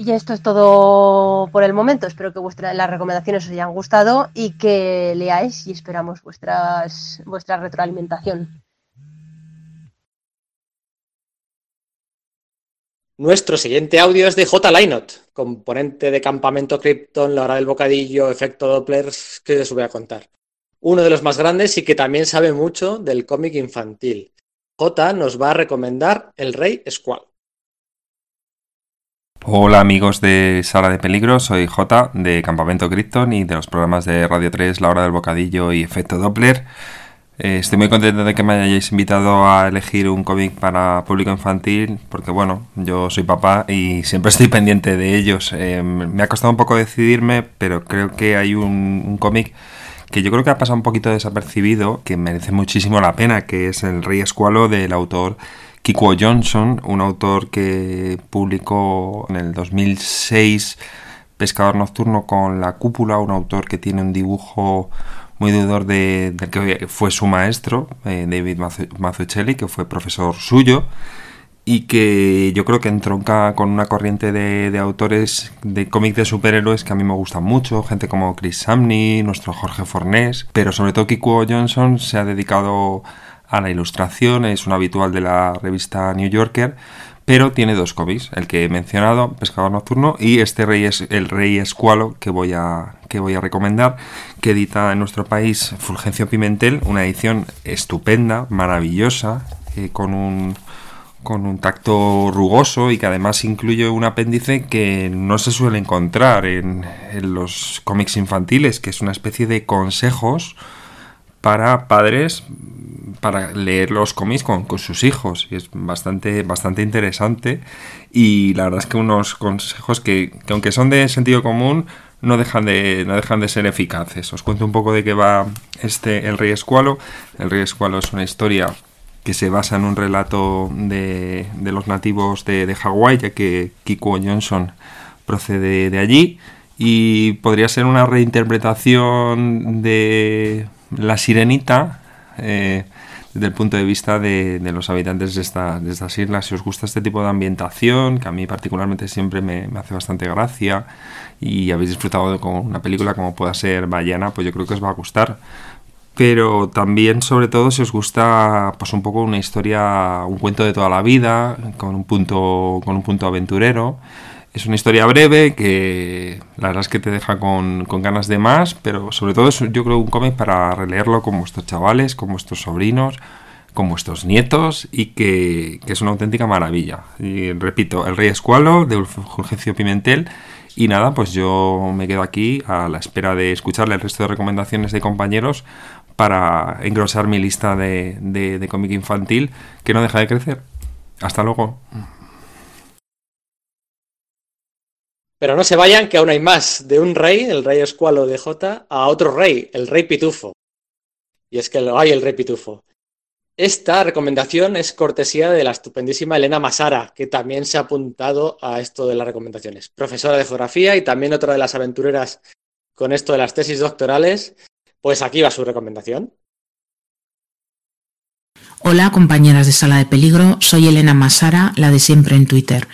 Y esto es todo por el momento. Espero que vuestra, las recomendaciones os hayan gustado y que leáis y esperamos vuestras, vuestra retroalimentación. Nuestro siguiente audio es de J. Lynott, componente de Campamento Krypton, La Hora del Bocadillo, Efecto Doppler, que os voy a contar. Uno de los más grandes y que también sabe mucho del cómic infantil. J nos va a recomendar El Rey Squall. Hola amigos de Sala de Peligro, soy J de Campamento Krypton y de los programas de Radio 3, La Hora del Bocadillo y Efecto Doppler. Eh, estoy muy contento de que me hayáis invitado a elegir un cómic para público infantil, porque bueno, yo soy papá y siempre estoy pendiente de ellos. Eh, me ha costado un poco decidirme, pero creo que hay un, un cómic que yo creo que ha pasado un poquito desapercibido, que merece muchísimo la pena, que es El Rey Escualo del autor Kiko Johnson, un autor que publicó en el 2006 Pescador Nocturno con la Cúpula, un autor que tiene un dibujo muy deudor de, que fue su maestro, eh, David Mazzucchelli, que fue profesor suyo. Y que yo creo que entronca con una corriente de, autores de cómics de superhéroes que a mí me gustan mucho, gente como Chris Samney, nuestro Jorge Fornés, pero sobre todo Kikuo Johnson se ha dedicado a la ilustración, es un habitual de la revista New Yorker, pero tiene dos cómics, el que he mencionado, Pescador Nocturno, y este rey es el Rey Escualo que voy a, que voy a recomendar, que edita en nuestro país Fulgencio Pimentel, una edición estupenda, maravillosa, eh, con un con un tacto rugoso y que además incluye un apéndice que no se suele encontrar en, los cómics infantiles, que es una especie de consejos para padres para leer los cómics con, con sus hijos. Y es bastante bastante interesante. Y la verdad es que unos consejos que, que aunque son de sentido común no dejan de no dejan de ser eficaces. Os cuento un poco de qué va este el rey escualo. El rey escualo es una historia que se basa en un relato de, los nativos de, de Hawái ya que Kiko Johnson procede de allí y podría ser una reinterpretación de La Sirenita eh, desde el punto de vista de, los habitantes de, esta- de estas islas. Si os gusta este tipo de ambientación, que a mí particularmente siempre me, hace bastante gracia, y habéis disfrutado de, una película como pueda ser Ballena, pues yo creo que os va a gustar. Pero también, sobre todo, si os gusta pues un poco una historia, un cuento de toda la vida, con un punto, con un punto aventurero. Es una historia breve que la verdad es que te deja con, con ganas de más, pero sobre todo es yo creo un cómic para releerlo con vuestros chavales, con vuestros sobrinos, con vuestros nietos y que, que es una auténtica maravilla. Y repito, El Rey Escualo de Fulgencio Pimentel. Y nada, pues yo me quedo aquí a la espera de escucharle el resto de recomendaciones de compañeros para engrosar mi lista de, de, cómic infantil que no deja de crecer. Hasta luego. Pero no se vayan, que aún hay más. De un rey, el rey escualo de J, a otro rey, el rey pitufo. Y es que lo hay el rey pitufo. Esta recomendación es cortesía de la estupendísima Elena Masara, que también se ha apuntado a esto de las recomendaciones. Profesora de geografía y también otra de las aventureras con esto de las tesis doctorales. Pues aquí va su recomendación. Hola compañeras de Sala de Peligro, soy Elena Masara, la de siempre en Twitter.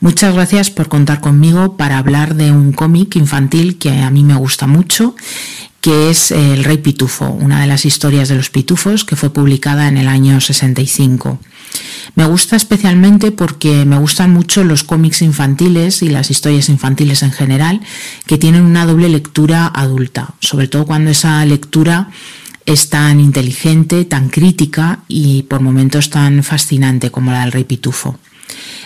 Muchas gracias por contar conmigo para hablar de un cómic infantil que a mí me gusta mucho, que es El Rey Pitufo, una de las historias de los pitufos que fue publicada en el año 65. Me gusta especialmente porque me gustan mucho los cómics infantiles y las historias infantiles en general que tienen una doble lectura adulta, sobre todo cuando esa lectura es tan inteligente, tan crítica y por momentos tan fascinante como la del rey pitufo.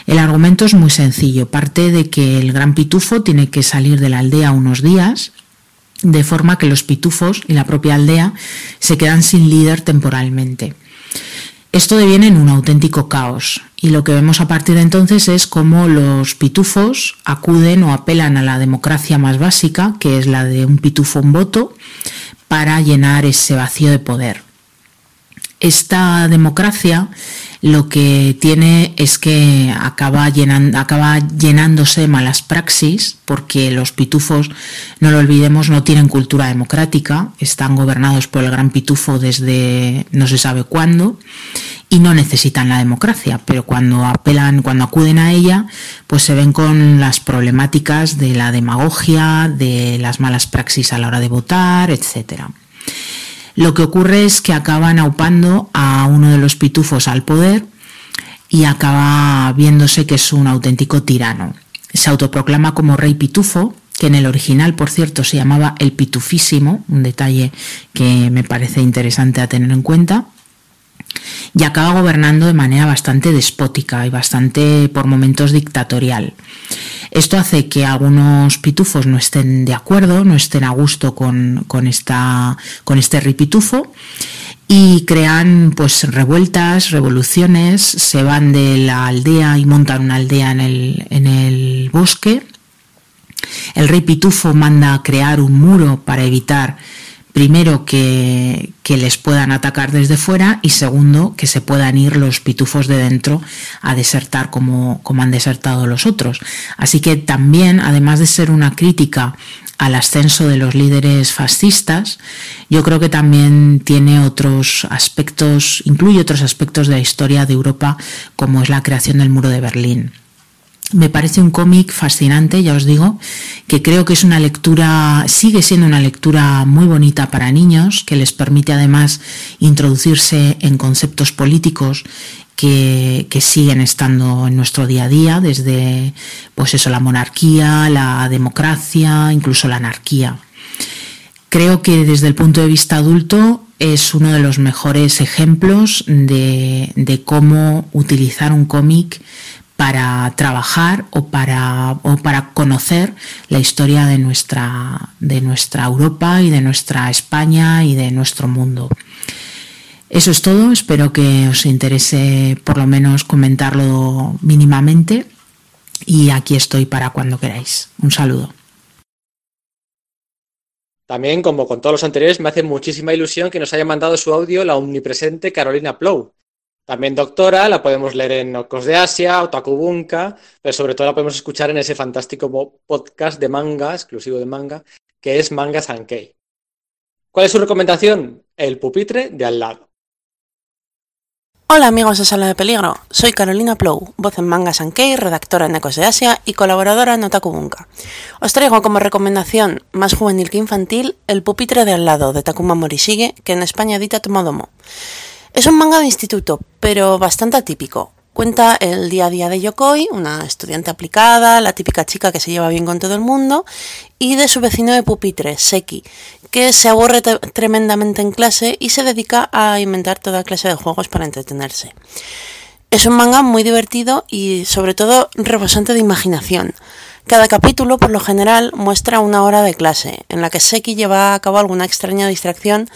El argumento es muy sencillo, parte de que el gran pitufo tiene que salir de la aldea unos días, de forma que los pitufos y la propia aldea se quedan sin líder temporalmente. Esto deviene en un auténtico caos y lo que vemos a partir de entonces es cómo los pitufos acuden o apelan a la democracia más básica, que es la de un pitufo un voto, para llenar ese vacío de poder. Esta democracia lo que tiene es que acaba, llenándose de malas praxis, porque los pitufos, no lo olvidemos, no tienen cultura democrática, están gobernados por el gran pitufo desde no se sabe cuándo y no necesitan la democracia, pero cuando apelan, cuando acuden a ella, pues se ven con las problemáticas de la demagogia, de las malas praxis a la hora de votar, etcétera. Lo que ocurre es que acaban aupando a uno de los pitufos al poder y acaba viéndose que es un auténtico tirano. Se autoproclama como rey pitufo, que en el original, por cierto, se llamaba el pitufísimo, un detalle que me parece interesante a tener en cuenta, y acaba gobernando de manera bastante despótica y bastante por momentos dictatorial. Esto hace que algunos pitufos no estén de acuerdo, no estén a gusto con, con, esta, con este ripitufo y crean pues revueltas, revoluciones, se van de la aldea y montan una aldea en el, en el bosque. El rey pitufo manda crear un muro para evitar primero que, que, les puedan atacar desde fuera y segundo que se puedan ir los pitufos de dentro a desertar como, como han desertado los otros. Así que también, además de ser una crítica al ascenso de los líderes fascistas, yo creo que también tiene otros aspectos, incluye otros aspectos de la historia de Europa, como es la creación del muro de Berlín. Me parece un cómic fascinante, ya os digo, que creo que es una lectura, sigue siendo una lectura muy bonita para niños, que les permite además introducirse en conceptos políticos que, siguen estando en nuestro día a día, desde pues eso, la monarquía, la democracia, incluso la anarquía. Creo que desde el punto de vista adulto es uno de los mejores ejemplos de cómo utilizar un cómic para trabajar o para, o para conocer la historia de nuestra, de nuestra Europa y de nuestra España y de nuestro mundo. Eso es todo, espero que os interese por lo menos comentarlo mínimamente y aquí estoy para cuando queráis. Un saludo. También, como con todos los anteriores, me hace muchísima ilusión que nos haya mandado su audio la omnipresente Carolina Plou. También doctora, la podemos leer en Ocos de Asia, Otakubunka, pero sobre todo la podemos escuchar en ese fantástico podcast de manga, exclusivo de manga, que es Manga Sankei. ¿Cuál es su recomendación? El pupitre de al lado. Hola amigos de Sala de Peligro, soy Carolina Plou, voz en Manga Sankei, redactora en Ecos de Asia y colaboradora en Otakubunka. Os traigo como recomendación, más juvenil que infantil, El pupitre de al lado de Takuma Morishige, que en España edita Tomodomo. Es un manga de instituto, pero bastante atípico. Cuenta el día a día de Yokoi, una estudiante aplicada, la típica chica que se lleva bien con todo el mundo, y de su vecino de pupitre, Seki, que se aburre tremendamente en clase y se dedica a inventar toda clase de juegos para entretenerse. Es un manga muy divertido y sobre todo rebosante de imaginación. Cada capítulo, por lo general, muestra una hora de clase, en la que Seki lleva a cabo alguna extraña distracción,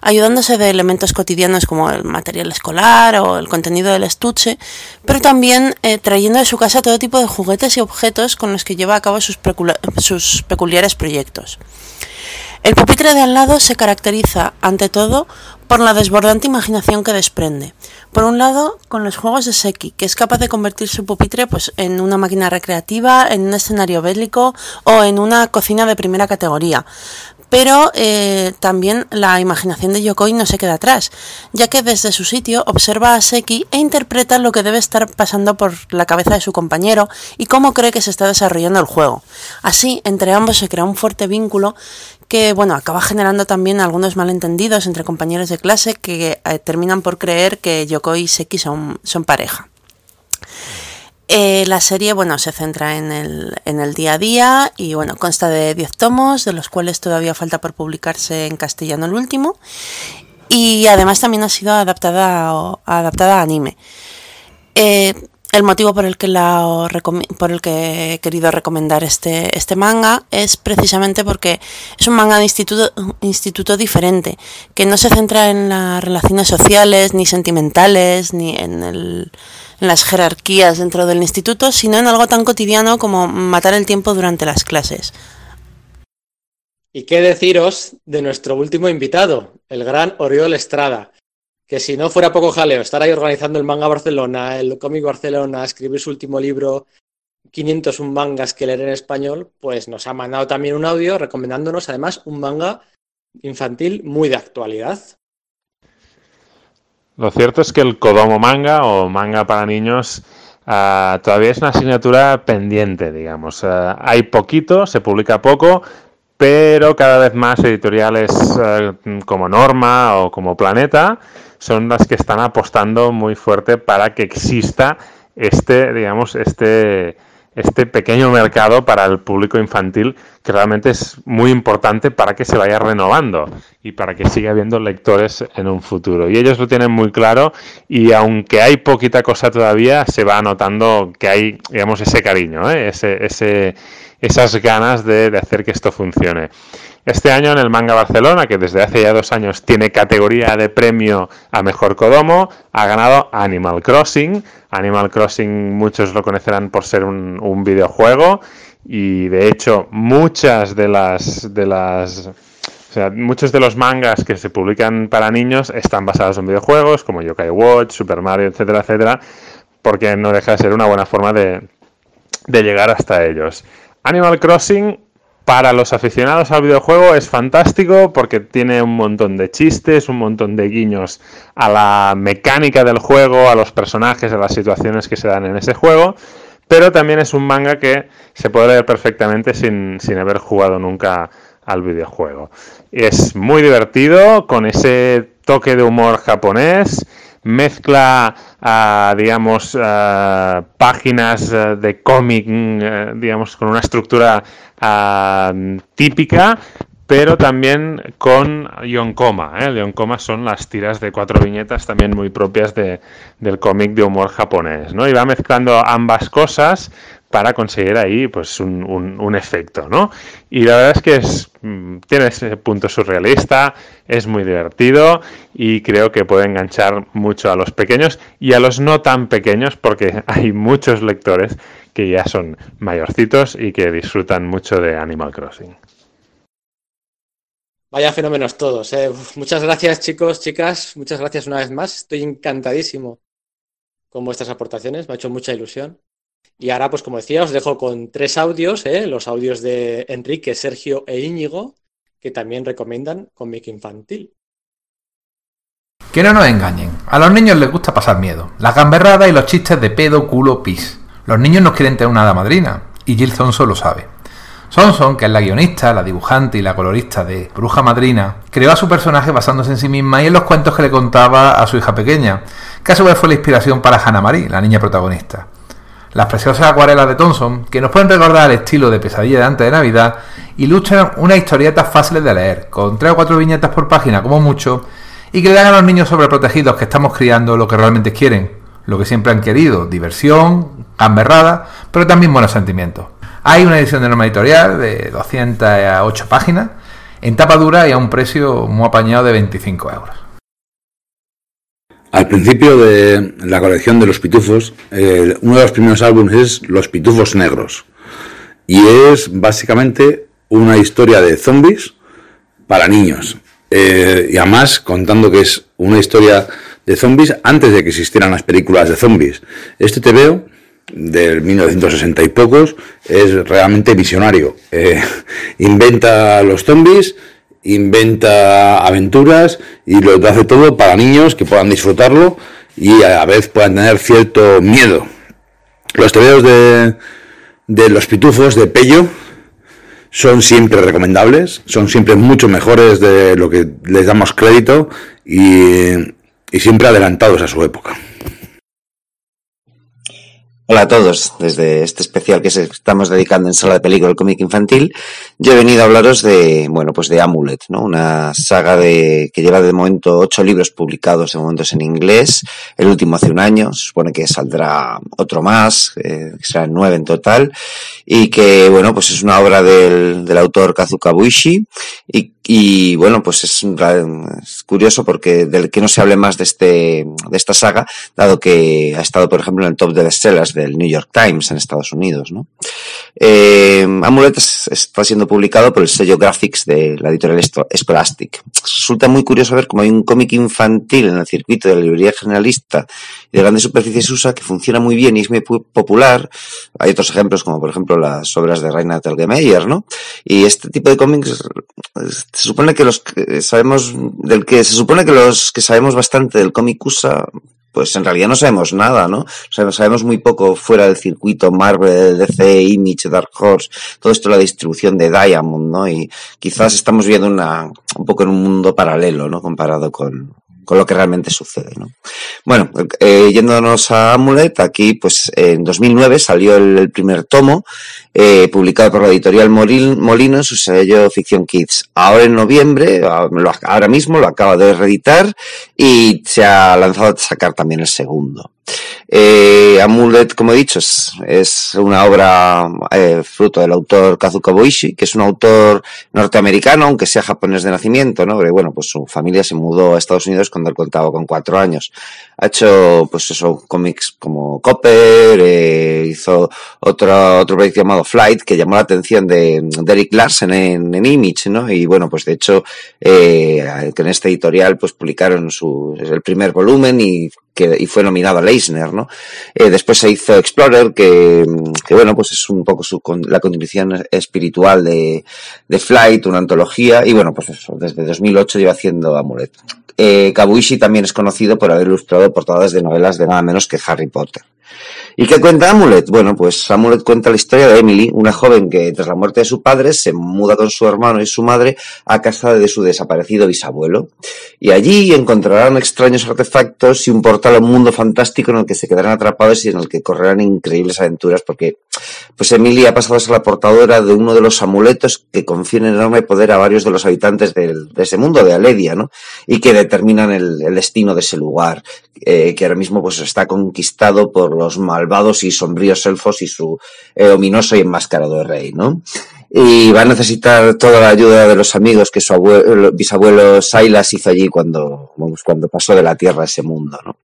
ayudándose de elementos cotidianos como el material escolar o el contenido del estuche, pero también eh, trayendo de su casa todo tipo de juguetes y objetos con los que lleva a cabo sus, sus peculiares proyectos. El pupitre de al lado se caracteriza, ante todo, por la desbordante imaginación que desprende. Por un lado, con los juegos de Seki, que es capaz de convertir su pupitre pues, en una máquina recreativa, en un escenario bélico o en una cocina de primera categoría. Pero eh, también la imaginación de Yokoi no se queda atrás, ya que desde su sitio observa a Seki e interpreta lo que debe estar pasando por la cabeza de su compañero y cómo cree que se está desarrollando el juego. Así, entre ambos se crea un fuerte vínculo que bueno, acaba generando también algunos malentendidos entre compañeros de clase que eh, terminan por creer que Yokoi y Seki son, pareja. Eh, la serie, bueno, se centra en el, en el, día a día y, bueno, consta de 10 tomos, de los cuales todavía falta por publicarse en castellano el último. Y además también ha sido adaptada, adaptada a anime. Eh, el motivo por el que he querido recomendar este, este manga es precisamente porque es un manga de instituto, instituto diferente, que no se centra en las relaciones sociales, ni sentimentales, ni en, el, en las jerarquías dentro del instituto, sino en algo tan cotidiano como matar el tiempo durante las clases. ¿Y qué deciros de nuestro último invitado, el gran Oriol Estrada? Que si no fuera poco jaleo estar ahí organizando el manga Barcelona, el cómic Barcelona, escribir su último libro, 501 mangas que leer en español, pues nos ha mandado también un audio recomendándonos además un manga infantil muy de actualidad. Lo cierto es que el Kodomo manga o manga para niños uh, todavía es una asignatura pendiente, digamos. Uh, hay poquito, se publica poco, pero cada vez más editoriales uh, como Norma o como Planeta son las que están apostando muy fuerte para que exista este, digamos, este, este pequeño mercado para el público infantil que realmente es muy importante para que se vaya renovando y para que siga habiendo lectores en un futuro. Y ellos lo tienen muy claro y aunque hay poquita cosa todavía, se va notando que hay, digamos, ese cariño, ¿eh? ese, ese, esas ganas de, de hacer que esto funcione. Este año en el Manga Barcelona, que desde hace ya dos años tiene categoría de premio a Mejor Kodomo, ha ganado Animal Crossing. Animal Crossing muchos lo conocerán por ser un, un videojuego y de hecho muchas de las... De las o sea, muchos de los mangas que se publican para niños están basados en videojuegos, como Yokai Watch, Super Mario, etcétera, etcétera, porque no deja de ser una buena forma de, de llegar hasta ellos. Animal Crossing Para los aficionados al videojuego es fantástico porque tiene un montón de chistes, un montón de guiños a la mecánica del juego, a los personajes, a las situaciones que se dan en ese juego, pero también es un manga que se puede leer perfectamente sin, sin haber jugado nunca al videojuego. Es muy divertido, con ese toque de humor japonés, mezcla, digamos, páginas ah, de cómic, mm, eh, digamos, con una estructura ah, típica, pero también con yonkoma. ¿eh? Yonkoma son las tiras de cuatro viñetas también muy propias de- del cómic de humor japonés, ¿no? Y va mezclando ambas cosas para conseguir ahí pues un, un- efecto, ¿no? Y la verdad es que es, mm, tiene ese punto surrealista, es muy divertido y creo que puede enganchar mucho a los pequeños y a los no tan pequeños porque hay muchos lectores que ya son mayorcitos y que disfrutan mucho de Animal Crossing. Vaya fenómenos todos. ¿eh? Muchas gracias, chicos, chicas. Muchas gracias una vez más. Estoy encantadísimo con vuestras aportaciones. Me ha hecho mucha ilusión. Y ahora, pues como decía, os dejo con tres audios, ¿eh? los audios de Enrique, Sergio e Íñigo, que también recomiendan cómic infantil. Que no nos engañen, a los niños les gusta pasar miedo, las gamberradas y los chistes de pedo, culo, pis. Los niños no quieren tener una hada madrina, y Jill Thompson lo sabe. Thompson, que es la guionista, la dibujante y la colorista de Bruja Madrina, creó a su personaje basándose en sí misma y en los cuentos que le contaba a su hija pequeña, que a su vez fue la inspiración para Hannah Marie, la niña protagonista. Las preciosas acuarelas de Thompson, que nos pueden recordar el estilo de pesadilla de antes de Navidad, ilustran unas historietas fáciles de leer, con tres o cuatro viñetas por página como mucho, y que le dan a los niños sobreprotegidos que estamos criando lo que realmente quieren, lo que siempre han querido, diversión, gamberrada, pero también buenos sentimientos. Hay una edición de norma editorial de 208 páginas, en tapa dura y a un precio muy apañado de 25 euros. Al principio de la colección de los pitufos, eh, uno de los primeros álbumes es Los Pitufos Negros. Y es básicamente una historia de zombies para niños. Eh, y además contando que es una historia de zombies antes de que existieran las películas de zombies. Este TVO del 1960 y pocos es realmente visionario. Eh, inventa los zombies, inventa aventuras y lo hace todo para niños que puedan disfrutarlo y a la vez puedan tener cierto miedo. Los TVOs de, de los pitufos de Pello son siempre recomendables, son siempre mucho mejores de lo que les damos crédito y, y siempre adelantados a su época. Hola a todos, desde este especial que estamos dedicando en Sala de Peligro al cómic infantil, yo he venido a hablaros de, bueno, pues de Amulet, ¿no? Una saga de, que lleva de momento ocho libros publicados, de momentos en inglés, el último hace un año, se supone que saldrá otro más, eh, que serán nueve en total, y que, bueno, pues es una obra del, del autor Kazuka Buishi, y, y bueno, pues es, curioso porque del que no se hable más de este, de esta saga, dado que ha estado, por ejemplo, en el top de bestsellers del New York Times en Estados Unidos, ¿no? Eh, Amulet es- está siendo publicado por el sello Graphics de la editorial Scholastic. Resulta muy curioso ver cómo hay un cómic infantil en el circuito de la librería generalista de grandes superficies USA que funciona muy bien y es muy pu- popular. Hay otros ejemplos como, por ejemplo, las obras de Rainer Telgemeier, ¿no? Y este tipo de cómics se supone que los que sabemos del que se supone que los que sabemos bastante del cómic USA pues en realidad no sabemos nada, ¿no? O sea, sabemos muy poco fuera del circuito Marvel, DC, Image, Dark Horse, todo esto la distribución de Diamond, ¿no? Y quizás estamos viendo una, un poco en un mundo paralelo, ¿no? Comparado con, con lo que realmente sucede, ¿no? Bueno, eh, yéndonos a Amulet, aquí pues en 2009 salió el, primer tomo, eh, publicado por la editorial Molin- Molino en su sello Ficción Kids. Ahora en noviembre, ah, ahora mismo lo acaba de reeditar y se ha lanzado a sacar también el segundo. Eh, Amulet, como he dicho, es, es una obra eh, fruto del autor Kazuka Boishi, que es un autor norteamericano, aunque sea japonés de nacimiento, ¿no? Porque, bueno, pues su familia se mudó a Estados Unidos cuando él contaba con cuatro años. Ha hecho, pues eso, cómics como Copper, eh, hizo otro, otro proyecto llamado Flight, que llamó la atención de, de Eric Larsen en, en Image, ¿no? Y bueno, pues de hecho, eh, que en este editorial, pues publicaron su, el primer volumen y que, y fue nominado al Eisner, ¿no? Eh, después se hizo Explorer, que, que bueno, pues es un poco su, con- la continuación espiritual de, de Flight, una antología, y bueno, pues eso, desde 2008 lleva haciendo Amulet. Eh, Kabuishi también es conocido por haber ilustrado portadas de novelas de nada menos que Harry Potter. ¿Y qué cuenta Amulet? Bueno, pues Amulet cuenta la historia de Emily, una joven que tras la muerte de su padre se muda con su hermano y su madre a casa de su desaparecido bisabuelo. Y allí encontrarán extraños artefactos y un portal a un mundo fantástico en el que se quedarán atrapados y en el que correrán increíbles aventuras porque pues Emily ha pasado a ser la portadora de uno de los amuletos que confieren enorme poder a varios de los habitantes de ese mundo, de Aledia, ¿no? Y que determinan el, destino de ese lugar, eh, que ahora mismo pues está conquistado por los malvados y sombríos elfos y su eh, ominoso y enmascarado rey, ¿no? Y va a necesitar toda la ayuda de los amigos que su abuelo, bisabuelo Silas hizo allí cuando, cuando pasó de la tierra a ese mundo, ¿no?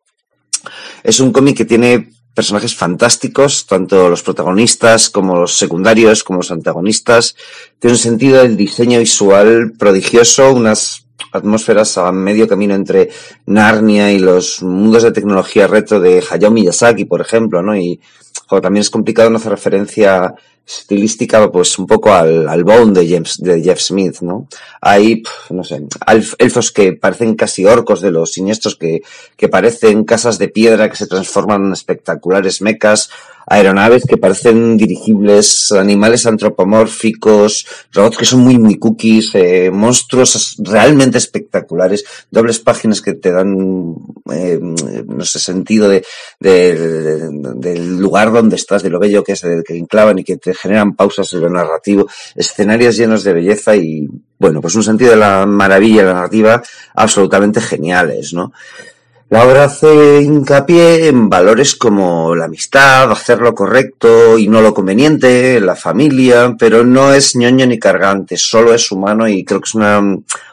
Es un cómic que tiene personajes fantásticos, tanto los protagonistas como los secundarios, como los antagonistas. Tiene un sentido del diseño visual prodigioso, unas atmósferas a medio camino entre Narnia y los mundos de tecnología retro de Hayao Miyazaki, por ejemplo, ¿no? Y joder, también es complicado no hacer referencia estilística, pues un poco al, al Bone de, James, de Jeff Smith, ¿no? Hay, no sé, elfos que parecen casi orcos de los siniestros que, que parecen casas de piedra que se transforman en espectaculares mecas, aeronaves que parecen dirigibles, animales antropomórficos, robots que son muy, muy cookies, eh, monstruos realmente espectaculares, dobles páginas que te dan, eh, no sé, sentido de, de- de- del lugar donde estás, de lo bello que es, de que enclavan y que te generan pausas en lo narrativo, escenarios llenos de belleza y, bueno, pues un sentido de la maravilla la narrativa absolutamente geniales, ¿no? La obra hace hincapié en valores como la amistad, hacer lo correcto y no lo conveniente, la familia, pero no es ñoño ni cargante, solo es humano y creo que es una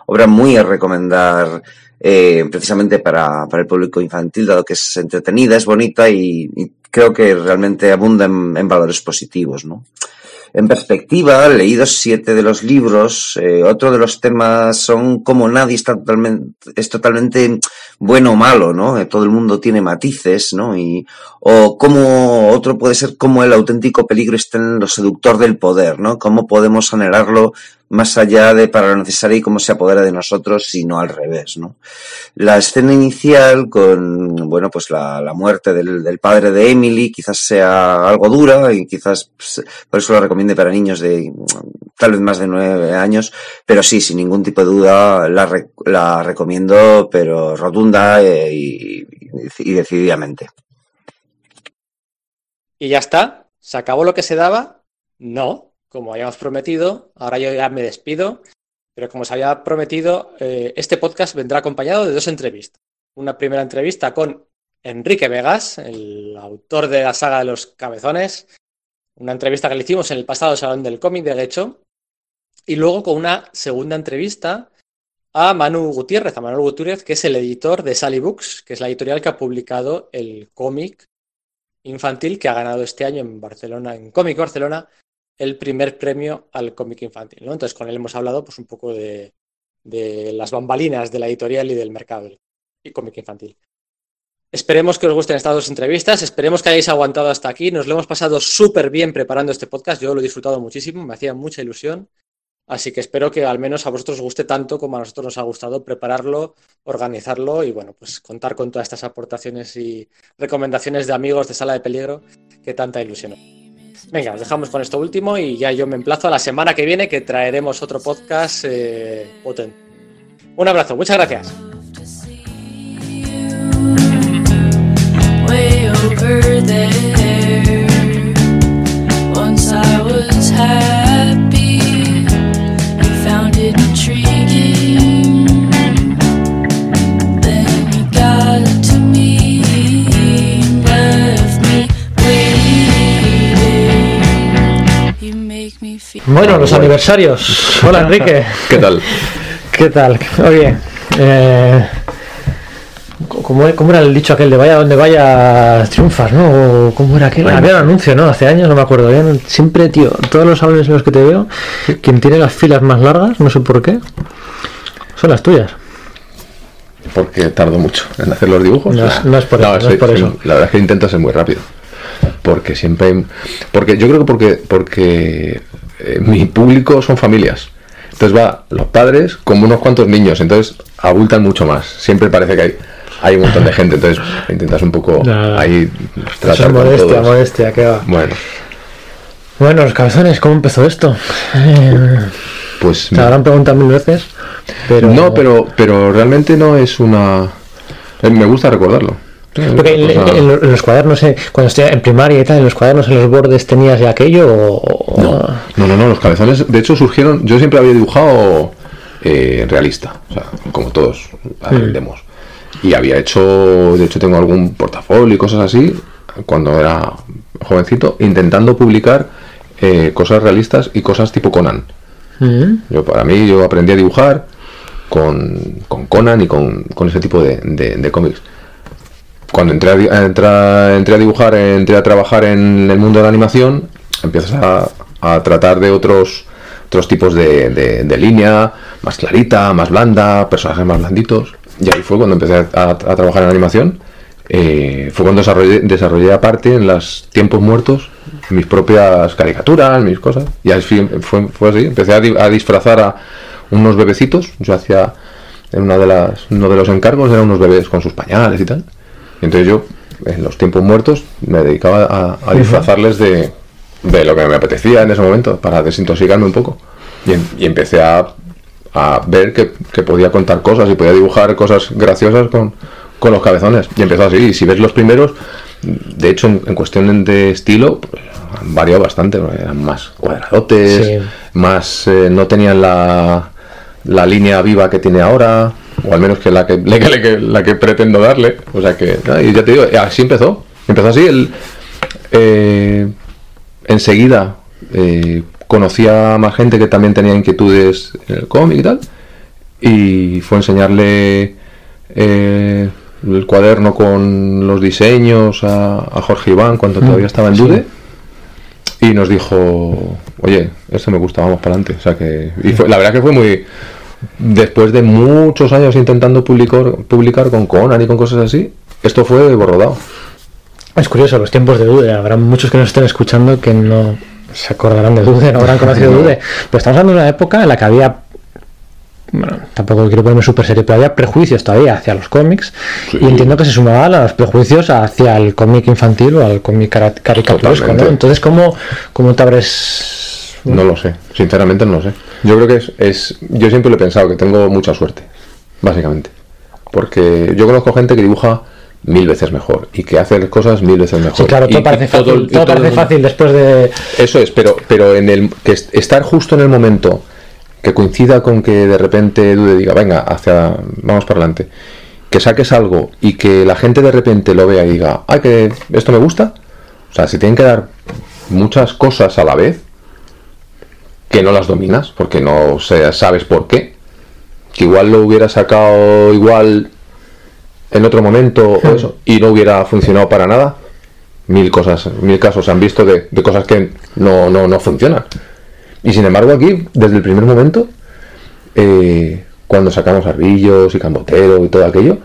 obra muy a recomendar eh, precisamente para, para el público infantil, dado que es entretenida, es bonita y, creo que realmente abunda en valores positivos, ¿no? En perspectiva, leídos siete de los libros, eh, otro de los temas son cómo nadie está totalmente, es totalmente bueno o malo, ¿no? Eh, todo el mundo tiene matices, ¿no? Y, o cómo, otro puede ser cómo el auténtico peligro está en lo seductor del poder, ¿no? Cómo podemos anhelarlo más allá de para lo necesario y cómo se apodera de nosotros y no al revés, ¿no? La escena inicial con, bueno, pues la, la muerte del, padre de Emily quizás sea algo dura y quizás pues, por eso lo recomiende para niños de tal vez más de nueve años, pero sí, sin ningún tipo de duda la, re- la recomiendo, pero rotunda eh, y, y decididamente. Y ya está. ¿Se acabó lo que se daba? No, como habíamos prometido. Ahora yo ya me despido. Pero como se había prometido, eh, este podcast vendrá acompañado de dos entrevistas. Una primera entrevista con Enrique Vegas, el autor de la saga de los cabezones. Una entrevista que le hicimos en el pasado Salón del Cómic de Gecho. Y luego con una segunda entrevista a Manu Gutiérrez, a Manuel Gutiérrez, que es el editor de Sally Books, que es la editorial que ha publicado el cómic infantil que ha ganado este año en Barcelona, en Cómic Barcelona, el primer premio al cómic infantil. ¿no? Entonces con él hemos hablado pues un poco de, de las bambalinas de la editorial y del mercado y cómic infantil. Esperemos que os gusten estas dos entrevistas, esperemos que hayáis aguantado hasta aquí, nos lo hemos pasado súper bien preparando este podcast, yo lo he disfrutado muchísimo, me hacía mucha ilusión, así que espero que al menos a vosotros os guste tanto como a nosotros nos ha gustado prepararlo, organizarlo y bueno, pues contar con todas estas aportaciones y recomendaciones de amigos de Sala de Peligro que tanta ilusión. Venga, os dejamos con esto último y ya yo me emplazo a la semana que viene que traeremos otro podcast eh, potente. Un abrazo, muchas gracias. Bueno, los aniversarios. Hola Enrique. ¿Qué tal? ¿Qué tal? Oye, eh, ¿cómo, cómo era el dicho aquel de vaya donde vaya triunfas, no? ¿O ¿Cómo era aquel? Bueno. Había un anuncio, ¿no? Hace años, no me acuerdo bien. Siempre, tío, todos los salones en los que te veo, quien tiene las filas más largas, no sé por qué, son las tuyas. porque tardo mucho en hacer los dibujos. No es- no es por eso, no es soy- por soy- eso. La verdad es que intento ser muy rápido. Porque siempre. hay- Porque yo creo que porque, porque eh, mi público son familias. Entonces va los padres como unos cuantos niños. Entonces abultan mucho más. Siempre parece que hay, hay un montón de gente. Entonces intentas un poco Nada. ahí tratar es modestia, todos. modestia, que va. Bueno, Bueno, los cabezones, ¿cómo empezó esto? Pues. te habrán preguntado mil veces, pero... No, pero, pero realmente no es una. eh, Me gusta recordarlo. Porque en, los cuadernos, eh, cuando estoy en primaria y tal, en los cuadernos, en los bordes tenías ya aquello o... No, no, no, no, los cabezones, de hecho, surgieron. Yo siempre había dibujado eh, realista, o sea, como todos aprendemos. Y había hecho, de hecho, tengo algún portafolio y cosas así, cuando era jovencito, intentando publicar eh, cosas realistas y cosas tipo Conan. Mm. Yo, para mí, yo aprendí a dibujar con, con Conan y con, con ese tipo de, de- de cómics. Cuando entré a, entré a dibujar, entré a trabajar en el mundo de la animación, empiezas a, tratar de otros otros tipos de, línea, más clarita, más blanda, personajes más blanditos. Y ahí fue cuando empecé a, trabajar en animación. Eh, fue cuando desarrollé, aparte en los tiempos muertos mis propias caricaturas, mis cosas. Y así fue, fue así. Empecé a disfrazar a unos bebecitos. Yo hacía en una de las, uno de los encargos eran unos bebés con sus pañales y tal. Entonces yo, en los tiempos muertos, me dedicaba a, disfrazarles de, de lo que me apetecía en ese momento, para desintoxicarme un poco. Y, em- y empecé a, a ver que, que podía contar cosas y podía dibujar cosas graciosas con, con los cabezones. Y empezó así. Y si ves los primeros, de hecho, en, en cuestión de estilo, pues, han variado bastante. Eran más cuadradotes, Sí. más eh, no tenían la, la línea viva que tiene ahora, o al menos que la que, la que, la que pretendo darle. O sea que, y ya te digo, así empezó. Empezó así. El, eh, enseguida eh, conocí a más gente que también tenía inquietudes en el cómic y tal. Y fue enseñarle eh, el cuaderno con los diseños a, a Jorge Iván cuando Mm, todavía estaba en sí. Dude. Y nos dijo, oye, esto me gusta, vamos para adelante. O sea que, y fue- la verdad que fue muy. Después de muchos años intentando publicar, publicar con Conan y con cosas así, esto fue borrodado. Es curioso, los tiempos de Dude, habrá muchos que nos estén escuchando que no se acordarán de Dude, no habrán conocido No. Dude. Pero estamos hablando de una época en la que había, bueno, tampoco quiero ponerme súper serio, pero había prejuicios todavía hacia los cómics y entiendo que se sumaban a los prejuicios hacia el cómic infantil o al cómic caricaturesco, ¿no? Entonces, ¿cómo, cómo te abres...? No lo sé, sinceramente no lo sé. Yo creo que es, es- Yo siempre lo he pensado, que tengo mucha suerte, básicamente. Porque yo conozco gente que dibuja mil veces mejor y que hace las cosas mil veces mejor. Sí, claro, todo Y- parece y fácil, todo todo parece fácil después de... Eso es, pero, pero en el que est- estar justo en el momento que coincida con que de repente Dude diga, venga, hacia, vamos para adelante, que saques algo y que la gente de repente lo vea y diga, ay, que esto me gusta. O sea, se tienen que dar muchas cosas a la vez que no las dominas, porque no sé, sabes por qué. Que igual lo hubiera sacado igual en otro momento o eso, y no hubiera funcionado para nada. Mil cosas, mil casos se han visto de, de cosas que no, no, no funcionan. Y sin embargo aquí, desde el primer momento, eh, cuando sacamos Arbillos y Cambotero y todo aquello,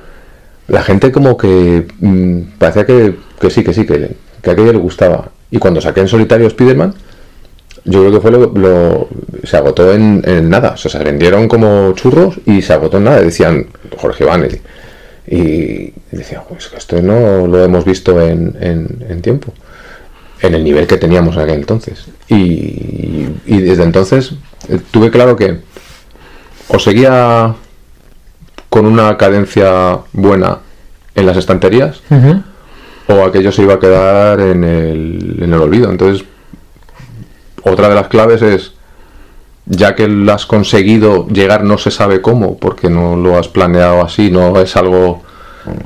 la gente como que mm, parecía que, que sí, que sí, que, que aquello le gustaba. Y cuando saqué en solitario Spider-Man, yo creo que fue lo, lo- se agotó en, en nada. O sea, se vendieron como churros y se agotó en nada. Decían Jorge Iván y, decían, pues que esto no lo hemos visto en, en- en tiempo. En el nivel que teníamos en aquel entonces. Y, y desde entonces eh, tuve claro que o seguía con una cadencia buena en las estanterías o aquello se iba a quedar en el, en el olvido. Entonces, otra de las claves es, ya que lo has conseguido llegar no se sabe cómo, porque no lo has planeado así, no es algo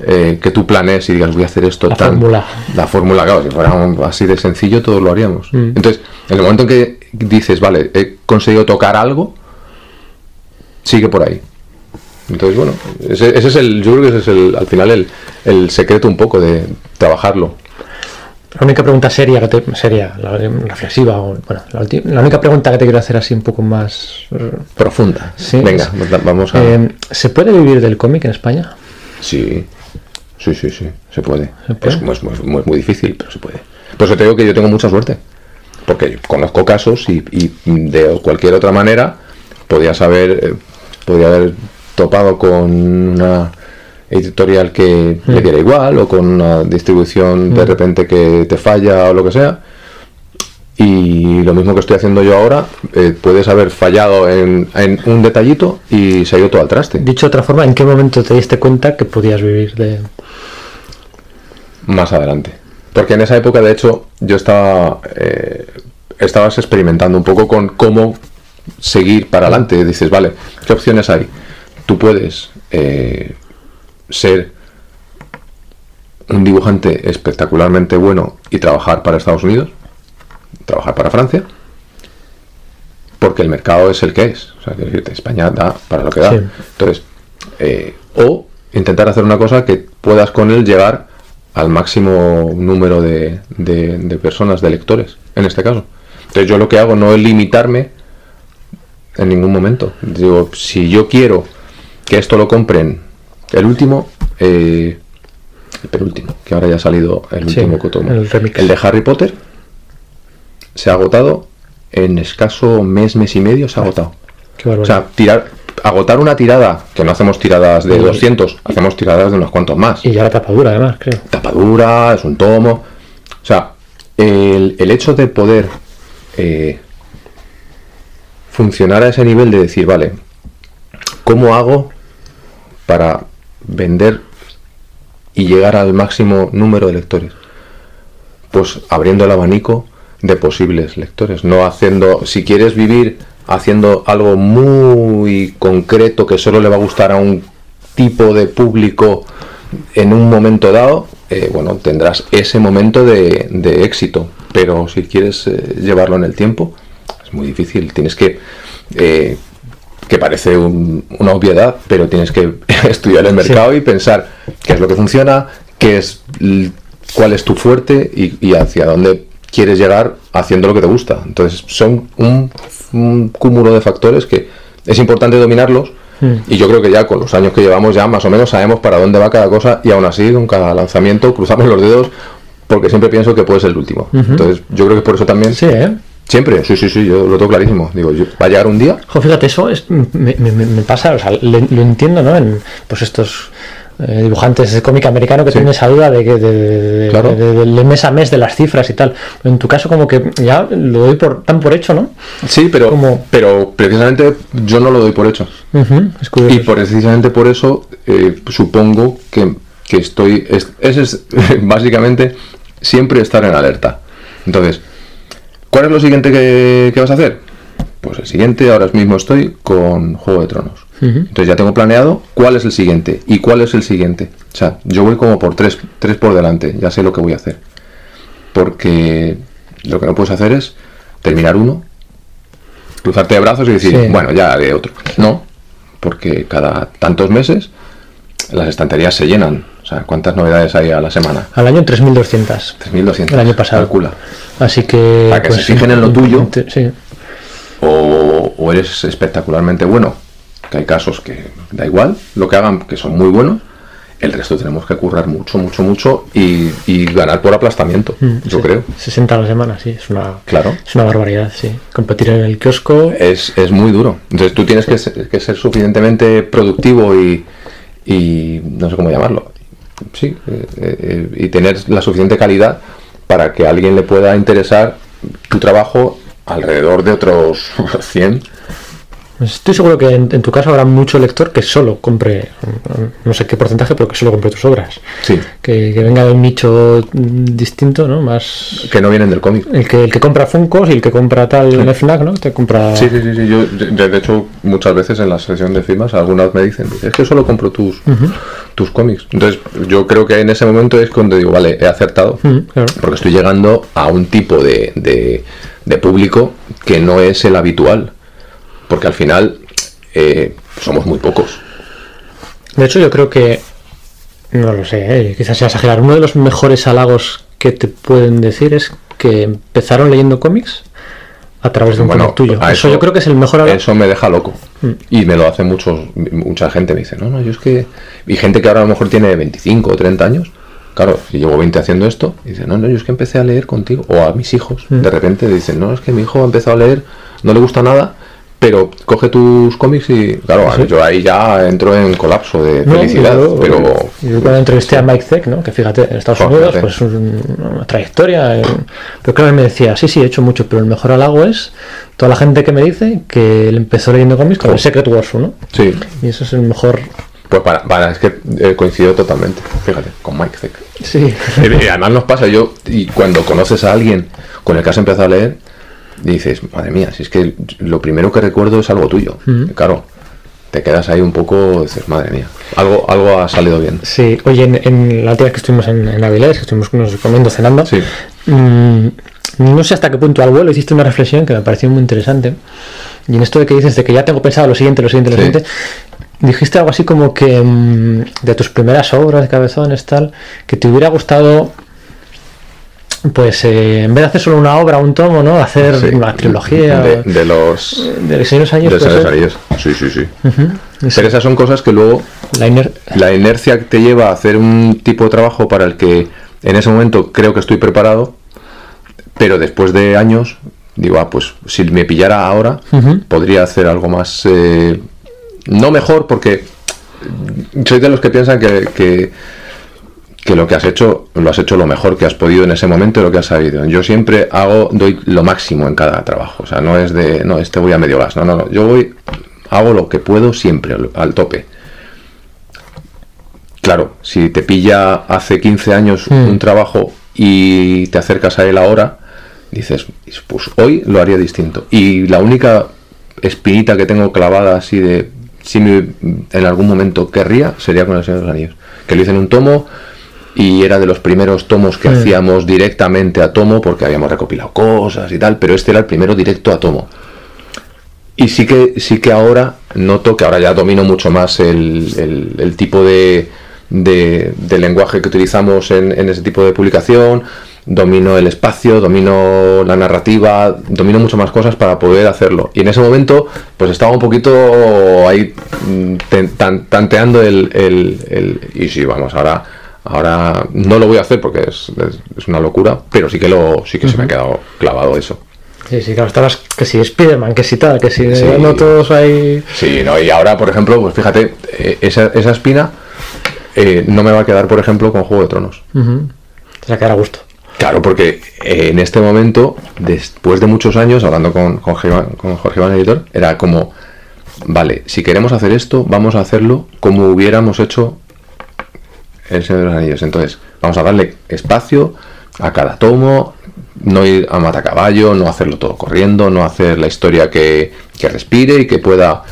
eh, que tú planees y digas voy a hacer esto La tan... fórmula. La fórmula, claro, si fuera así de sencillo todos lo haríamos. Mm. Entonces, en el momento en que dices, vale, he conseguido tocar algo, sigue por ahí. Entonces, bueno, ese, ese es el, yo creo que ese es el, al final el, el secreto un poco de trabajarlo. La única pregunta seria, que te- seria, la reflexiva, o, bueno, la, la única pregunta que te quiero hacer así un poco más eh, Profunda. Sí, Venga, es- vamos a... eh, ¿Se puede vivir del cómic en España? Sí, sí, sí, sí, se puede. Es, muy- es muy, muy- muy difícil, pero se puede. Por eso te digo que yo tengo mucha suerte. Porque conozco casos y, y de cualquier otra manera podías haber, eh, podía haber topado con una editorial que le Mm. diera igual o con una distribución de Mm. repente que te falla o lo que sea. Y lo mismo que estoy haciendo yo ahora, eh, puedes haber fallado en, en un detallito y se ha ido todo al traste. Dicho de otra forma, ¿en qué momento te diste cuenta que podías vivir de...? Más adelante. Porque en esa época, de hecho, yo estaba. eh, estabas experimentando un poco con cómo seguir para adelante. Dices, vale, ¿qué opciones hay? Tú puedes eh, ser un dibujante espectacularmente bueno y trabajar para Estados Unidos, trabajar para Francia, porque el mercado es el que es. O sea, quiero decirte, España da para lo que da. Sí. Entonces, eh, o intentar hacer una cosa que puedas con él llegar al máximo número de, de- de personas, de lectores, en este caso. Entonces yo lo que hago no es limitarme en ningún momento. Digo, si yo quiero que esto lo compren el último, eh, el penúltimo, que ahora ya ha salido el Sí, último tomo. el de Harry Potter se ha agotado en escaso mes, mes y medio, se ha agotado. Qué O sea, tirar, agotar una tirada, que no hacemos tiradas de Y- 200, hacemos tiradas de unos cuantos más. Y ya la tapadura, además, creo. Tapadura, es un tomo. O sea, el, el hecho de poder eh, funcionar a ese nivel de decir, vale, ¿cómo hago para vender y llegar al máximo número de lectores? Pues abriendo el abanico de posibles lectores, no haciendo, si quieres vivir haciendo algo muy concreto que solo le va a gustar a un tipo de público en un momento dado, eh, bueno, tendrás ese momento de, éxito, pero si quieres eh, llevarlo en el tiempo, es muy difícil, tienes que... eh, que parece un- una obviedad, pero tienes que estudiar el mercado y pensar qué es lo que funciona, qué es cuál es tu fuerte y, y hacia dónde quieres llegar haciendo lo que te gusta. Entonces son un, un cúmulo de factores que es importante dominarlos Mm. y yo creo que ya con los años que llevamos ya más o menos sabemos para dónde va cada cosa y aún así con cada lanzamiento cruzamos los dedos porque siempre pienso que puede ser el último. Entonces yo creo que por eso también... Sí, ¿eh? Siempre, sí, sí, sí, yo lo tengo clarísimo. Digo, yo- va a llegar un día Jo, fíjate, eso es, me, me- me- me pasa, o sea, le- lo entiendo, ¿no? En pues estos eh, dibujantes de cómic americano que tienen esa duda de que de, de- Claro. de- mes a mes de las cifras y tal. En tu caso, como que ya lo doy por tan por hecho, ¿no? Sí, pero, pero precisamente yo no lo doy por hecho. Es. Y precisamente por eso eh, supongo que, que estoy. Es, ese es básicamente siempre estar en alerta. Entonces, ¿cuál es lo siguiente que, que vas a hacer? Pues el siguiente, ahora mismo estoy con Juego de Tronos. Entonces ya tengo planeado cuál es el siguiente y cuál es el siguiente. O sea, yo voy como por tres, tres por delante, ya sé lo que voy a hacer. Porque lo que no puedes hacer es terminar uno, cruzarte de brazos y decir, Sí. bueno, ya haré otro. No, porque cada tantos meses las estanterías se llenan. O sea, ¿cuántas novedades hay a la semana? Al año 3.200. 3.200. El año pasado. Calcula. Así que. Para que pues, se fijen en lo tuyo. Sí. O, o eres espectacularmente bueno, que hay casos que da igual lo que hagan, que son muy buenos. El resto tenemos que currar mucho, mucho, mucho y, y ganar por aplastamiento, Mm, yo sí. creo. 60 a la semana, sí, es una, Claro. es una barbaridad, sí. Competir en el kiosco. Es, es muy duro. Entonces tú tienes que ser, que ser suficientemente productivo y, y no sé cómo llamarlo. Sí, eh, eh, y tener la suficiente calidad para que a alguien le pueda interesar tu trabajo alrededor de otros 100. Estoy seguro que en, en tu caso habrá mucho lector que solo compre, no sé qué porcentaje, pero que solo compre tus obras. Sí. Que, que venga de un nicho distinto, ¿no? Más. Que no vienen del cómic. El que, el que compra Funkos y el que compra tal en el FNAC, ¿no? Te compra. Sí, sí, sí, sí, Yo, de, hecho, muchas veces en la sesión de firmas, algunas me dicen, es que solo compro tus, tus cómics. Entonces, yo creo que en ese momento es cuando digo, vale, he acertado, claro. porque estoy llegando a un tipo de, de- de público que no es el habitual. Porque al final eh, somos muy pocos. De hecho, yo creo que. No lo sé, eh, quizás sea exagerar. Uno de los mejores halagos que te pueden decir es que empezaron leyendo cómics a través de un Bueno, cómic tuyo. a Eso, yo creo que es el mejor ahora. Eso me deja loco. Mm. Y me lo hace muchos, mucha gente. Me dice, no, no, yo es que. Y gente que ahora a lo mejor tiene 25 o 30 años. Claro, si llevo 20 haciendo esto, y dice, no, no, yo es que empecé a leer contigo. O a mis hijos. Mm. De repente dicen, no, es que mi hijo ha empezado a leer, no le gusta nada, pero coge tus cómics y. Claro, Sí. yo ahí ya entro en colapso de No, felicidad. yo- pero. Yo cuando entrevisté a Mike Zeck, ¿no? que fíjate, en Estados Unidos, fíjate. pues un- una trayectoria. eh, Pero claro, él me decía, sí, sí, he hecho mucho, pero el mejor halago es toda la gente que me dice que él empezó leyendo cómics con el Secret Wars 1. Sí. Y eso es el mejor. Pues para, para es que eh, coincido totalmente, fíjate, con Mike Zeck. Sí. Eh, Además nos pasa, yo, y cuando conoces a alguien con el que has empezado a leer, dices, madre mía, si es que lo primero que recuerdo es algo tuyo. Claro, te quedas ahí un poco, dices, madre mía, algo, algo ha salido bien. Sí, oye, en, en la última vez que estuvimos en, en Avilés, que estuvimos nos comiendo, cenando, mm, no sé hasta qué punto al vuelo hiciste una reflexión que me pareció muy interesante. Y en esto de que dices de que ya tengo pensado lo siguiente, lo siguiente, lo Sí. siguiente, dijiste algo así como que mm, de tus primeras obras de cabezones, tal, que te hubiera gustado, pues eh, en vez de hacer solo una obra, un tomo, ¿no? Hacer Sí. una trilogía. De, de los... de los Señor de los Anillos. Sí, sí, sí. Pero esas son cosas que luego La, iner- la inercia te lleva a hacer un tipo de trabajo para el que en ese momento creo que estoy preparado, pero después de años digo, ah, pues si me pillara ahora, podría hacer algo más, eh, no mejor, porque soy de los que piensan que, que, que lo que has hecho, lo has hecho lo mejor que has podido en ese momento lo que has sabido. Yo siempre hago, doy lo máximo en cada trabajo, o sea, no es de, no, este voy a medio gas, no, no, no, yo voy, hago lo que puedo siempre, al- al tope. Claro, si te pilla hace 15 años Mm. un trabajo y te acercas a él ahora, dices, pues hoy lo haría distinto. Y la única espinita que tengo clavada así de si me- en algún momento querría sería con el Señor de los Anillos. Que lo hice en un tomo y era de los primeros tomos que hacíamos directamente a tomo porque habíamos recopilado cosas y tal, pero este era el primero directo a tomo. Y sí que, sí que ahora noto que ahora ya domino mucho más el, el- el tipo de, de- de lenguaje que utilizamos en, en ese tipo de publicación, domino el espacio, domino la narrativa, domino mucho más cosas para poder hacerlo. Y en ese momento, pues estaba un poquito ahí mm, tanteando el, el- el- Y sí, vamos, ahora... Ahora no lo voy a hacer porque es, es- es una locura, pero sí que lo sí que se me ha quedado clavado eso. Sí, sí, claro, estabas que si Spiderman, que si tal, que si Sí. no todos ahí. Sí, no, y ahora, por ejemplo, pues fíjate, eh, esa, esa espina eh, no me va a quedar, por ejemplo, con Juego de Tronos. Ujú. Te va a quedar a gusto. Claro, porque eh, en este momento, después de muchos años, hablando con, con, con Jorge Iván Editor, era como, vale, si queremos hacer esto, vamos a hacerlo como hubiéramos hecho El Señor de los Anillos. Entonces, vamos a darle espacio a cada tomo, no ir a matacaballo, no hacerlo todo corriendo, no hacer la historia que, que respire y que pueda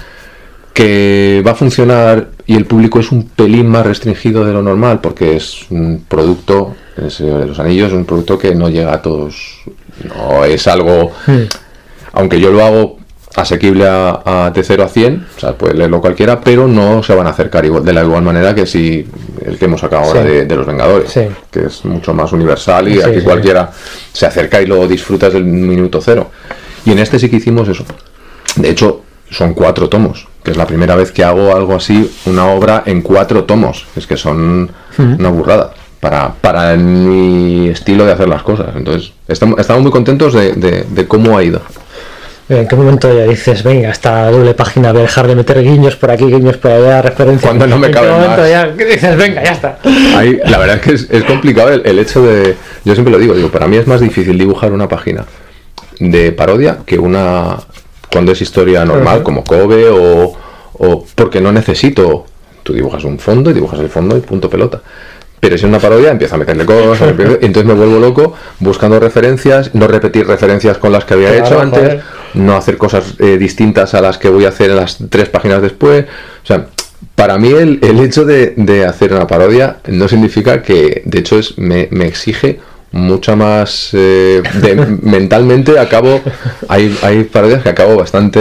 que va a funcionar y el público es un pelín más restringido de lo normal porque es un producto, el Señor de los Anillos, es un producto que no llega a todos, no es algo, aunque yo lo hago asequible a, a de 0 a 100, o sea, puede leerlo cualquiera, pero no se van a acercar igual, de la igual manera que si el que hemos sacado ahora Sí. de, de los Vengadores, Sí. que es mucho más universal y Sí, aquí cualquiera se acerca y lo disfrutas del minuto cero. Y en este sí que hicimos eso. De hecho, son cuatro tomos, que es la primera vez que hago algo así, una obra en cuatro tomos. Es que son una burrada para, para mi estilo de hacer las cosas. Entonces, estamos, estamos muy contentos de, de- de cómo ha ido. ¿En qué momento ya dices, venga, esta doble página voy a dejar de meter guiños por aquí, guiños por allá, referencias? Cuando no me ¿En qué momento más. ya que dices, venga, ya está? Ahí, la verdad es que es, es complicado el, el hecho de. Yo siempre lo digo, digo, para mí es más difícil dibujar una página de parodia que una. cuando es historia normal, como Kobe o, o. porque no necesito. Tú dibujas un fondo y dibujas el fondo y punto pelota. Pero si es una parodia, empiezo a meterle cosas, empiezo- entonces me vuelvo loco buscando referencias, no repetir referencias con las que había Claro, hecho antes, joder. no hacer cosas eh, distintas a las que voy a hacer en las tres páginas después. O sea, para mí el, el hecho de, de hacer una parodia no significa que, de hecho, es, me, me exige mucha más eh, de- mentalmente acabo hay, hay parodias que acabo bastante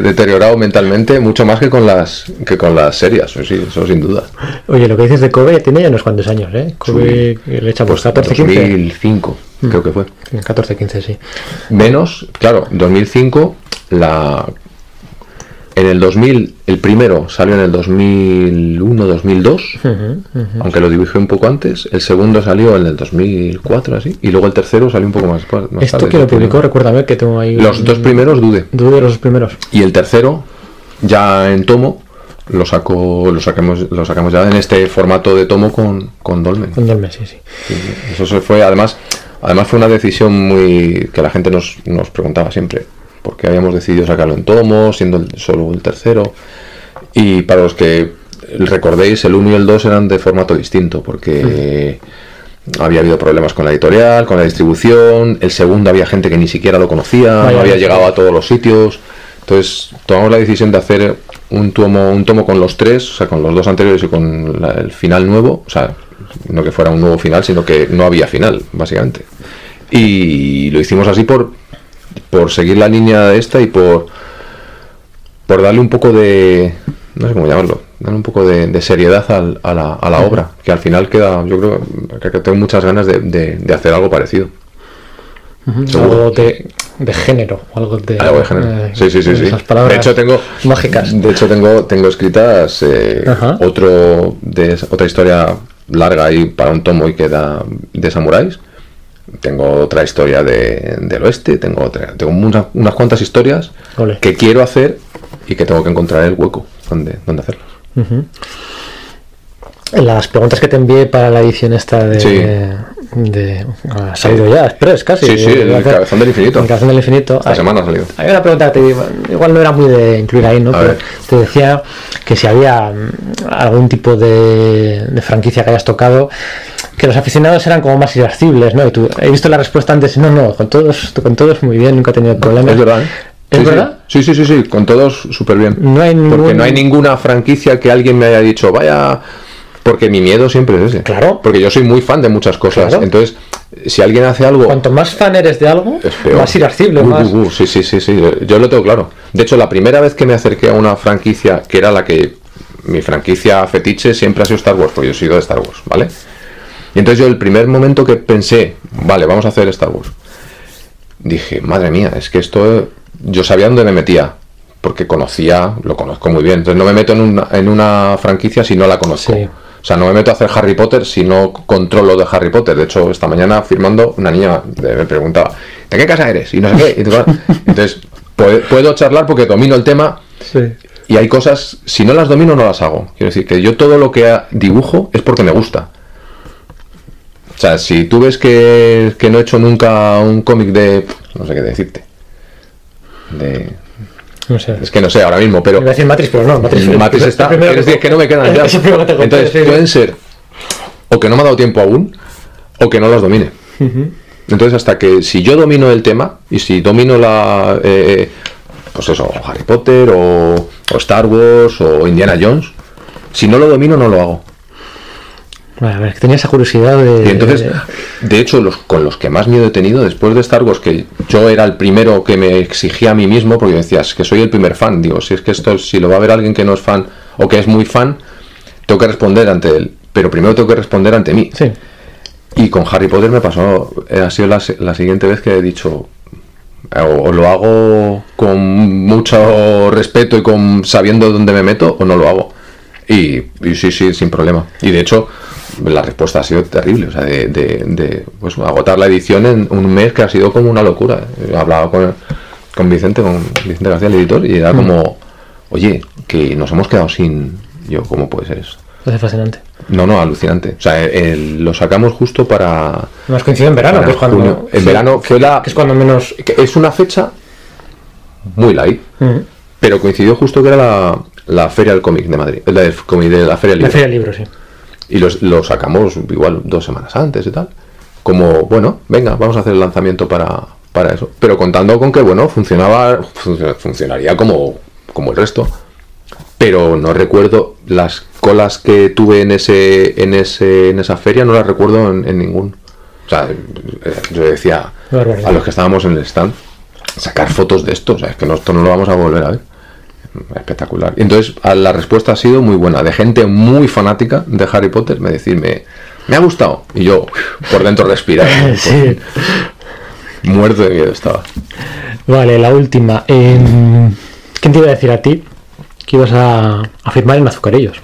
deteriorado mentalmente mucho más que con las que con las serias eso sí eso sin duda Oye, lo que dices de Kobe tiene ya unos cuantos años, ¿eh? Kobe le echa pues 14, 15. 2005 creo que fue 14, 15, sí. menos claro 2005 la en el 2000 el primero salió en el 2001 2002 Ujú, ujú. aunque lo dibujé un poco antes el segundo salió en el 2004 así y luego el tercero salió un poco más, más Esto tarde, que lo publicó, recuérdame que tengo ahí. Los dos primeros dude. Dude los dos primeros. Y el tercero, ya en tomo, lo saco, lo sacamos, lo sacamos ya en este formato de tomo con, con Dolmen. Con Dolmen, sí, sí. Sí, Eso se fue, además, además fue una decisión muy que la gente nos, nos preguntaba siempre, porque habíamos decidido sacarlo en tomo, siendo el- solo el tercero. Y para los que recordéis, el 1 y el 2 eran de formato distinto, porque había habido problemas con la editorial, con la distribución, el segundo había gente que ni siquiera lo conocía, Vaya, no había llegado a todos los sitios. Entonces tomamos la decisión de hacer un tomo, un tomo con los tres, o sea, con los dos anteriores y con la- el final nuevo, o sea, no que fuera un nuevo final, sino que no había final, básicamente. Y lo hicimos así por, por seguir la línea de esta y por, por darle un poco de, no sé cómo llamarlo, darle un poco de, de seriedad al- a la, a la obra, que al final queda, yo creo que- que tengo muchas ganas de, de- de hacer algo parecido. Algo de, de género, algo de. Algo de género. eh, Sí, sí, sí, sí. De hecho tengo mágicas. De hecho tengo tengo escritas eh, otro de otra historia larga ahí para un tomo y queda de samuráis. Tengo otra historia de, del oeste, tengo otra, tengo una- unas cuantas historias Ole. que quiero hacer y que tengo que encontrar el hueco donde, donde hacerlas. Las preguntas que te envié para la edición esta de. Sí. De ha salido ya, Express casi. Sí, sí, el cabezón del infinito. El cabezón del infinito. Esta Hay- semana ha salido. Hay una pregunta que te digo, igual no era muy de incluir ahí, ¿no? A Pero ver. te decía que si había mm, algún tipo de, de franquicia que hayas tocado, que los aficionados eran como más irascibles, ¿no? Y tú, he visto la respuesta antes, no, no, con todos, con todos muy bien, nunca he tenido problemas. Es verdad, ¿eh? ¿Es Sí, sí. verdad? Sí, sí, sí, sí, con todos súper bien. No hay Porque ningún- no hay ninguna franquicia que alguien me haya dicho, vaya. Porque mi miedo siempre es ese. Claro. Porque yo soy muy fan de muchas cosas. Claro. Entonces, si alguien hace algo. Cuanto más fan eres de algo, más irascible, Uh, más. uh, uh, sí, sí, sí, sí. Yo, yo lo tengo claro. De hecho, la primera vez que me acerqué a una franquicia que era la que. Mi franquicia fetiche siempre ha sido Star Wars, porque yo he sido de Star Wars, ¿vale? Y entonces yo el primer momento que pensé, vale, vamos a hacer Star Wars, dije, madre mía, es que esto yo sabía dónde me metía, porque conocía, lo conozco muy bien. Entonces no me meto en una, en una franquicia si no la conozco. O sea, no me meto a hacer Harry Potter si no controlo de Harry Potter. De hecho, esta mañana firmando, una niña me preguntaba, ¿de qué casa eres? Y no sé qué. Tal. Entonces, puedo, charlar porque domino el tema y hay cosas, si no las domino, no las hago. Quiero decir que yo todo lo que dibujo es porque me gusta. O sea, si tú ves que, que no he hecho nunca un cómic de. No sé qué decirte. De. No sé. Es que no sé ahora mismo, pero. Iba a decir Matrix, pero no, Matrix, está. Es decir, que- que no me quedan ya. que Entonces, sí, pueden ser o que no me ha dado tiempo aún, o que no las domine. Entonces, hasta que si yo domino el tema y si domino la. eh, pues eso, Harry Potter o, o Star Wars o Indiana Jones, si no lo domino, no lo hago. Bueno, a ver, que tenía esa curiosidad de. Y entonces, de hecho, los con los que más miedo he tenido después de Star Wars, que yo era el primero que me exigía a mí mismo, porque decías que soy el primer fan. Digo, si es que esto, si lo va a ver alguien que no es fan o que es muy fan, tengo que responder ante él. Pero primero tengo que responder ante mí. Sí. Y con Harry Potter me pasó, eh, ha sido la, la siguiente vez que he dicho, o, o lo hago con mucho respeto y con sabiendo dónde me meto, o no lo hago. Y, y sí, sí, sin problema. Y de hecho, la respuesta ha sido terrible. O sea, de, de- de, pues, agotar la edición en un mes que ha sido como una locura. He hablado con, con Vicente, con Vicente García, el editor, y era Mm. como, oye, que nos hemos quedado sin. Yo, ¿cómo puede ser eso? Es fascinante. No, no, alucinante. O sea, el- lo sacamos justo para. Nos coincide en verano, que es cuando. junio. En sí, verano fue la. que es cuando menos. que Es una fecha muy light, Ujú. pero coincidió justo que era la, la Feria del Cómic de Madrid. La, del cómic de la Feria del La Libro. feria del libro, sí. Y los, lo sacamos igual dos semanas antes y tal. Como, bueno, venga, vamos a hacer el lanzamiento para, para eso. Pero contando con que, bueno, funcionaba, func- funcionaría como, como el resto. Pero no recuerdo las colas que tuve en ese, en ese, en esa feria, no las recuerdo en, en ningún. O sea, yo decía a los que estábamos en el stand, sacar fotos de esto, o sea, es que no, esto no lo vamos a volver a ver. Espectacular. Y entonces la respuesta ha sido muy buena, de gente muy fanática de Harry Potter, me decirme, me ha gustado. Y yo, por dentro respirar. Sí. Muerto de miedo estaba. Vale, la última. Em, ¿Quién te iba a decir a ti que ibas a, a firmar en azucarillos?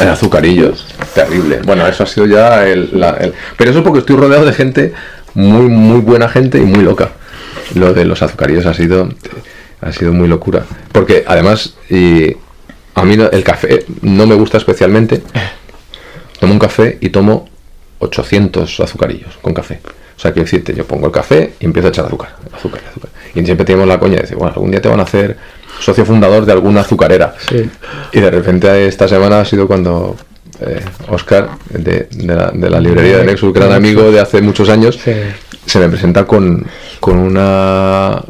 En azucarillos, terrible. Bueno, eso ha sido ya el, la- el- Pero eso es porque estoy rodeado de gente muy, muy buena gente y muy loca. Lo de los azucarillos ha sido, ha sido muy locura. Porque además, y a mí no- el café no me gusta especialmente. Tomo un café y tomo 800 azucarillos con café. O sea, quiero decirte, yo pongo el café y empiezo a echar azúcar, azúcar, azúcar. Y siempre tenemos la coña de decir, bueno, algún día te van a hacer socio fundador de alguna azucarera. Y de repente esta semana ha sido cuando eh, Oscar, de, de la, de la librería de Nexus, gran amigo de hace muchos años, se me presenta con, con una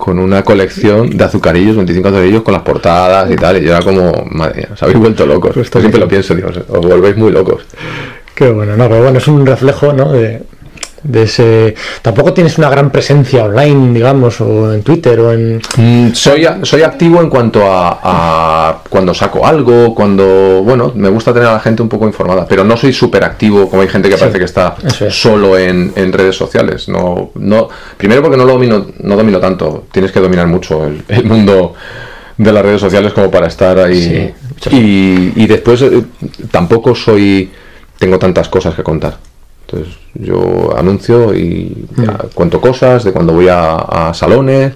con una colección de azucarillos, 25 azucarillos con las portadas y tal, y yo era como, madre mía, os habéis vuelto locos. Esto siempre lo pienso, digo, os volvéis muy locos. Qué bueno, no, pero bueno, es un reflejo, ¿no? De, de ese. Tampoco tienes una gran presencia online, digamos, o en Twitter o en. Mm, soy, a- soy activo en cuanto a, a cuando saco algo, cuando, bueno, me gusta tener a la gente un poco informada, pero no soy súper activo como hay gente que Sí, parece que está es. solo en, en redes sociales. No, no, primero porque no lo domino, no domino tanto, tienes que dominar mucho el, el mundo de las redes sociales como para estar ahí. y, y después eh, tampoco soy, tengo tantas cosas que contar. Entonces yo anuncio y ya cuento cosas de cuando voy a, a salones,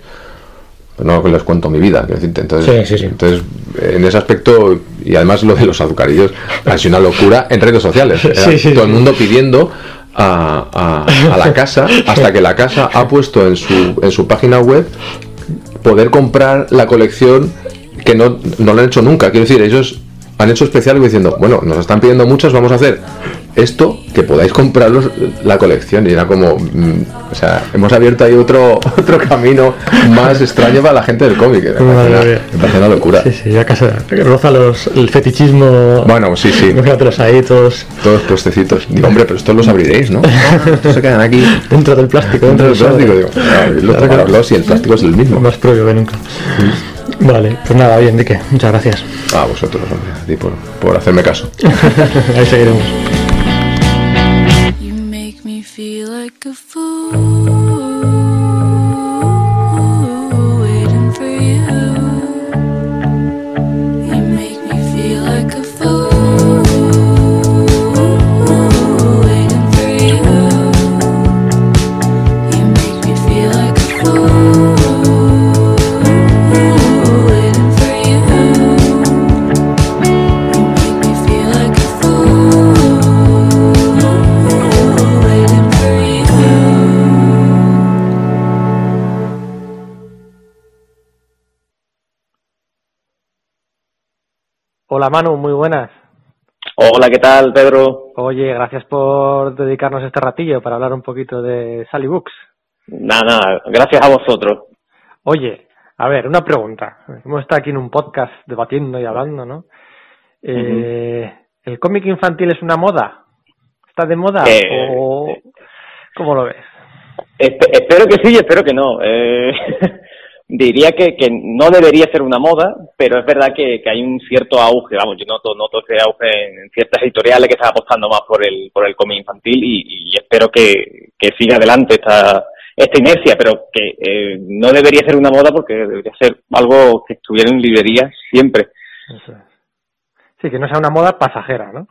no les cuento mi vida, quiero decirte. Entonces, Sí, sí, sí. entonces, en ese aspecto, y además lo de los azucarillos, ha sido una locura en redes sociales. Era Sí, sí, todo el mundo pidiendo a, a- a la casa, hasta que la casa ha puesto en su, en su página web poder comprar la colección que no, no lo han hecho nunca. Quiero decir, ellos han hecho especial diciendo, bueno, nos están pidiendo muchas, vamos a hacer esto, que podáis compraros la colección. Y era como, mm, o sea, hemos abierto ahí otro, otro camino más extraño para la gente del cómic. Me parece una, mía. me parece una locura. Sí, sí, ya casi roza los, el fetichismo. Bueno, sí, sí. Imagínatelos ahí todos. Todos postecitos. Digo, hombre, pero estos los abriréis, ¿no? Estos se quedan aquí. Dentro del plástico, dentro, Dentro del plástico, digo, abrirlo, Claro que- tomarlos y el plástico es el mismo. Más propio que nunca. Vale, pues nada, oye, Enrique, muchas gracias. A vosotros, hombre, a ti por, por hacerme caso. Ahí seguiremos. You make me feel like a fool Hola Manu, muy buenas. Hola, ¿qué tal, Pedro? Oye, gracias por dedicarnos este ratillo para hablar un poquito de Sally Books. Nada, nada, gracias a vosotros. Oye, a ver, una pregunta. Hemos estado aquí en un podcast debatiendo y hablando, ¿no? Eh, ¿El cómic infantil es una moda? ¿Está de moda? Eh, ¿O cómo lo ves? Espe- espero que sí y espero que no. Eh, diría que, que no debería ser una moda, pero es verdad que, que hay un cierto auge, vamos, yo noto, noto ese auge en, ciertas editoriales que están apostando más por el, por el cómic infantil y, espero que, que siga adelante esta, esta inercia, pero que eh, no debería ser una moda porque debería ser algo que estuviera en librerías siempre. Sí, que no sea una moda pasajera, ¿no?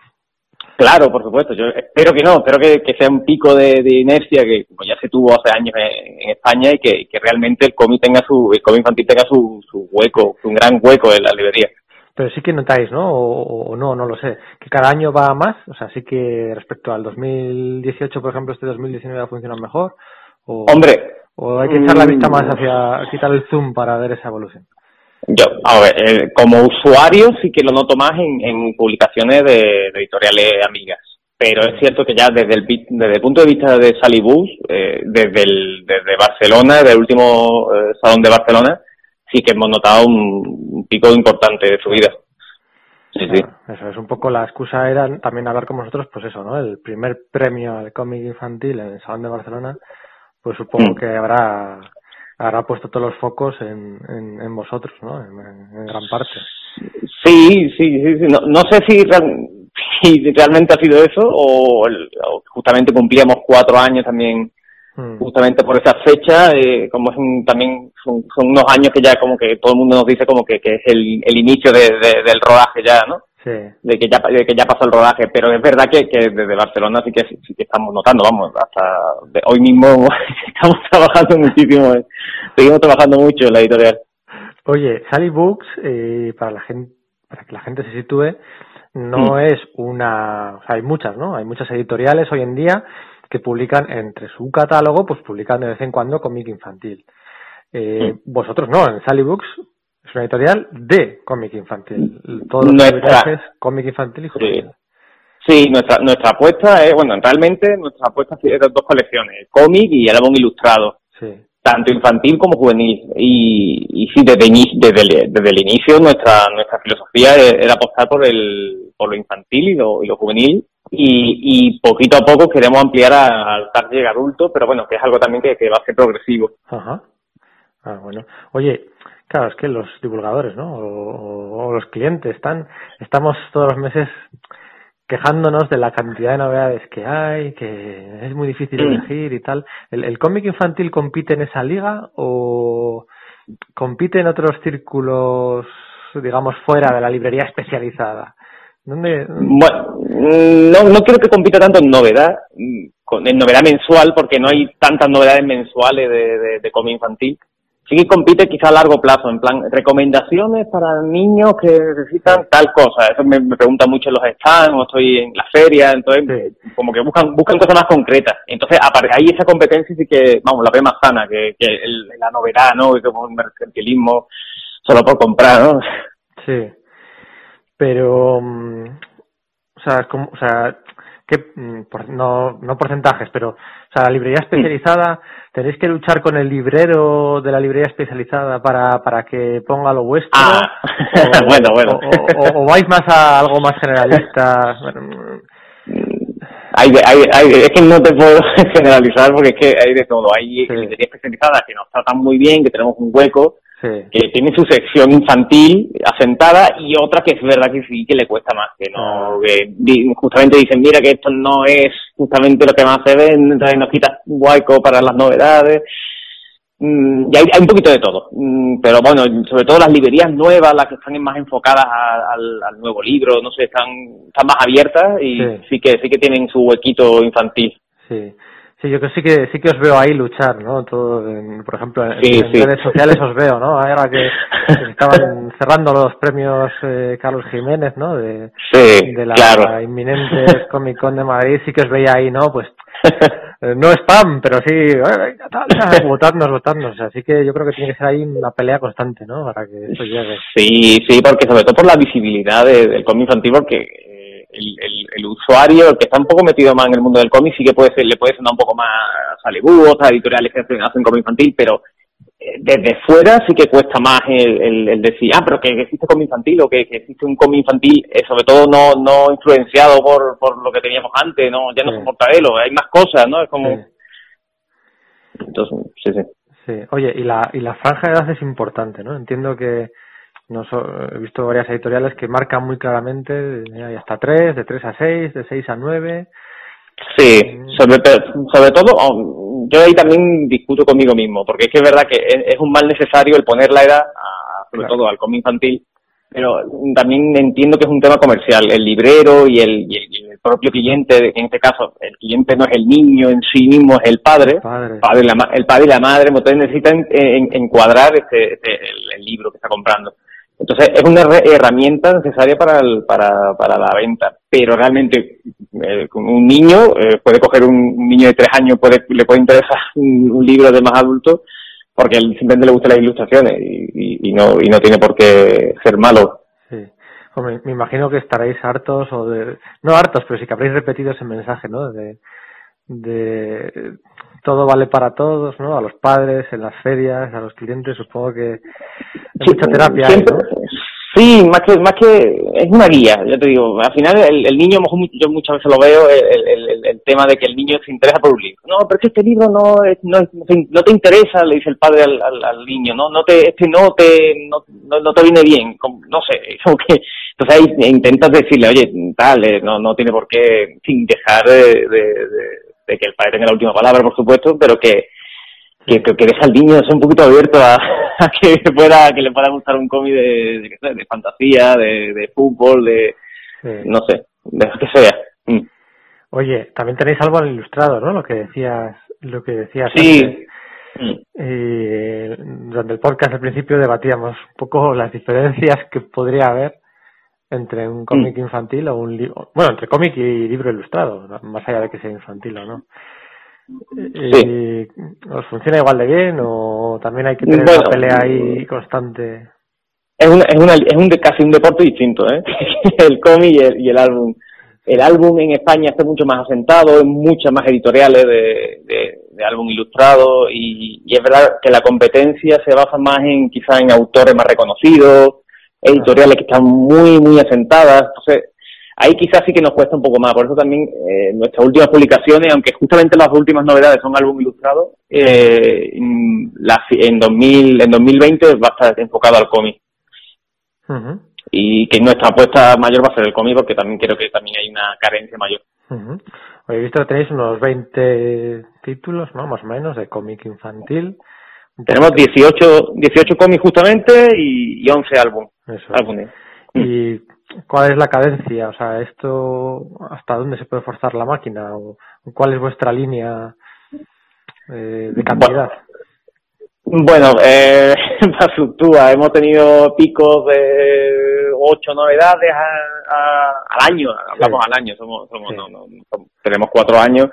Claro, por supuesto. Yo espero que no, espero que, que sea un pico de, de inercia que como ya se tuvo hace años en, en España y que, que realmente el cómic tenga su, el cómic infantil tenga su, su hueco, un gran hueco en la librería. Pero sí que notáis, ¿no? O, o no, no lo sé. Que cada año va más. O sea, sí que respecto al 2018, por ejemplo, este 2019 ha funcionado mejor. O, Hombre, O hay que echar la vista mm. más hacia. quitar el zoom para ver esa evolución. Yo, a ver, eh, como usuario sí que lo noto más en, en publicaciones de, de editoriales amigas. Pero es cierto que ya desde el, desde el punto de vista de Sally Bus, eh, desde, el, desde Barcelona, desde el último eh, salón de Barcelona, sí que hemos notado un, un pico importante de subida. Sí, sí. Eso es un poco la excusa era también hablar con vosotros, pues eso, ¿no? El primer premio al cómic infantil en el Salón de Barcelona, pues supongo Mm. que habrá habrá puesto todos los focos en, en, en vosotros, ¿no? En, gran parte. Sí, sí, sí, sí. No, no sé si, real- si realmente ha sido eso o, el- o justamente cumplíamos cuatro años también Mm. justamente por esa fecha, eh, como es un- también son, son unos años que ya como que todo el mundo nos dice como que, que es el, el inicio de- de- del rodaje ya, ¿no? Sí. De que ya de que ya pasó el rodaje, pero es verdad que, que desde Barcelona sí que sí que estamos notando, vamos, hasta de- hoy mismo estamos trabajando muchísimo, eh. seguimos trabajando mucho en la editorial. Oye, Sally Books, eh, para la gente, para que la gente se sitúe, no Mm. es una, o sea, hay muchas, ¿no? Hay muchas editoriales hoy en día que publican entre su catálogo, pues publican de vez en cuando cómic infantil. Eh, Vosotros no, en Sally Books es una editorial de cómic infantil. Todos los Nuestra- cómic infantil y juvenil. Sí, nuestra nuestra apuesta es, bueno, realmente nuestra apuesta es dos colecciones, cómic y álbum ilustrado, Sí. tanto infantil como juvenil. Y, y sí, desde, desde, el, desde el inicio nuestra nuestra filosofía e- era apostar por el por lo infantil y lo, y lo juvenil. Y, y poquito a poco queremos ampliar al target adulto, pero bueno, que es algo también que, que va a ser progresivo. Ajá. Ah, bueno. Oye, claro, es que los divulgadores, ¿no? O, los clientes están, estamos todos los meses quejándonos de la cantidad de novedades que hay, que es muy difícil elegir y tal. ¿El, el cómic infantil compite en esa liga o compite en otros círculos, digamos, fuera de la librería especializada? ¿Dónde? Bueno, no, no creo que compita tanto en novedad, con- en novedad mensual, porque no hay tantas novedades mensuales de, de, de cómic infantil. Sí que compite quizá a largo plazo, en plan, recomendaciones para niños que necesitan tal cosa. Eso me, me preguntan mucho en los stands, o estoy en la feria, entonces como que buscan buscan cosas más concretas. Entonces, ahí esa competencia sí que, vamos, la ve más sana que, que el- la novedad, ¿no? Y como un mercantilismo solo por comprar, ¿no? Sí. Pero, mm, o sea, como, o sea, ¿qué, mm, no, no porcentajes, pero, o sea, la librería especializada, ¿tenéis que luchar con el librero de la librería especializada para, para que ponga lo vuestro? bueno, bueno. O, o- o vais más a algo más generalista? Bueno, mm, Hay, hay, hay, es que no te puedo generalizar porque es que hay de todo. Hay librerías especializadas que nos tratan muy bien, que tenemos un hueco, sí. que tiene su sección infantil asentada y otra que es verdad que sí que le cuesta más, que Ah. no, que di- justamente dicen, mira que esto no es justamente lo que más se vende, entonces nos quitas hueco para las novedades. Mm, y hay, hay un poquito de todo, Mm, pero bueno, sobre todo las librerías nuevas, las que están más enfocadas a- al, al nuevo libro, no sé, están, están más abiertas y Sí. sí que sí que tienen su huequito infantil. Sí. Sí, yo que sí que sí que os veo ahí luchar, ¿no? Todo, en- por ejemplo, en, Sí, en sí. redes sociales os veo, ¿no? Ahora que, que estaban cerrando los premios eh, Carlos Jiménez, ¿no? De, Sí, de la claro. inminente Comic Con de Madrid, sí que os veía ahí, ¿no? Pues eh, no spam, pero sí, eh, tal, tal, votadnos, votadnos. Así que yo creo que tiene que ser ahí una pelea constante, ¿no? Para que esto llegue. Sí, sí, porque sobre todo por la visibilidad de- del cómic infantil, porque el, el, el usuario, el que está un poco metido más en el mundo del cómic, sí que puede ser, le puede sonar un poco más a Hollywood, otras editoriales que hacen, hacen cómic infantil, pero eh, desde fuera sí que cuesta más el, el, el decir, ah, pero que, que existe cómic infantil o que, que existe un cómic infantil, eh, sobre todo no no influenciado por, por lo que teníamos antes, no ya no Sí. son mortadelo, hay más cosas, ¿no? Es como... Entonces, sí, sí. Sí, oye, y la, y la franja de edad es importante, ¿no? Entiendo que no so- he visto varias editoriales que marcan muy claramente, hay hasta 3, de 3 a 6, de 6 a 9. Sí, sobre, sobre todo, um, yo ahí también discuto conmigo mismo, porque es que es verdad que es, es un mal necesario el poner la edad, a- sobre todo al cómic infantil, pero también entiendo que es un tema comercial. El librero y el, y el, propio cliente, en este caso, el cliente no es el niño en sí mismo, es el padre, Padre. la el padre y la madre, entonces necesitan eh, en- encuadrar este, este- el, el libro que está comprando. Entonces es una herra- herramienta necesaria para, el- para, para la venta, pero realmente eh, un niño eh, puede coger un, niño de tres años, puede, le puede interesar un, libro de más adulto porque él simplemente le gustan las ilustraciones y, y- y no y no tiene por qué ser malo. Sí. Me imagino que estaréis hartos o de... No hartos, pero sí que habréis repetido ese mensaje, ¿no? De, de todo vale para todos, ¿no? A los padres, en las ferias, a los clientes, supongo que mucha terapia ahí, siempre, ¿no? Sí, más que, más que es una guía, yo te digo, al final el, el niño, a lo mejor mu- yo muchas veces lo veo, el, el- tema de que el niño se interesa por un libro. No, pero es que este libro no, es- no, no te- interesa, le dice el padre al, al, al niño, no, no te, este no te, no, no, no te viene bien, no sé, como que, entonces ahí intentas decirle, oye, tal, eh, no, no tiene por qué, sin dejar de, de, de- de que el padre tenga la última palabra, por supuesto, pero que, que, que, deja al niño ser un poquito abierto a, a que pueda que le pueda gustar un cómic de, de, fantasía, de, de fútbol, de no sé, de lo que sea. Mm. Oye, también tenéis algo al ilustrado, ¿no? Lo que decías, lo que decías Sí. antes. Y durante el podcast al principio debatíamos un poco las diferencias que podría haber entre un cómic infantil o un libro, bueno, entre cómic y libro ilustrado, más allá de que sea infantil o no. Y, ¿Os funciona igual de bien o también hay que tener Bueno, una pelea ahí constante? Es, una, es, una, es un casi un deporte distinto, ¿eh? el cómic y el, y el álbum. El álbum en España está mucho más asentado, hay muchas más editoriales de, de, de álbum ilustrado y, y es verdad que la competencia se basa más en quizás en autores más reconocidos, editoriales que están muy, muy asentadas. Entonces, ahí quizás sí que nos cuesta un poco más. Por eso también eh, nuestras últimas publicaciones, aunque justamente las últimas novedades son álbum ilustrado, eh, la- en, 2000, en 2020 va a estar enfocado al cómic y que nuestra apuesta mayor va a ser el cómic porque también creo que también hay una carencia mayor. Oye, He visto que tenéis unos 20 títulos, ¿no? Más o menos, de cómic infantil. Tenemos poquito- 18, 18 cómics justamente y, y 11 álbum, álbumes. ¿Y cuál es la cadencia? O sea, ¿esto hasta dónde se puede forzar la máquina? ¿O cuál es vuestra línea eh, de cantidad? Bueno, eh, fluctúa. Hemos tenido picos de 8 novedades a- a- al año. Hablamos al año. Somos, somos, no, no, tenemos cuatro años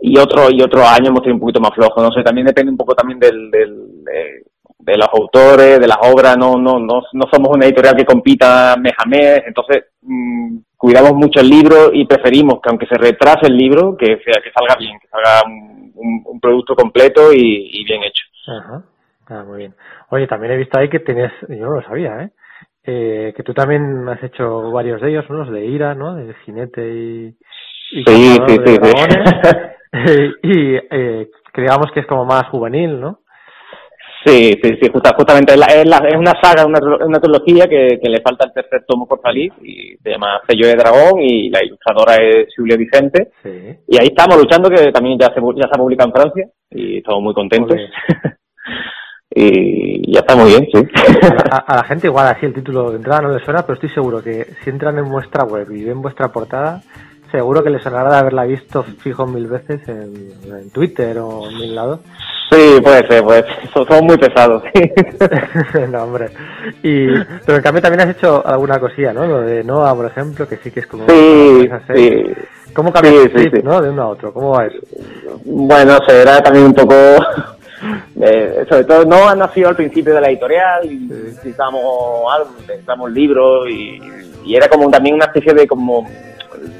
y otro y otro año hemos tenido un poquito más flojo. No sé, también depende un poco también del, del de, de los autores, de las obras. No, no, no, no somos una editorial que compita mes a mes. Entonces mm, cuidamos mucho el libro y preferimos que aunque se retrase el libro, que sea que salga bien, que salga un, un- un producto completo y, y bien hecho. Ajá. Ah, muy bien. Oye, también he visto ahí que tienes, yo no lo sabía, ¿eh? Eh, que tú también has hecho varios de ellos, unos de Ira, ¿no? De Jinete y, y Sí, sí, sí. Y eh, que digamos que es como más juvenil, ¿no? Sí, sí, sí, justa- justamente es, la- es, la- es una saga, una, una trilogía que, que le falta el tercer tomo por salir y se llama Sello de Dragón y la ilustradora es Julia Vicente. Sí. Y ahí estamos luchando que también ya se, ya se ha publicado en Francia y estamos muy contentos. y ya está muy bien, sí. A, a la gente igual así el título de entrada no le suena, pero estoy seguro que si entran en vuestra web y ven vuestra portada, seguro que les sonará de haberla visto fijo mil veces en, en Twitter o en mil lados. Sí, puede ser, pues somos muy pesados. no, hombre. Y, pero en cambio también has hecho alguna cosilla, ¿no? Lo de Noah, por ejemplo, que sí que es como... Sí, sí. ¿Cómo cambia Sí, el sí, sí. no? De uno a otro. ¿Cómo va eso? Bueno, se era también un poco, eh, sobre todo no ha nacido al principio de la editorial, y necesitábamos algo, necesitábamos libros y, y era como también una especie de como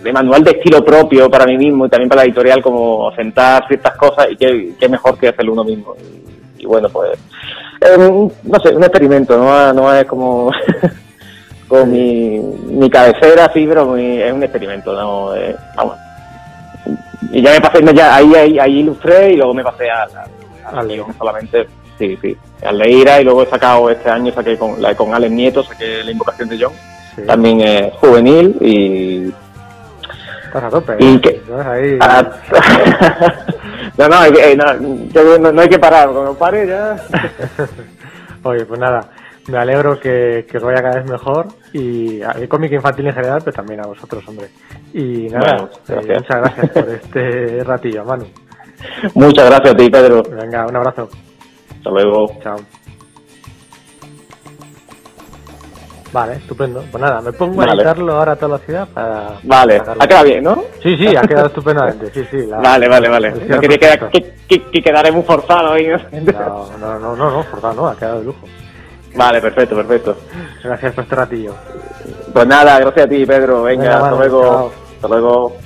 de manual de estilo propio para mí mismo y también para la editorial como sentar ciertas cosas y qué, qué mejor que hacerlo uno mismo. Y, y bueno, pues, eh, no sé, un experimento, no, no es como con mi, mi cabecera, sí, pero muy- es un experimento, no, eh, vamos. Y ya me pasé, ya ahí, ahí, ahí ilustré y luego me pasé a, a, al guion solamente, sí, sí, al de Ira y luego he sacado este año, saqué con, la, con Alex Nieto, saqué la invocación de John, también es juvenil y... Estás a tope. Y ¿eh? que- ahí. Ah, no, no, hay que- eh, no, yo no, no hay que parar, cuando pare ya... Oye, pues nada, me alegro que, que os vaya cada vez mejor y al cómic infantil en general, pero también a vosotros, hombre. Y nada, Bueno, eh, muchas gracias por este ratillo, Manu. Muchas gracias a ti, Pedro. Venga, un abrazo. Hasta luego. Chao. Vale, estupendo. Pues nada, me pongo a Vale. editarlo ahora a toda la ciudad para... Vale, ha quedado bien, ¿no? Sí, sí, ha quedado estupendamente. Sí, sí. la- Vale, vale, vale. No quería quedar- que, que, que quedaré muy forzado ahí. ¿no? No, no, no, forzado no, ha quedado de lujo. Vale, perfecto, perfecto. Gracias por este ratillo. Pues nada, gracias a ti, Pedro. Venga, Venga, hasta Manu, luego. chao. Hasta luego.